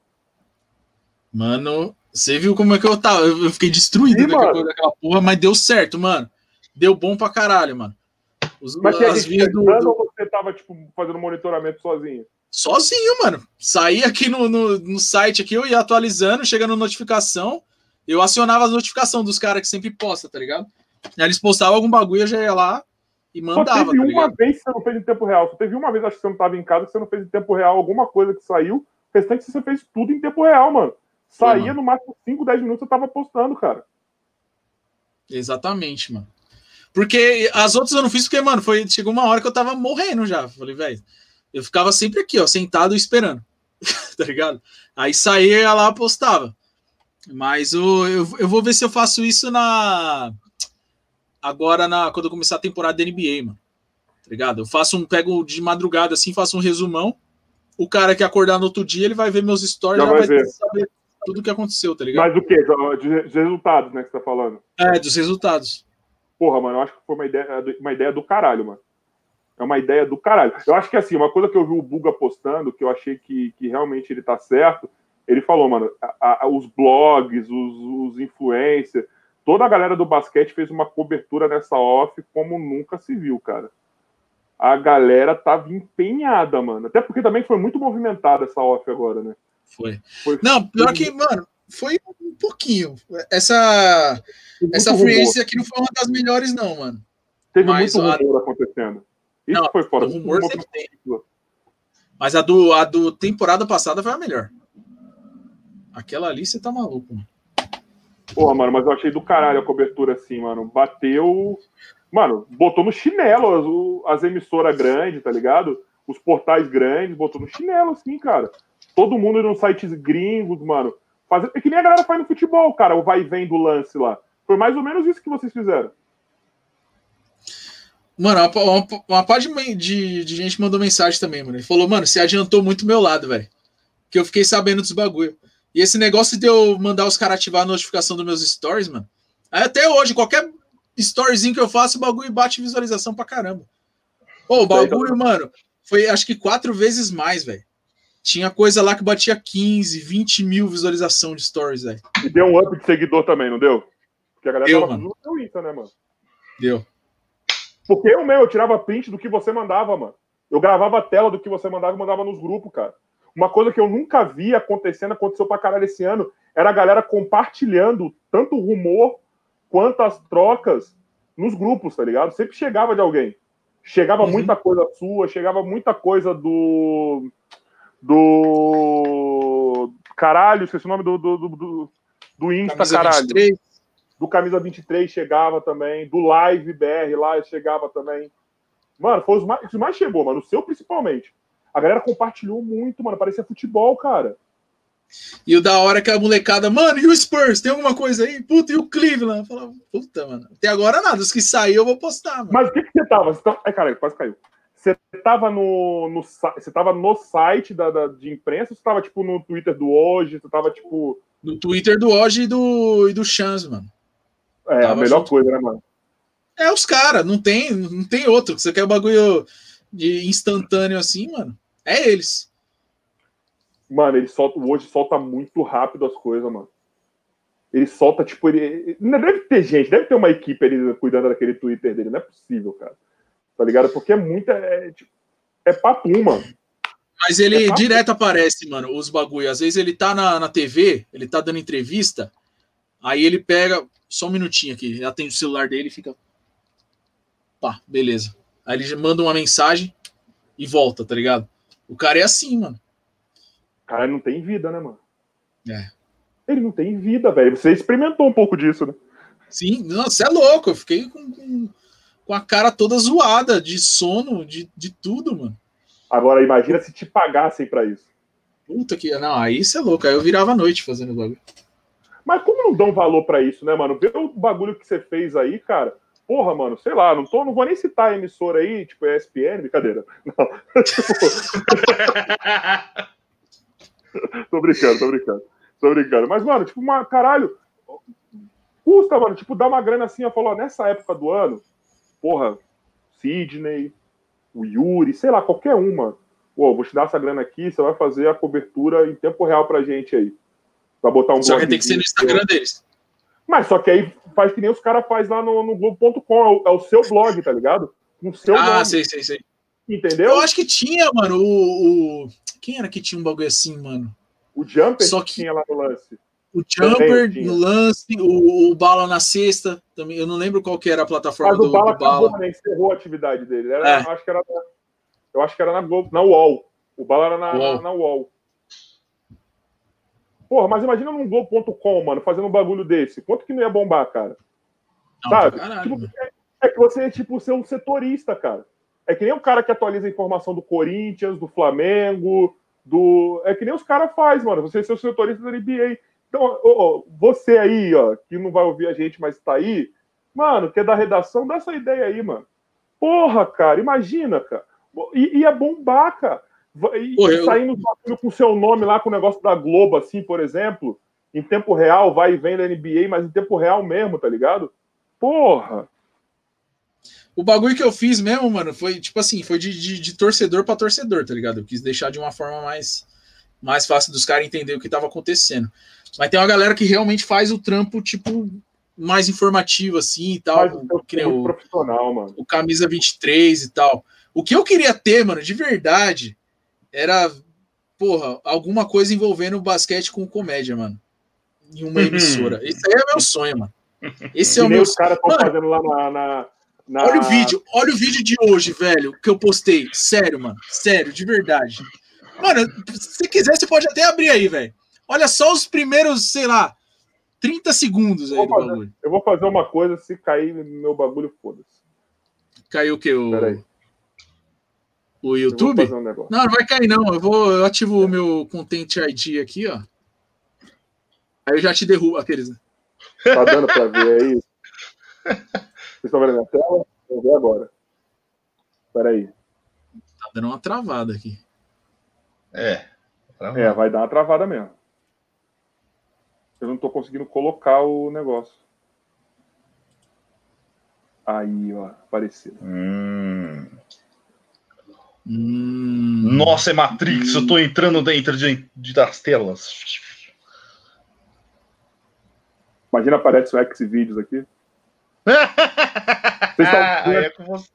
Mano, você viu como é que eu tava? Eu fiquei destruído Sim, daquela, porra, mas deu certo, mano. Deu bom pra caralho, mano. Os, Mas tinha as vias do- ou você tava, tipo, fazendo monitoramento sozinho? Sozinho, mano. Saí aqui no, no, no site aqui, eu ia atualizando, chegando notificação, eu acionava as notificações dos caras que sempre posta, tá ligado? Aí eles postavam algum bagulho, eu já ia lá e Só mandava, teve tá uma vez que você não fez em tempo real. Só teve uma vez, acho que você não tava em casa, que você não fez em tempo real alguma coisa que saiu. O restante você fez tudo em tempo real, mano. Foi, Saía mano. no máximo 5, 10 minutos, você tava postando, cara. Exatamente, mano. Porque as outras eu não fiz porque, mano, foi, chegou uma hora que eu tava morrendo já. Falei, velho, eu ficava sempre aqui, ó, sentado esperando. tá ligado? Aí saía lá postava. Mas o, eu, eu vou ver se eu faço isso na. Agora, na, quando eu começar a temporada da NBA, mano. Tá ligado? Eu faço um. Pego de madrugada assim, faço um resumão. O cara que acordar no outro dia, ele vai ver meus stories Já já, vai saber tudo o que aconteceu, tá ligado? Mas o quê? De resultados, né, que você tá falando. É, dos resultados. Porra, mano, eu acho que foi uma ideia, uma ideia do caralho, mano. É uma ideia do caralho. Eu acho que assim, uma coisa que eu vi o Buga postando, que eu achei que, que realmente ele tá certo, ele falou, mano, a- a- os blogs, os, os influencers, toda a galera do basquete fez uma cobertura nessa off como nunca se viu, cara. A galera tava empenhada, mano. Até porque também foi muito movimentada essa off agora, né? Foi. Foi- Não, pior que, mano, foi um pouquinho. Essa, Muito essa free agency aqui não foi uma das melhores, não, mano. Teve mas muito a- rumor acontecendo. Isso Não, foi fora. rumor sempre tem. Mas a do, a do temporada passada foi a melhor. Aquela ali você tá maluco, mano. Porra, mano, mas eu achei do caralho a cobertura assim, mano. Bateu. Mano, botou no chinelo as, as emissoras grandes, tá ligado? Os portais grandes, botou no chinelo, assim, cara. Todo mundo nos sites gringos, mano. Fazer... É que nem a galera faz no futebol, cara, o vai e vem do lance lá. Foi mais ou menos isso que vocês fizeram. Mano, uma, uma, uma parte de, de, de gente mandou mensagem também, mano. Ele falou, mano, você adiantou muito meu lado, velho. Que eu fiquei sabendo dos bagulho. E esse negócio de eu mandar os caras ativar a notificação dos meus stories, mano. Aí até hoje, qualquer storyzinho que eu faço, o bagulho bate visualização pra caramba. Pô, o bagulho, mano, foi acho que quatro vezes mais, velho. Tinha coisa lá que batia 15, 20 mil visualização de stories, velho. E deu um up de seguidor também, não deu? Porque a galera Deu, tava mano. no Insta, né, mano? Deu. Porque eu mesmo, eu tirava print do que você mandava, mano. Eu gravava a tela do que você mandava e mandava nos grupos, cara. Uma coisa que eu nunca vi acontecendo, aconteceu pra caralho esse ano, era a galera compartilhando tanto o rumor quanto as trocas nos grupos, tá ligado? Sempre chegava de alguém. Chegava Uhum. muita coisa sua, chegava muita coisa do. Do. Caralho, esqueci o nome do, do, do, do, Insta, Camisa caralho 23. do Camisa 23 chegava também, do Live BR lá chegava também. Mano, foi os mais, os mais chegou, mano, o seu principalmente. A galera compartilhou muito, mano, parecia futebol, cara. E o da hora que a molecada, mano, e o Spurs? Tem alguma coisa aí? Puta, e o Cleveland? Eu falava, puta, mano. Até agora nada. Os que saíram eu vou postar, mano. Mas o que, que você tava? Você tava... Ai, caralho, quase caiu. Você tava no, no, você tava no site da, da- de imprensa ou você tava, tipo, no Twitter do hoje? Você tava, tipo... No Twitter do Oji e do, e do Chance, mano. É, a Tava melhor junto. coisa, né, mano? É os caras, não tem, não tem outro. Você quer o bagulho de instantâneo assim, mano? É eles. Mano, ele solta, hoje solta muito rápido as coisas, mano. Ele solta, tipo, ele. deve ter gente, deve ter uma equipe ali cuidando daquele Twitter dele. Não é possível, cara. Tá ligado? Porque é muita. É, tipo, é papum, mano. Mas ele é direto aparece, mano, os bagulho. Às vezes ele tá na, na TV, ele tá dando entrevista, aí ele pega. Só um minutinho aqui, atende o celular dele e fica. Pá, beleza. Aí ele manda uma mensagem e volta, tá ligado? O cara é assim, mano. O cara não tem vida, né, mano? É. Ele não tem vida, velho. Você experimentou um pouco disso, né? Sim, não, você é louco. Eu fiquei com, com, com, a cara toda zoada, de sono, de, de tudo, mano. Agora, imagina se te pagassem para isso. Puta que. Não, aí você é louco. Aí eu virava a noite fazendo bagulho. Mas como não dão valor para isso, né, mano? Vê o bagulho que você fez aí, cara. Porra, mano, sei lá, não, tô, não vou nem citar a emissora aí, tipo ESPN, brincadeira. Não. tô brincando, tô brincando. Tô brincando. Mas, mano, tipo, uma, caralho, custa, mano, tipo, dar uma grana assim, eu falo, nessa época do ano, porra, Sidney, o Yuri, sei lá, qualquer uma. Pô, vou te dar essa grana aqui, você vai fazer a cobertura em tempo real pra gente aí. Vai botar um Só que tem que ser no Instagram deles. Mas só que aí faz que nem os caras fazem lá no, no Globo.com, é, o, é o seu blog, tá ligado? O seu ah, nome. sei, sei, sei. Entendeu? Eu acho que tinha, mano, o, o... Quem era que tinha um bagulho assim, mano? O Jumper Só que tinha lá no lance. O Jumper no lance, o, o, Bala na sexta, também. Eu não lembro qual que era a plataforma Mas do, o Bala, do Bala. Acabou, né? encerrou a atividade dele. Era, é. acho que era eu acho que era na Globo, na UOL. O Bala era na UOL. Na, na UOL. Porra, mas imagina num Globo.com, mano, fazendo um bagulho desse. Quanto que não ia bombar, cara? Não, Sabe? Tipo, é, é, que você é tipo ser um setorista, cara. É que nem o cara que atualiza a informação do Corinthians, do Flamengo, do. É que nem os caras faz, mano. Você ser o setorista da NBA. Então, você aí, ó, que não vai ouvir a gente, mas tá aí, mano, que é da redação, dá essa ideia aí, mano. Porra, cara, imagina, cara. E, e é bombar, cara. E Pô, eu... saindo com o seu nome lá com o negócio da Globo, assim, por exemplo, em tempo real, vai e vem da NBA, mas em tempo real mesmo, tá ligado? Porra! O bagulho que eu fiz mesmo, mano, foi tipo assim, foi de, de, de torcedor para torcedor, tá ligado? Eu quis deixar de uma forma mais, mais fácil dos caras entender o que tava acontecendo. Mas tem uma galera que realmente faz o trampo, tipo, mais informativo, assim e tal. que o, profissional, mano. O camisa 23 e tal. O que eu queria ter, mano, de verdade, era, porra, alguma coisa envolvendo basquete com comédia, mano. Em uma uhum. emissora. Esse aí é meu sonho, mano. Esse é o meu. Os caras estão fazendo lá na, na, na, Olha o vídeo, olha o vídeo de hoje, velho, que eu postei. Sério, mano. Sério, de verdade. Mano, se quiser, você pode até abrir aí, velho. Olha só os primeiros, sei lá, 30 segundos aí do bagulho. Eu vou fazer uma coisa, se cair no meu bagulho, foda-se. Caiu o quê? O... Peraí. O YouTube? Um não, não vai cair, não. Eu vou, eu ativo o meu Content ID aqui, ó. Aí eu já te derrubo aqueles. Né? Tá dando pra ver aí? Vocês estão vendo a tela? Vou ver agora. Peraí. Tá dando uma travada aqui. É. Travada. É, vai dar uma travada mesmo. Eu não tô conseguindo colocar o negócio. Aí, ó, apareceu. Hum. Hum. Nossa, é Matrix, eu tô entrando dentro de, de das telas. Imagina aparece o X-Vídeos aqui. Vocês estão vendo... É você.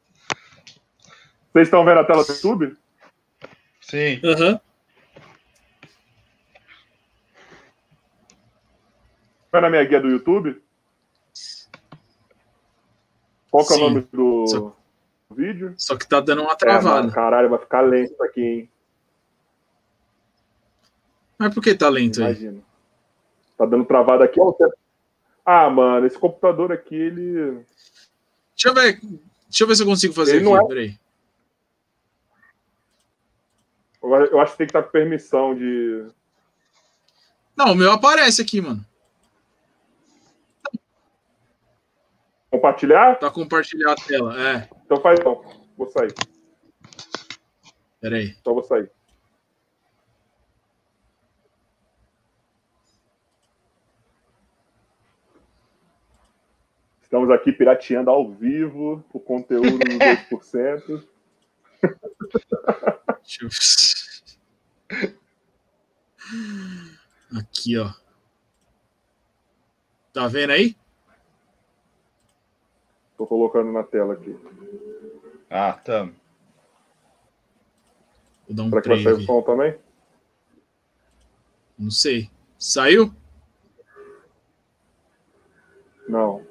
Vendo a tela do YouTube? Sim. Uhum. Vai na minha guia do YouTube? Qual que é o nome do. Só vídeo. Só que tá dando uma travada. É, caralho, vai ficar lento aqui, hein? Mas por que tá lento Imagina. aí? Tá dando travada aqui. Ah, mano, esse computador aqui, ele. Deixa eu ver. Deixa eu ver se eu consigo fazer ele aqui. Não é... Peraí. Eu acho que tem que estar com permissão de. Não, o meu aparece aqui, mano. Compartilhar? Tá compartilhar a tela, é. Então faz então. Vou sair. Pera aí. Então vou sair. Estamos aqui pirateando ao vivo o conteúdo do 2%. Deixa eu... Aqui, ó. Tá vendo aí? Tô colocando na tela aqui. Ah, tá. Vou dar um Será que vai sair o som também? Não sei. Saiu? Não.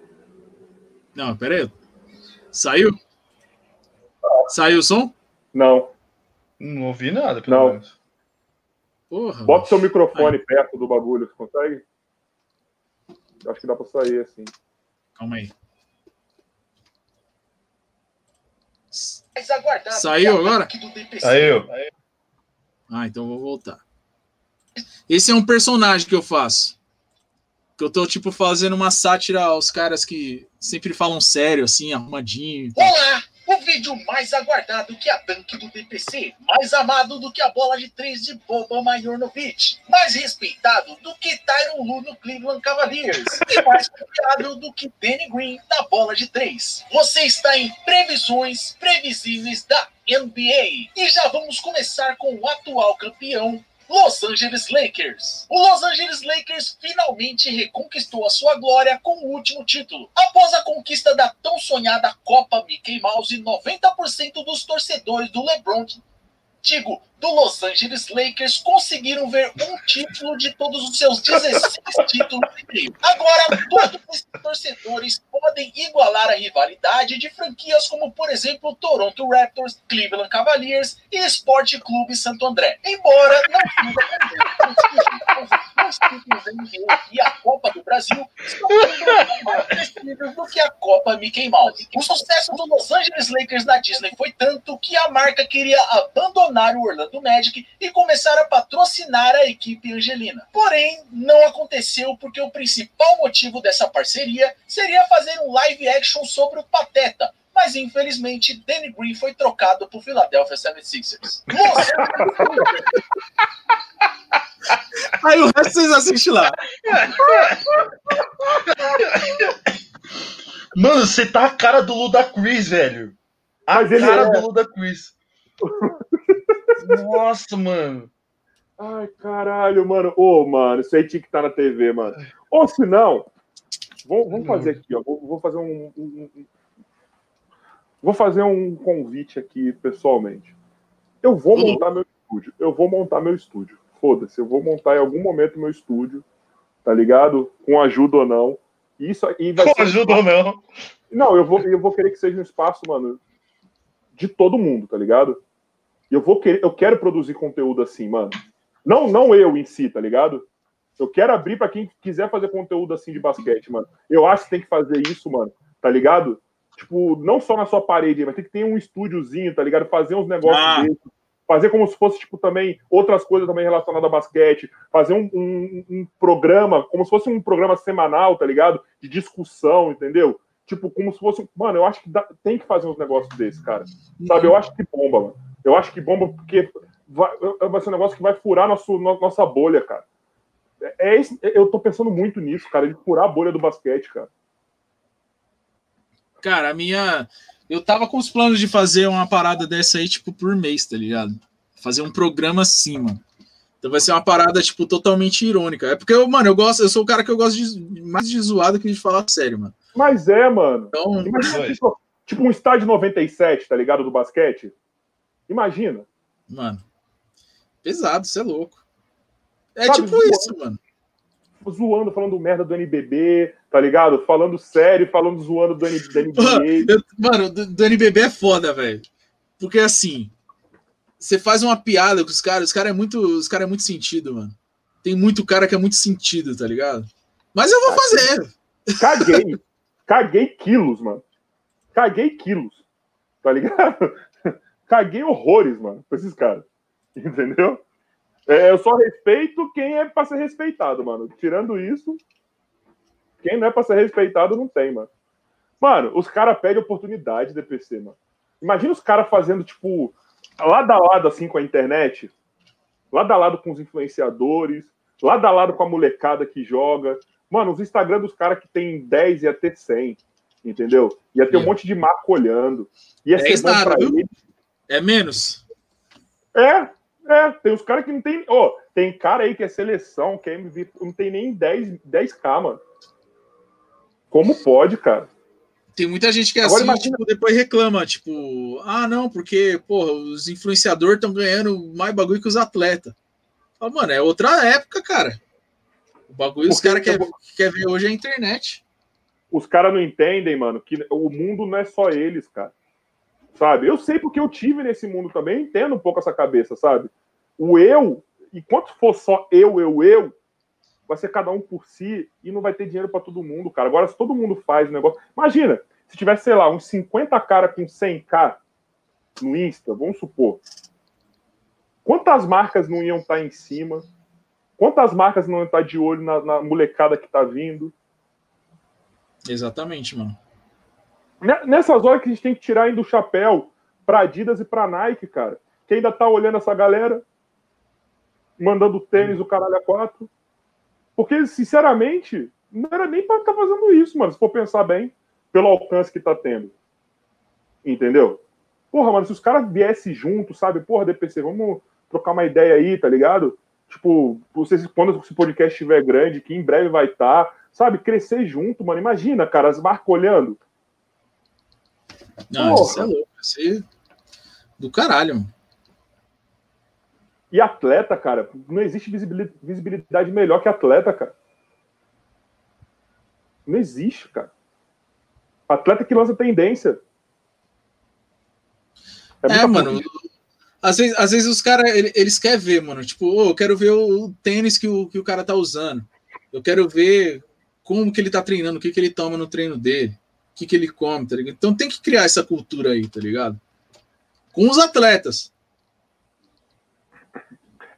Não, pera aí. Saiu? Saiu o som? Não. Não ouvi nada, pelo Não. menos. Porra. Bota seu microfone perto do bagulho, você consegue? Acho que dá pra sair assim. Calma aí. Mais aguardado Saiu que a agora? eu. Ah, então vou voltar. Esse é um personagem que eu faço. Que eu tô, tipo, fazendo uma sátira aos caras que sempre falam sério, assim, arrumadinho. Olá! Vídeo mais aguardado que a tanque do DPC, mais amado do que a bola de três de Boba Majornovic, mais respeitado do que Tyron Lu no Cleveland Cavaliers e mais confiável do que Danny Green na bola de três. Você está em previsões previsíveis da NBA e já vamos começar com o atual campeão Los Angeles Lakers. O Los Angeles Lakers finalmente reconquistou a sua glória com o último título. Após a conquista da tão sonhada Copa Mickey Mouse, 90% dos torcedores do LeBron, digo, do Los Angeles Lakers, conseguiram ver um título de todos os seus 16 títulos meio. Agora, todos esses torcedores podem igualar a rivalidade de franquias como, por exemplo, Toronto Raptors, Cleveland Cavaliers e Esporte Clube Santo André. Embora não os títulos da NBA e a Copa do Brasil são mais prestígios do que a Copa Mickey Mouse. O sucesso do Los Angeles Lakers na Disney foi tanto que a marca queria abandonar o Orlando Magic e começar a patrocinar a equipe angelina. Porém, não aconteceu porque o principal motivo dessa parceria seria fazer um live action sobre o Pateta. Mas infelizmente, Danny Green foi trocado por Philadelphia 76ers. Los Angeles Aí o resto vocês assistem lá. Mano, você tá a cara do Ludacris, velho. A Mas ele cara é. do Ludacris. Nossa, mano. Ai, caralho, mano. Ô, mano, isso aí tinha que estar na TV, mano. Ou se não, vamos, vamos fazer aqui, ó. Vou, vou fazer um, um- um- Vou fazer um convite aqui pessoalmente. Eu vou montar meu estúdio. Eu vou montar meu estúdio. Foda-se, eu vou montar em algum momento meu estúdio, tá ligado? Com ajuda ou não. Isso aí vai Com ser. ajuda ou não? Não, eu vou, eu vou querer que seja um espaço, mano, de todo mundo, tá ligado? E eu vou querer, eu quero produzir conteúdo assim, mano. Não, não eu em si, tá ligado? Eu quero abrir pra quem quiser fazer conteúdo assim de basquete, mano. Eu acho que tem que fazer isso, mano, tá ligado? Tipo, não só na sua parede, mas tem que ter um estúdiozinho, tá ligado? Fazer uns negócios Ah. desses. Fazer como se fosse, tipo, também outras coisas também relacionadas a basquete. Fazer um, um- um programa, como se fosse um programa semanal, tá ligado? De discussão, entendeu? Tipo, como se fosse. Mano, eu acho que dá- tem que fazer uns negócios desses, cara. Sabe? Eu acho que bomba, mano. Eu acho que bomba porque vai, vai ser um negócio que vai furar nosso, no- nossa bolha, cara. É, é esse- eu tô pensando muito nisso, cara, de furar a bolha do basquete, cara. Cara, a minha. Eu tava com os planos de fazer uma parada dessa aí, tipo, por mês, tá ligado? Fazer um programa assim, mano. Então vai ser uma parada, tipo, totalmente irônica. É porque, eu, mano, eu gosto, eu sou o cara que eu gosto de, mais de zoar do que de falar sério, mano. Mas é, mano. Então, Imagina, tipo, tipo um estádio 97, tá ligado? Do basquete. Imagina. mano, pesado, você é louco. É Sabe, tipo zoando. isso, mano. Zoando, falando merda do NBB, tá ligado? Falando sério, falando zoando do, N, NBA. Eu- mano, do, do NBB é foda, velho. Porque assim, você faz uma piada com os caras, os caras é muito, os cara é muito sentido, mano. Tem muito cara que é muito sentido, tá ligado? Mas eu vou fazer. Caguei. Caguei quilos, mano. Caguei quilos. Tá ligado? Caguei horrores, mano, pra esses caras. Entendeu? É, eu só respeito quem é pra ser respeitado, mano. Tirando isso, quem não é pra ser respeitado não tem, mano. Mano, os caras pedem oportunidade, DPC, mano. Imagina os caras fazendo, tipo, lado a lado, assim, com a internet. Lado a lado com os influenciadores. Lado a lado com a molecada que joga. Mano, os Instagram dos caras que tem 10 ia ter 100, entendeu? Ia ter um Ia. monte de marco olhando. Ia ser 10 bom nada, pra viu? ele. É menos. É, é, tem os caras que não tem. Ó, tem cara aí que é seleção, que é MVP, não tem nem 10, 10k, mano. Como pode, cara? Tem muita gente que é Agora assim, imagina- tipo, depois reclama, tipo, ah, não, porque, porra, os influenciadores estão ganhando mais bagulho que os atletas. Fala, mano, é outra época, cara. O bagulho os caras querem quer ver hoje é a internet. Os caras não entendem, mano, que o mundo não é só eles, cara. Sabe? Eu sei porque eu tive nesse mundo também, eu entendo um pouco essa cabeça, sabe? O eu, enquanto for só eu, eu, eu, vai ser cada um por si e não vai ter dinheiro pra todo mundo, cara. Agora, se todo mundo faz o negócio. Imagina, se tivesse, sei lá, uns 50 cara com 100k no Insta, vamos supor. Quantas marcas não iam estar em cima? Quantas marcas não estar de olho na, na molecada que tá vindo? Exatamente, mano. Ne- Nessas horas que a gente tem que tirar ainda o chapéu pra Adidas e pra Nike, cara. Que ainda tá olhando essa galera, mandando tênis o caralho a quatro. Porque, sinceramente, não era nem pra estar fazendo isso, mano, se for pensar bem, pelo alcance que tá tendo. Entendeu? Porra, mano, se os caras viessem juntos, sabe? Porra, DPC, vamos trocar uma ideia aí, tá ligado? Tipo, vocês, quando esse podcast estiver grande, que em breve vai estar, sabe? Crescer junto, mano. Imagina, cara, as marcas olhando. Não, Porra. isso é louco. Isso é do caralho, mano. E atleta, cara, não existe visibili- visibilidade melhor que atleta, cara. Não existe, cara. Atleta que lança tendência. É, muita mano. Às vezes, às vezes os caras, ele- eles querem ver, mano. Tipo, ô, eu quero ver o, o tênis que o, que o cara tá usando. Eu quero ver como que ele tá treinando, o que, que ele toma no treino dele, o que, que ele come, tá ligado? Então tem que criar essa cultura aí, tá ligado? Com os atletas.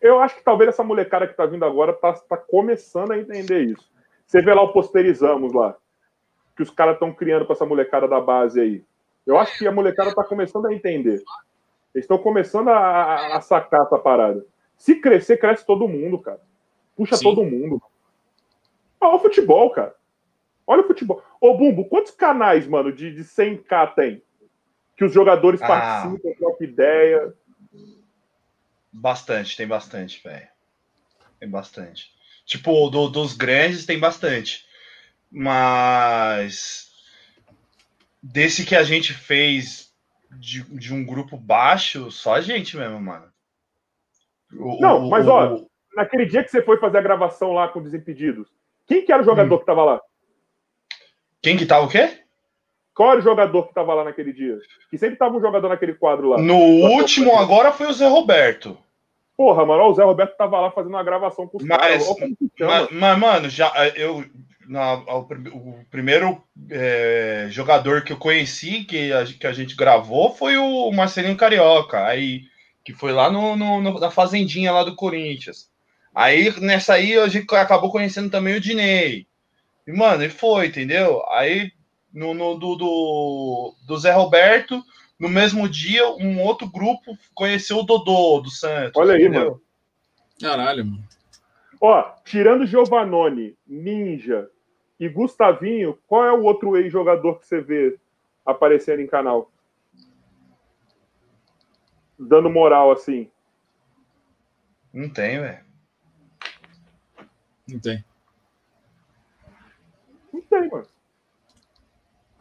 Eu acho que talvez essa molecada que tá vindo agora tá, tá começando a entender isso. Você vê lá o Posterizamos lá, que os caras estão criando com essa molecada da base aí. Eu acho que a molecada tá começando a entender. Eles estão começando a, a- a sacar essa parada. Se crescer, cresce todo mundo, cara. Puxa Sim. todo mundo. Olha o futebol, cara. Olha o futebol. Ô, Bumbo, quantos canais, mano, de, de 100k tem? Que os jogadores Ah. participam, trocam ideia. Bastante, tem bastante, velho. Tem bastante. Tipo, do- dos grandes tem bastante. Mas desse que a gente fez de, de um grupo baixo, só a gente mesmo, mano. O- Não, o- mas, o- ó, naquele dia que você foi fazer a gravação lá com Desimpedidos, quem que era o jogador Hum. que tava lá? Quem que tá o quê? Qual era o jogador que tava lá naquele dia? Que sempre tava um jogador naquele quadro lá. No último agora foi o Zé Roberto. Porra, mano, o Zé Roberto tava lá fazendo uma gravação com os Mas- caras. Mas, mas, mano, já eu na, o, prim- o primeiro é, jogador que eu conheci que a, que a gente gravou foi o Marcelinho Carioca, aí que foi lá no, no- no- na fazendinha lá do Corinthians. Aí nessa aí a gente acabou conhecendo também o Dinei. E mano, e foi, entendeu? Aí no, no- do, do, do Zé Roberto, no mesmo dia, um outro grupo conheceu o Dodô do Santos. Olha aí, entendeu? mano. Caralho, mano. Ó, tirando Giovanoni, Ninja e Gustavinho, qual é o outro ex-jogador que você vê aparecendo em canal? Dando moral assim. Não tem, velho. Não tem. Não tem, mano.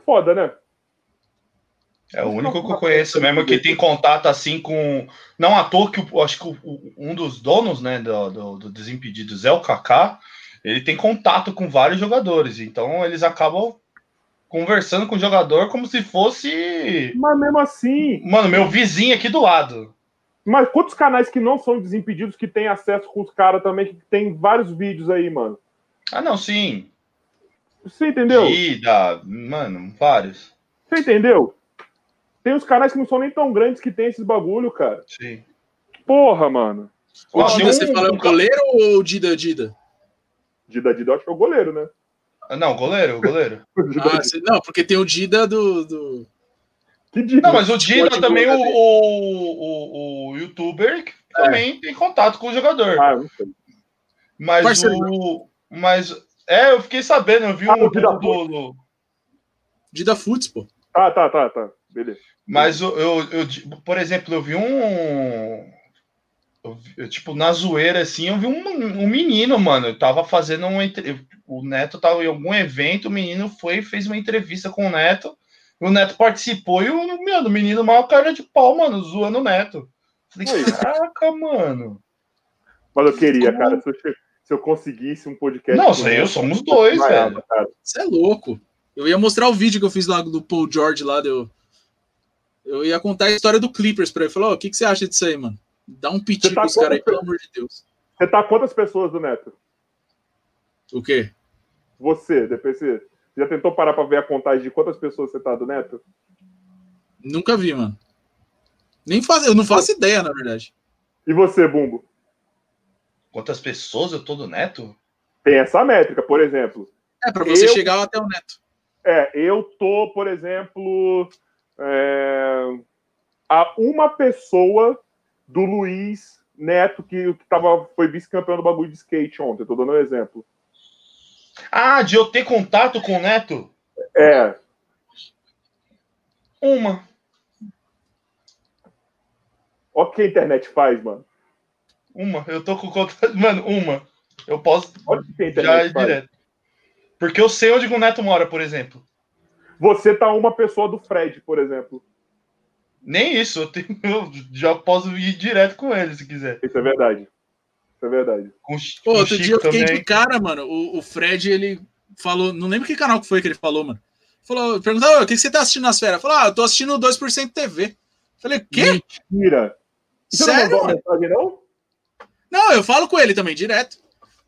Foda, né? É o único que eu conheço mesmo que tem contato assim com. Não à toa que eu acho que um dos donos né, do, do, do Desimpedidos é o Kaká. Ele tem contato com vários jogadores. Então eles acabam conversando com o jogador como se fosse. Mas mesmo assim, Mano, meu vizinho aqui do lado. Mas quantos canais que não são desimpedidos que têm acesso com os caras também, que tem vários vídeos aí, mano? Ah, não, sim. Você entendeu? Ida, mano, vários. Você entendeu? Tem os canais que não são nem tão grandes que tem esses bagulho, cara. Sim. Porra, mano. O Dida, tem um- você fala o goleiro ou o Dida Dida? Dida Dida, eu acho que é o goleiro, né? Ah, Não, goleiro, goleiro. Ah, não, porque tem o Dida do. do... Que Dida? Não, mas o Dida Esporte também, o, o, o, o youtuber, que também tem contato com o jogador. Ah, não sei. Mas Parceiro. o. Mas. É, eu fiquei sabendo, eu vi Ah, um o Dida do. do- Dida Futs, pô. Tá, tá, tá, tá. Beleza. mas eu, eu, eu- por exemplo, eu vi um. Eu tipo, na zoeira, assim, eu vi um, um menino, mano. Eu tava fazendo uma. entre- O Neto tava em algum evento, o menino foi e fez uma entrevista com o Neto. O Neto participou e o, meu, o menino maior cara de pau, mano, zoando o Neto. Falei, caraca, mano. Mas eu queria, cara, se eu, se eu conseguisse um podcast. Não, sei, eu somos dois, velho. Você é louco. Eu ia mostrar o vídeo que eu fiz lá do Paul George lá, deu. Eu ia contar a história do Clippers pra ele. Falou, oh, o que, que você acha disso aí, mano? Dá um piti tá pros caras aí, pelo amor de Deus. Você tá quantas pessoas do Neto? O quê? Você, DPC. Já tentou parar pra ver a contagem de quantas pessoas você tá do Neto? Nunca vi, mano. Nem faz, eu não faço ideia, na verdade. E você, Bumbo? Quantas pessoas eu tô do Neto? Tem essa métrica, por exemplo. É, para você eu, chegar até o Neto. É, eu tô, por exemplo, é, a uma pessoa do Luiz Neto, que, que tava, foi vice-campeão do bagulho de skate ontem. Tô dando um exemplo. Ah, de eu ter contato com o Neto? É. Uma. Olha o que a internet faz, mano. Uma. Eu tô com contato. Mano, uma. Eu posso. Olha o que a internet já faz. direto. Porque eu sei onde o Neto mora, por exemplo. Você tá uma pessoa do Fred, por exemplo. Nem isso, eu, tenho, eu já posso ir direto com ele se quiser. Isso é verdade. Isso é verdade. Com, Pô, com outro Chico dia eu fiquei também. de cara, mano. O, o, Fred, ele falou. Não lembro que canal que foi que ele falou, mano. Falou, perguntou, o que você tá assistindo nas férias? Falou, ah, eu tô assistindo 2% TV. Falei, o quê? Mentira. Você Sério? Não, mensagem, não? não, eu falo com ele também, direto.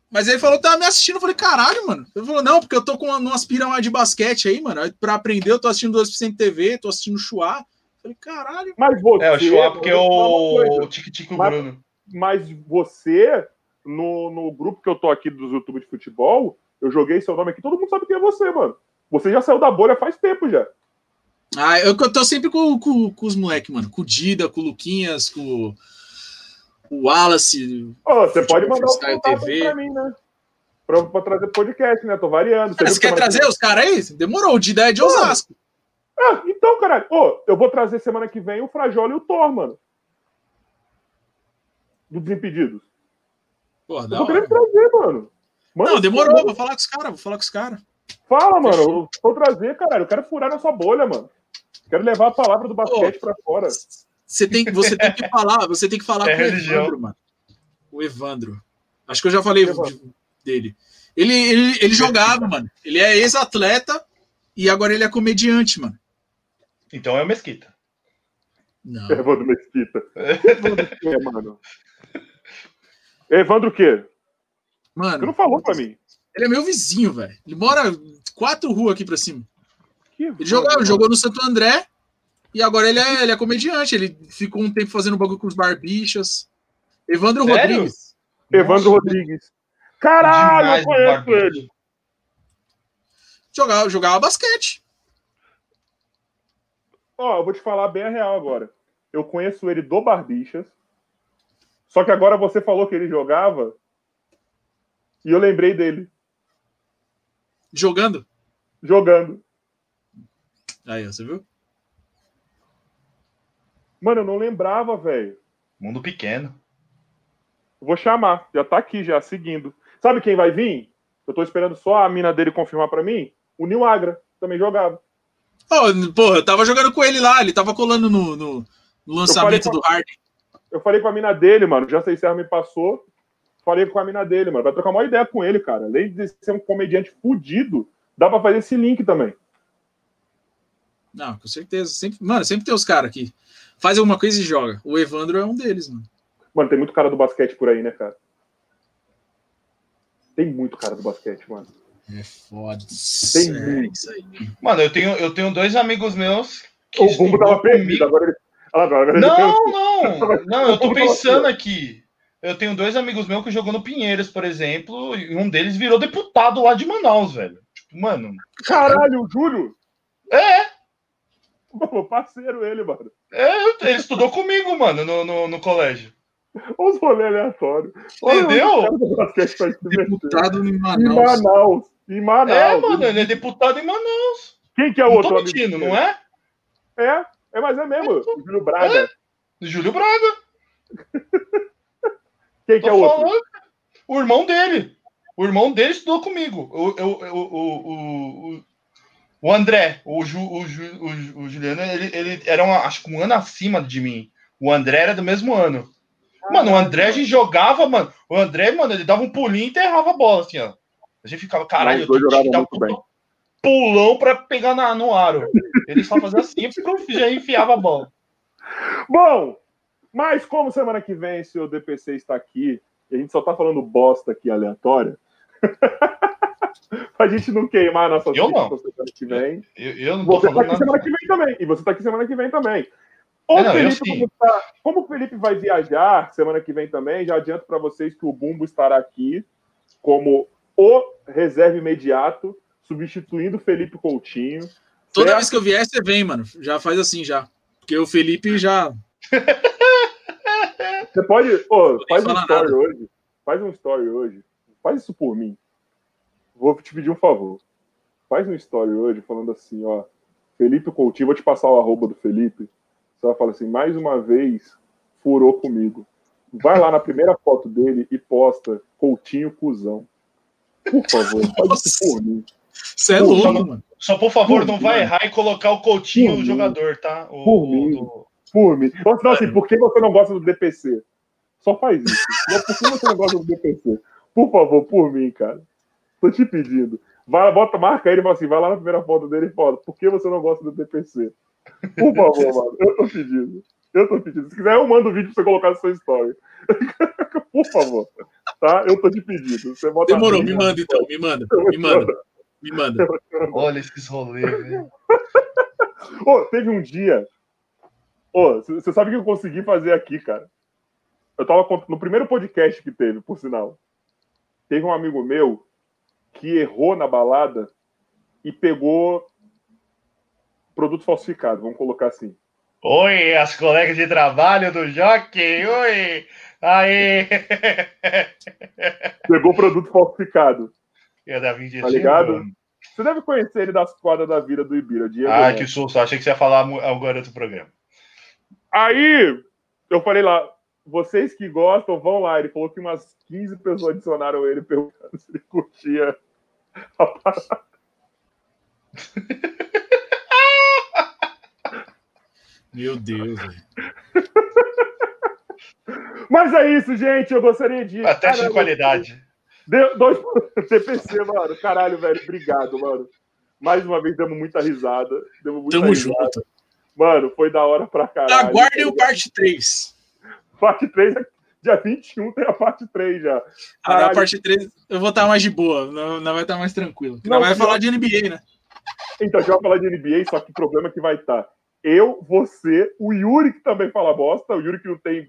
Mas ele falou que tava me assistindo. Eu falei, caralho, mano. Ele falou, não, porque eu tô com uma, aspira mais de basquete aí, mano. Pra aprender, eu tô assistindo 2% TV, tô assistindo Chua. Falei, caralho. Mas você. É, o Chua, porque é o Tique-Tique Bruno. Mas você, no, no grupo que eu tô aqui dos YouTube de futebol, eu joguei seu nome aqui, todo mundo sabe quem é você, mano. Você já saiu da bolha faz tempo já. Ah, eu, eu tô sempre com, com, com os moleques, mano. Com o Dida, com o Luquinhas, com o Wallace. Oh, você pode mandar o contato TV. pra mim, né? Pra, pra trazer podcast, né? Tô variando. Você, você quer trazer os caras aí? Demorou, o Dida é de Osasco. Ah, então, caralho. Oh, eu vou trazer semana que vem o Frajola e o Thor, mano. Do Desimpedidos. Porra, eu tô querendo trazer, mano. mano não, demorou, mano. vou falar com os caras, vou falar com os caras. Fala, mano. Eu vou trazer, caralho. Eu quero furar na sua bolha, mano. Quero levar a palavra do basquete oh, pra fora. Você tem, você tem que falar, você tem que falar é com religião. o Evandro, mano. O Evandro. Acho que eu já falei dele. Ele, ele, ele jogava, mano. Ele é ex-atleta e agora ele é comediante, mano. Então é o Mesquita. Não. Evandro Mesquita. Evandro o quê, mano? Evandro o quê? Mano. Você não falou pra mim. Ele é meu vizinho, velho. Ele mora quatro ruas aqui pra cima. Que ele jogou, jogou no Santo André e agora ele é, ele é comediante. Ele ficou um tempo fazendo bagulho com os barbichas. Evandro Sério? Rodrigues. Evandro Nossa, Rodrigues. Caralho, eu conheço ele. Jogava, jogava basquete. Ó, eu vou te falar bem a real agora. Eu conheço ele do Barbichas. Só que agora você falou que ele jogava. E eu lembrei dele. Jogando? Jogando. Aí, você viu? Mano, eu não lembrava, velho. Mundo pequeno. Vou chamar. Já tá aqui, já, seguindo. Sabe quem vai vir? Eu tô esperando só a mina dele confirmar para mim. O Nil Agra. Também jogava. Oh, porra, eu tava jogando com ele lá. Ele tava colando no, no, lançamento do Harden. Eu falei com a mina dele, mano. Já sei se ela me passou. Falei com a mina dele, mano. Vai trocar uma ideia com ele, cara. Além de ser um comediante fudido, dá pra fazer esse link também. Não, com certeza. Sempre, mano, sempre tem os caras aqui faz alguma coisa e joga. O Evandro é um deles, mano. Mano, tem muito cara do basquete por aí, né, cara? Tem muito cara do basquete, mano. É foda. Tem é muito. Isso aí. Mano, eu tenho, eu tenho dois amigos meus. Que o Bumbo tava perdido, agora ele. Agora, não, não, não, eu tô pensando aqui. Eu tenho dois amigos meus que jogou no Pinheiros, por exemplo, e um deles virou deputado lá de Manaus, velho. Tipo, mano. Caralho, o Júlio? É, Pô, parceiro ele, mano. É, ele estudou comigo, mano, no, no, no colégio. Os rolês aleatórios. Entendeu? Deputado em Manaus. Em Manaus. Em Manaus. É, mano, ele é deputado em Manaus. Quem que é o outro? Tô mentindo, não é? É, é, mas é mesmo. É, Júlio Braga. É. Júlio Braga. Quem que é o outro? Falando. O irmão dele. O irmão dele estudou comigo. O, o, o, o, André, o, Ju, o, Ju, o, o Juliano, ele, ele era uma, acho que um ano acima de mim. O André era do mesmo ano. Mano, o André a gente jogava, mano. O André, mano, ele dava um pulinho e enterrava a bola, assim, ó. A gente ficava, caralho, eu tenho que dar um pulão pra pegar na, no aro. Ele só fazia assim e já enfiava a bola. Bom, mas como semana que vem se o DPC está aqui, e a gente só tá falando bosta aqui aleatória, pra gente não queimar a nossa Eu não. semana que vem. Eu, eu não tô Você tá aqui semana que vem também. E você tá aqui semana que vem também. O É, não, Felipe, tá- como o Felipe vai viajar semana que vem também, já adianto para vocês que o Bumbo estará aqui como o reserva imediato, substituindo o Felipe Coutinho. Toda certo? vez que eu vier, você vem, mano. Já faz assim, já. Porque o Felipe já. Você pode. Nem faz um story nada. hoje. Faz um story hoje. Faz isso por mim. Vou te pedir um favor. Faz um story hoje falando assim, ó. Felipe Coutinho, vou te passar o arroba do Felipe. Você vai falar assim, mais uma vez, furou comigo. Vai lá na primeira foto dele e posta Coutinho cuzão. Por favor, isso por mim. Você é Pô, louco, só- mano. Só por favor, Por não mim. vai errar e colocar o Coutinho Por o mim. jogador, tá? O, Por o- mim. do- Por mim. Ou senão, assim, por que você não gosta do DPC? Só faz isso. Não, Por que você não gosta do DPC? Por favor, por mim, cara. Tô te pedindo. Vai, bota, marca ele e fala assim, vai lá na primeira foto dele e fala, por que você não gosta do DPC? Por favor, mano. Eu tô pedindo. Eu tô pedindo. Se quiser, eu mando o vídeo pra você colocar no seu story. por favor. Tá? Eu tô te pedindo. Você bota Demorou, me manda então, me manda. Me manda. Me manda. Olha esses rolês, velho. Ô, teve um dia. Você sabe o que eu consegui fazer aqui, cara? Eu tava no primeiro podcast que teve, por sinal. Teve um amigo meu que errou na balada e pegou produto falsificado, vamos colocar assim. Oi, as colegas de trabalho do Jockey. Oi. Aí. Pegou produto falsificado. Eu da Vinci Tá ligado? Você deve conhecer ele das quadras da vida do Ibira, Diego. Ah, Neto. que susto. Achei que você ia falar mu- agora do programa. Aí, eu falei lá, vocês que gostam, vão lá. Ele falou que umas 15 pessoas adicionaram ele perguntando se ele curtia a parada. Meu Deus, velho. Mas é isso, gente. Eu gostaria de. Até de qualidade. Deu dois TPC, mano. Caralho, velho. Obrigado, mano. Mais uma vez demos muita risada. Demos muita Tamo risada. junto. Mano, foi da hora pra caralho. Aguardem o parte 3. Parte 3, é- dia 21 tem a parte 3 já. Ah, Caralho. na parte 3 eu vou estar mais de boa. Não, não vai estar mais tranquilo. Não, Não, vai falar de NBA, né? Então, a gente vai falar de NBA, só que o problema é que vai estar eu, você, o Yuri, que também fala bosta, o Yuri que não tem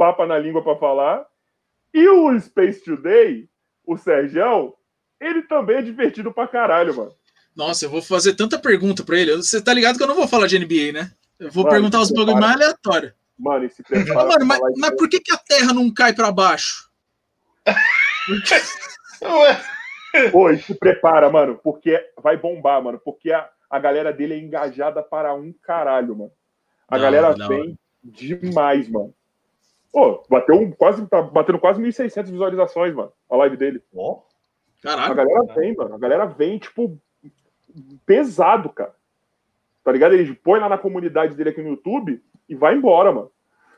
papa na língua pra falar, e o Space Today, o Sergião, ele também é divertido pra caralho, mano. Nossa, eu vou fazer tanta pergunta pra ele. Você tá ligado que eu não vou falar de NBA, né? Eu vou Mano, perguntar os bagulho mais aleatórios. Mano, e se Ô, prepara Mano, pra mas, mas por que, que a Terra não cai pra baixo? Ué, Pô, e se prepara, mano, porque vai bombar, mano, porque a, a galera dele é engajada para um caralho, mano. A Da galera da vem demais, mano. Pô, bateu um, quase, tá batendo quase 1.600 visualizações, mano, a live dele. ó, A Caralho. galera vem, mano, a galera vem, tipo, pesado, cara. Tá ligado? Ele põe lá na comunidade dele aqui no YouTube e vai embora, mano.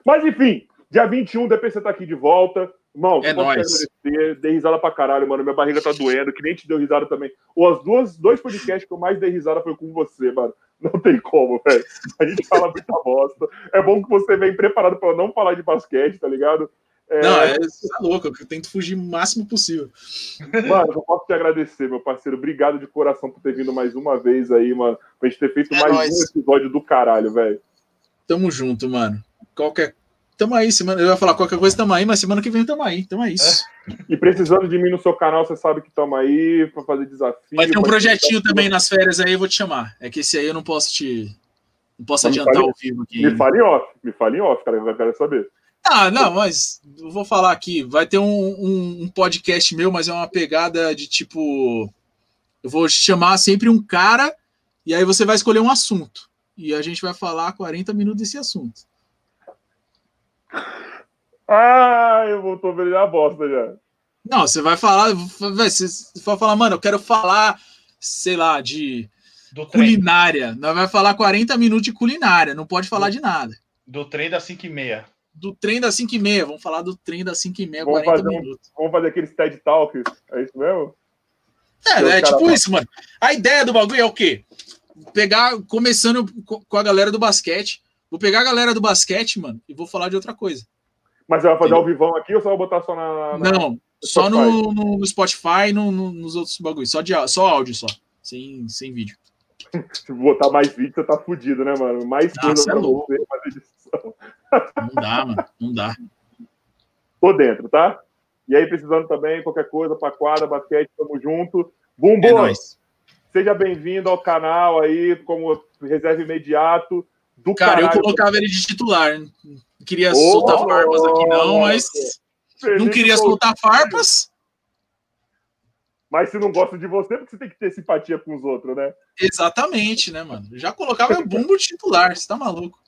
Mas enfim, dia 21 o DPC tá aqui de volta. Irmão, É só posso te nóis. agradecer. Dei risada pra caralho, mano. Minha barriga tá doendo, que nem te deu risada também. Os duas, dois podcasts que eu mais dei risada foi com você, mano. Não tem como, velho. A gente fala muita bosta. É bom que você vem preparado pra não falar de basquete, tá ligado? É, Não, é, você tá louco. Eu tento fugir o máximo possível. Mano, eu posso te agradecer, meu parceiro. Obrigado de coração por ter vindo mais uma vez aí, mano. Pra gente ter feito É mais nóis. um episódio do caralho, velho. Tamo junto, mano. Qualquer. Tamo aí, semana. Eu ia falar qualquer coisa, tamo aí, mas semana que vem tamo aí. Então é isso. E precisando de mim no seu canal, você sabe que tamo aí pra fazer desafio. Vai ter um projetinho também nas férias aí, eu vou te chamar. É que esse aí eu não posso te. Não posso adiantar fale- ao vivo aqui. Me fale off, me fale em off, cara. Eu quero saber. Ah, não, mas eu vou falar aqui. Vai ter um, um, um podcast meu, mas é uma pegada de tipo. Eu vou chamar sempre um cara e aí você vai escolher um assunto. E a gente vai falar 40 minutos desse assunto. Ah, eu vou tô vendo a bosta já. Não, você vai falar. vai- Você vai falar, mano, eu quero falar, sei lá, de. Do Culinária. Nós vai falar 40 minutos de culinária, não pode falar de nada. do trem das 5 e meia. Do trem das 5 e meia, vamos falar do trem das 5 e meia, Vamos 40 fazer um- minutos. Vamos fazer aqueles TED Talks. É isso mesmo? É, Os é tipo fala. isso, mano. A ideia do bagulho é o quê? Pegar, começando co- com a galera do basquete. Vou pegar a galera do basquete, mano, e vou falar de outra coisa. Mas você vai fazer ao vivão aqui ou só vai botar só na. na- Não, só no, no, Spotify, no, no- nos outros bagulhos. Só, de, só áudio, só. Sem, sem vídeo. Se botar mais vídeo, você tá fudido, né, mano? Mais Não, coisa é louco. Não dá, mano. Não dá. Tô dentro, tá? E aí, precisando também, qualquer coisa pra quadra, basquete, tamo junto. Bumbo, É seja bem-vindo ao canal aí, como reserva imediato. Do Cara, eu caralho. colocava ele de titular. Não queria Ô, soltar farpas aqui, não, mas. Não queria soltar farpas. Mas se não gosta de você, porque você tem que ter simpatia com os outros, né? Exatamente, né, mano? Já colocava o bumbo de titular, você tá maluco.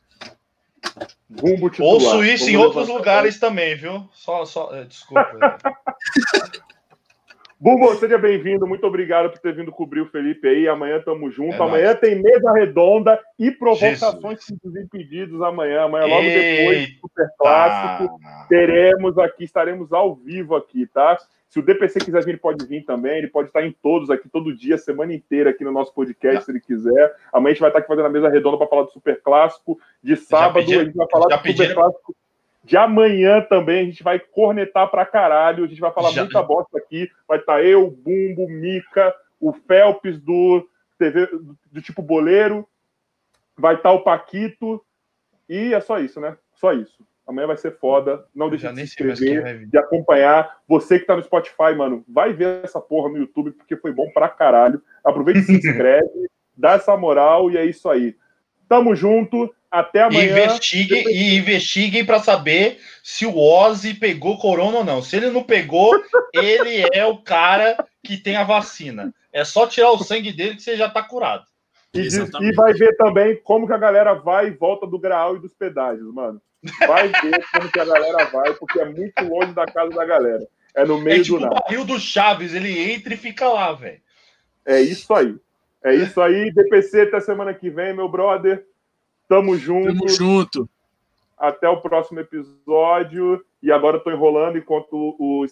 Bumbo titular. Ouço isso em Vamos outros lugares também, viu? Só, só, é, desculpa. Bumbo, seja bem-vindo. Muito obrigado por ter vindo cobrir o Felipe aí. Amanhã tamo junto. É amanhã tem mesa redonda e provocações dos impedidos amanhã. Amanhã, logo depois do Super Clássico. Eita. teremos aqui, estaremos ao vivo aqui, tá? Se o DPC quiser vir, ele pode vir também. Ele pode estar em todos aqui, todo dia, semana inteira aqui no nosso podcast, se ele quiser. Amanhã a gente vai estar aqui fazendo a mesa redonda para falar do Super Clássico. De sábado, pediram- a gente vai falar do Super Clássico. De amanhã também, a gente vai cornetar pra caralho. A gente vai falar Já- muita bosta aqui. Vai estar eu, Bumbo, Mica, o Felps do TV do, do tipo boleiro. Vai estar o Paquito. E é só isso, né? Só isso. Amanhã vai ser foda. Não deixe de se inscrever de acompanhar. Você que tá no Spotify, mano, vai ver essa porra no YouTube, porque foi bom pra caralho. Aproveita e se inscreve, dá essa moral e é isso aí. Tamo junto, até E amanhã. investiguem, e investiguem para saber se o Ozzy pegou corona ou não. Se ele não pegou, ele é o cara que tem a vacina. É só tirar o sangue dele que você já tá curado. E, e vai ver também como que a galera vai e volta do Graal e dos pedágios, mano. Vai ver como que a galera vai, porque é muito longe da casa da galera. É no meio É tipo do o nada. barril do Chaves, ele entra e fica lá, velho. É isso aí. É isso aí. DPC até semana que vem, meu brother. Tamo junto. Tamo junto. Até o próximo episódio. E agora eu tô enrolando enquanto o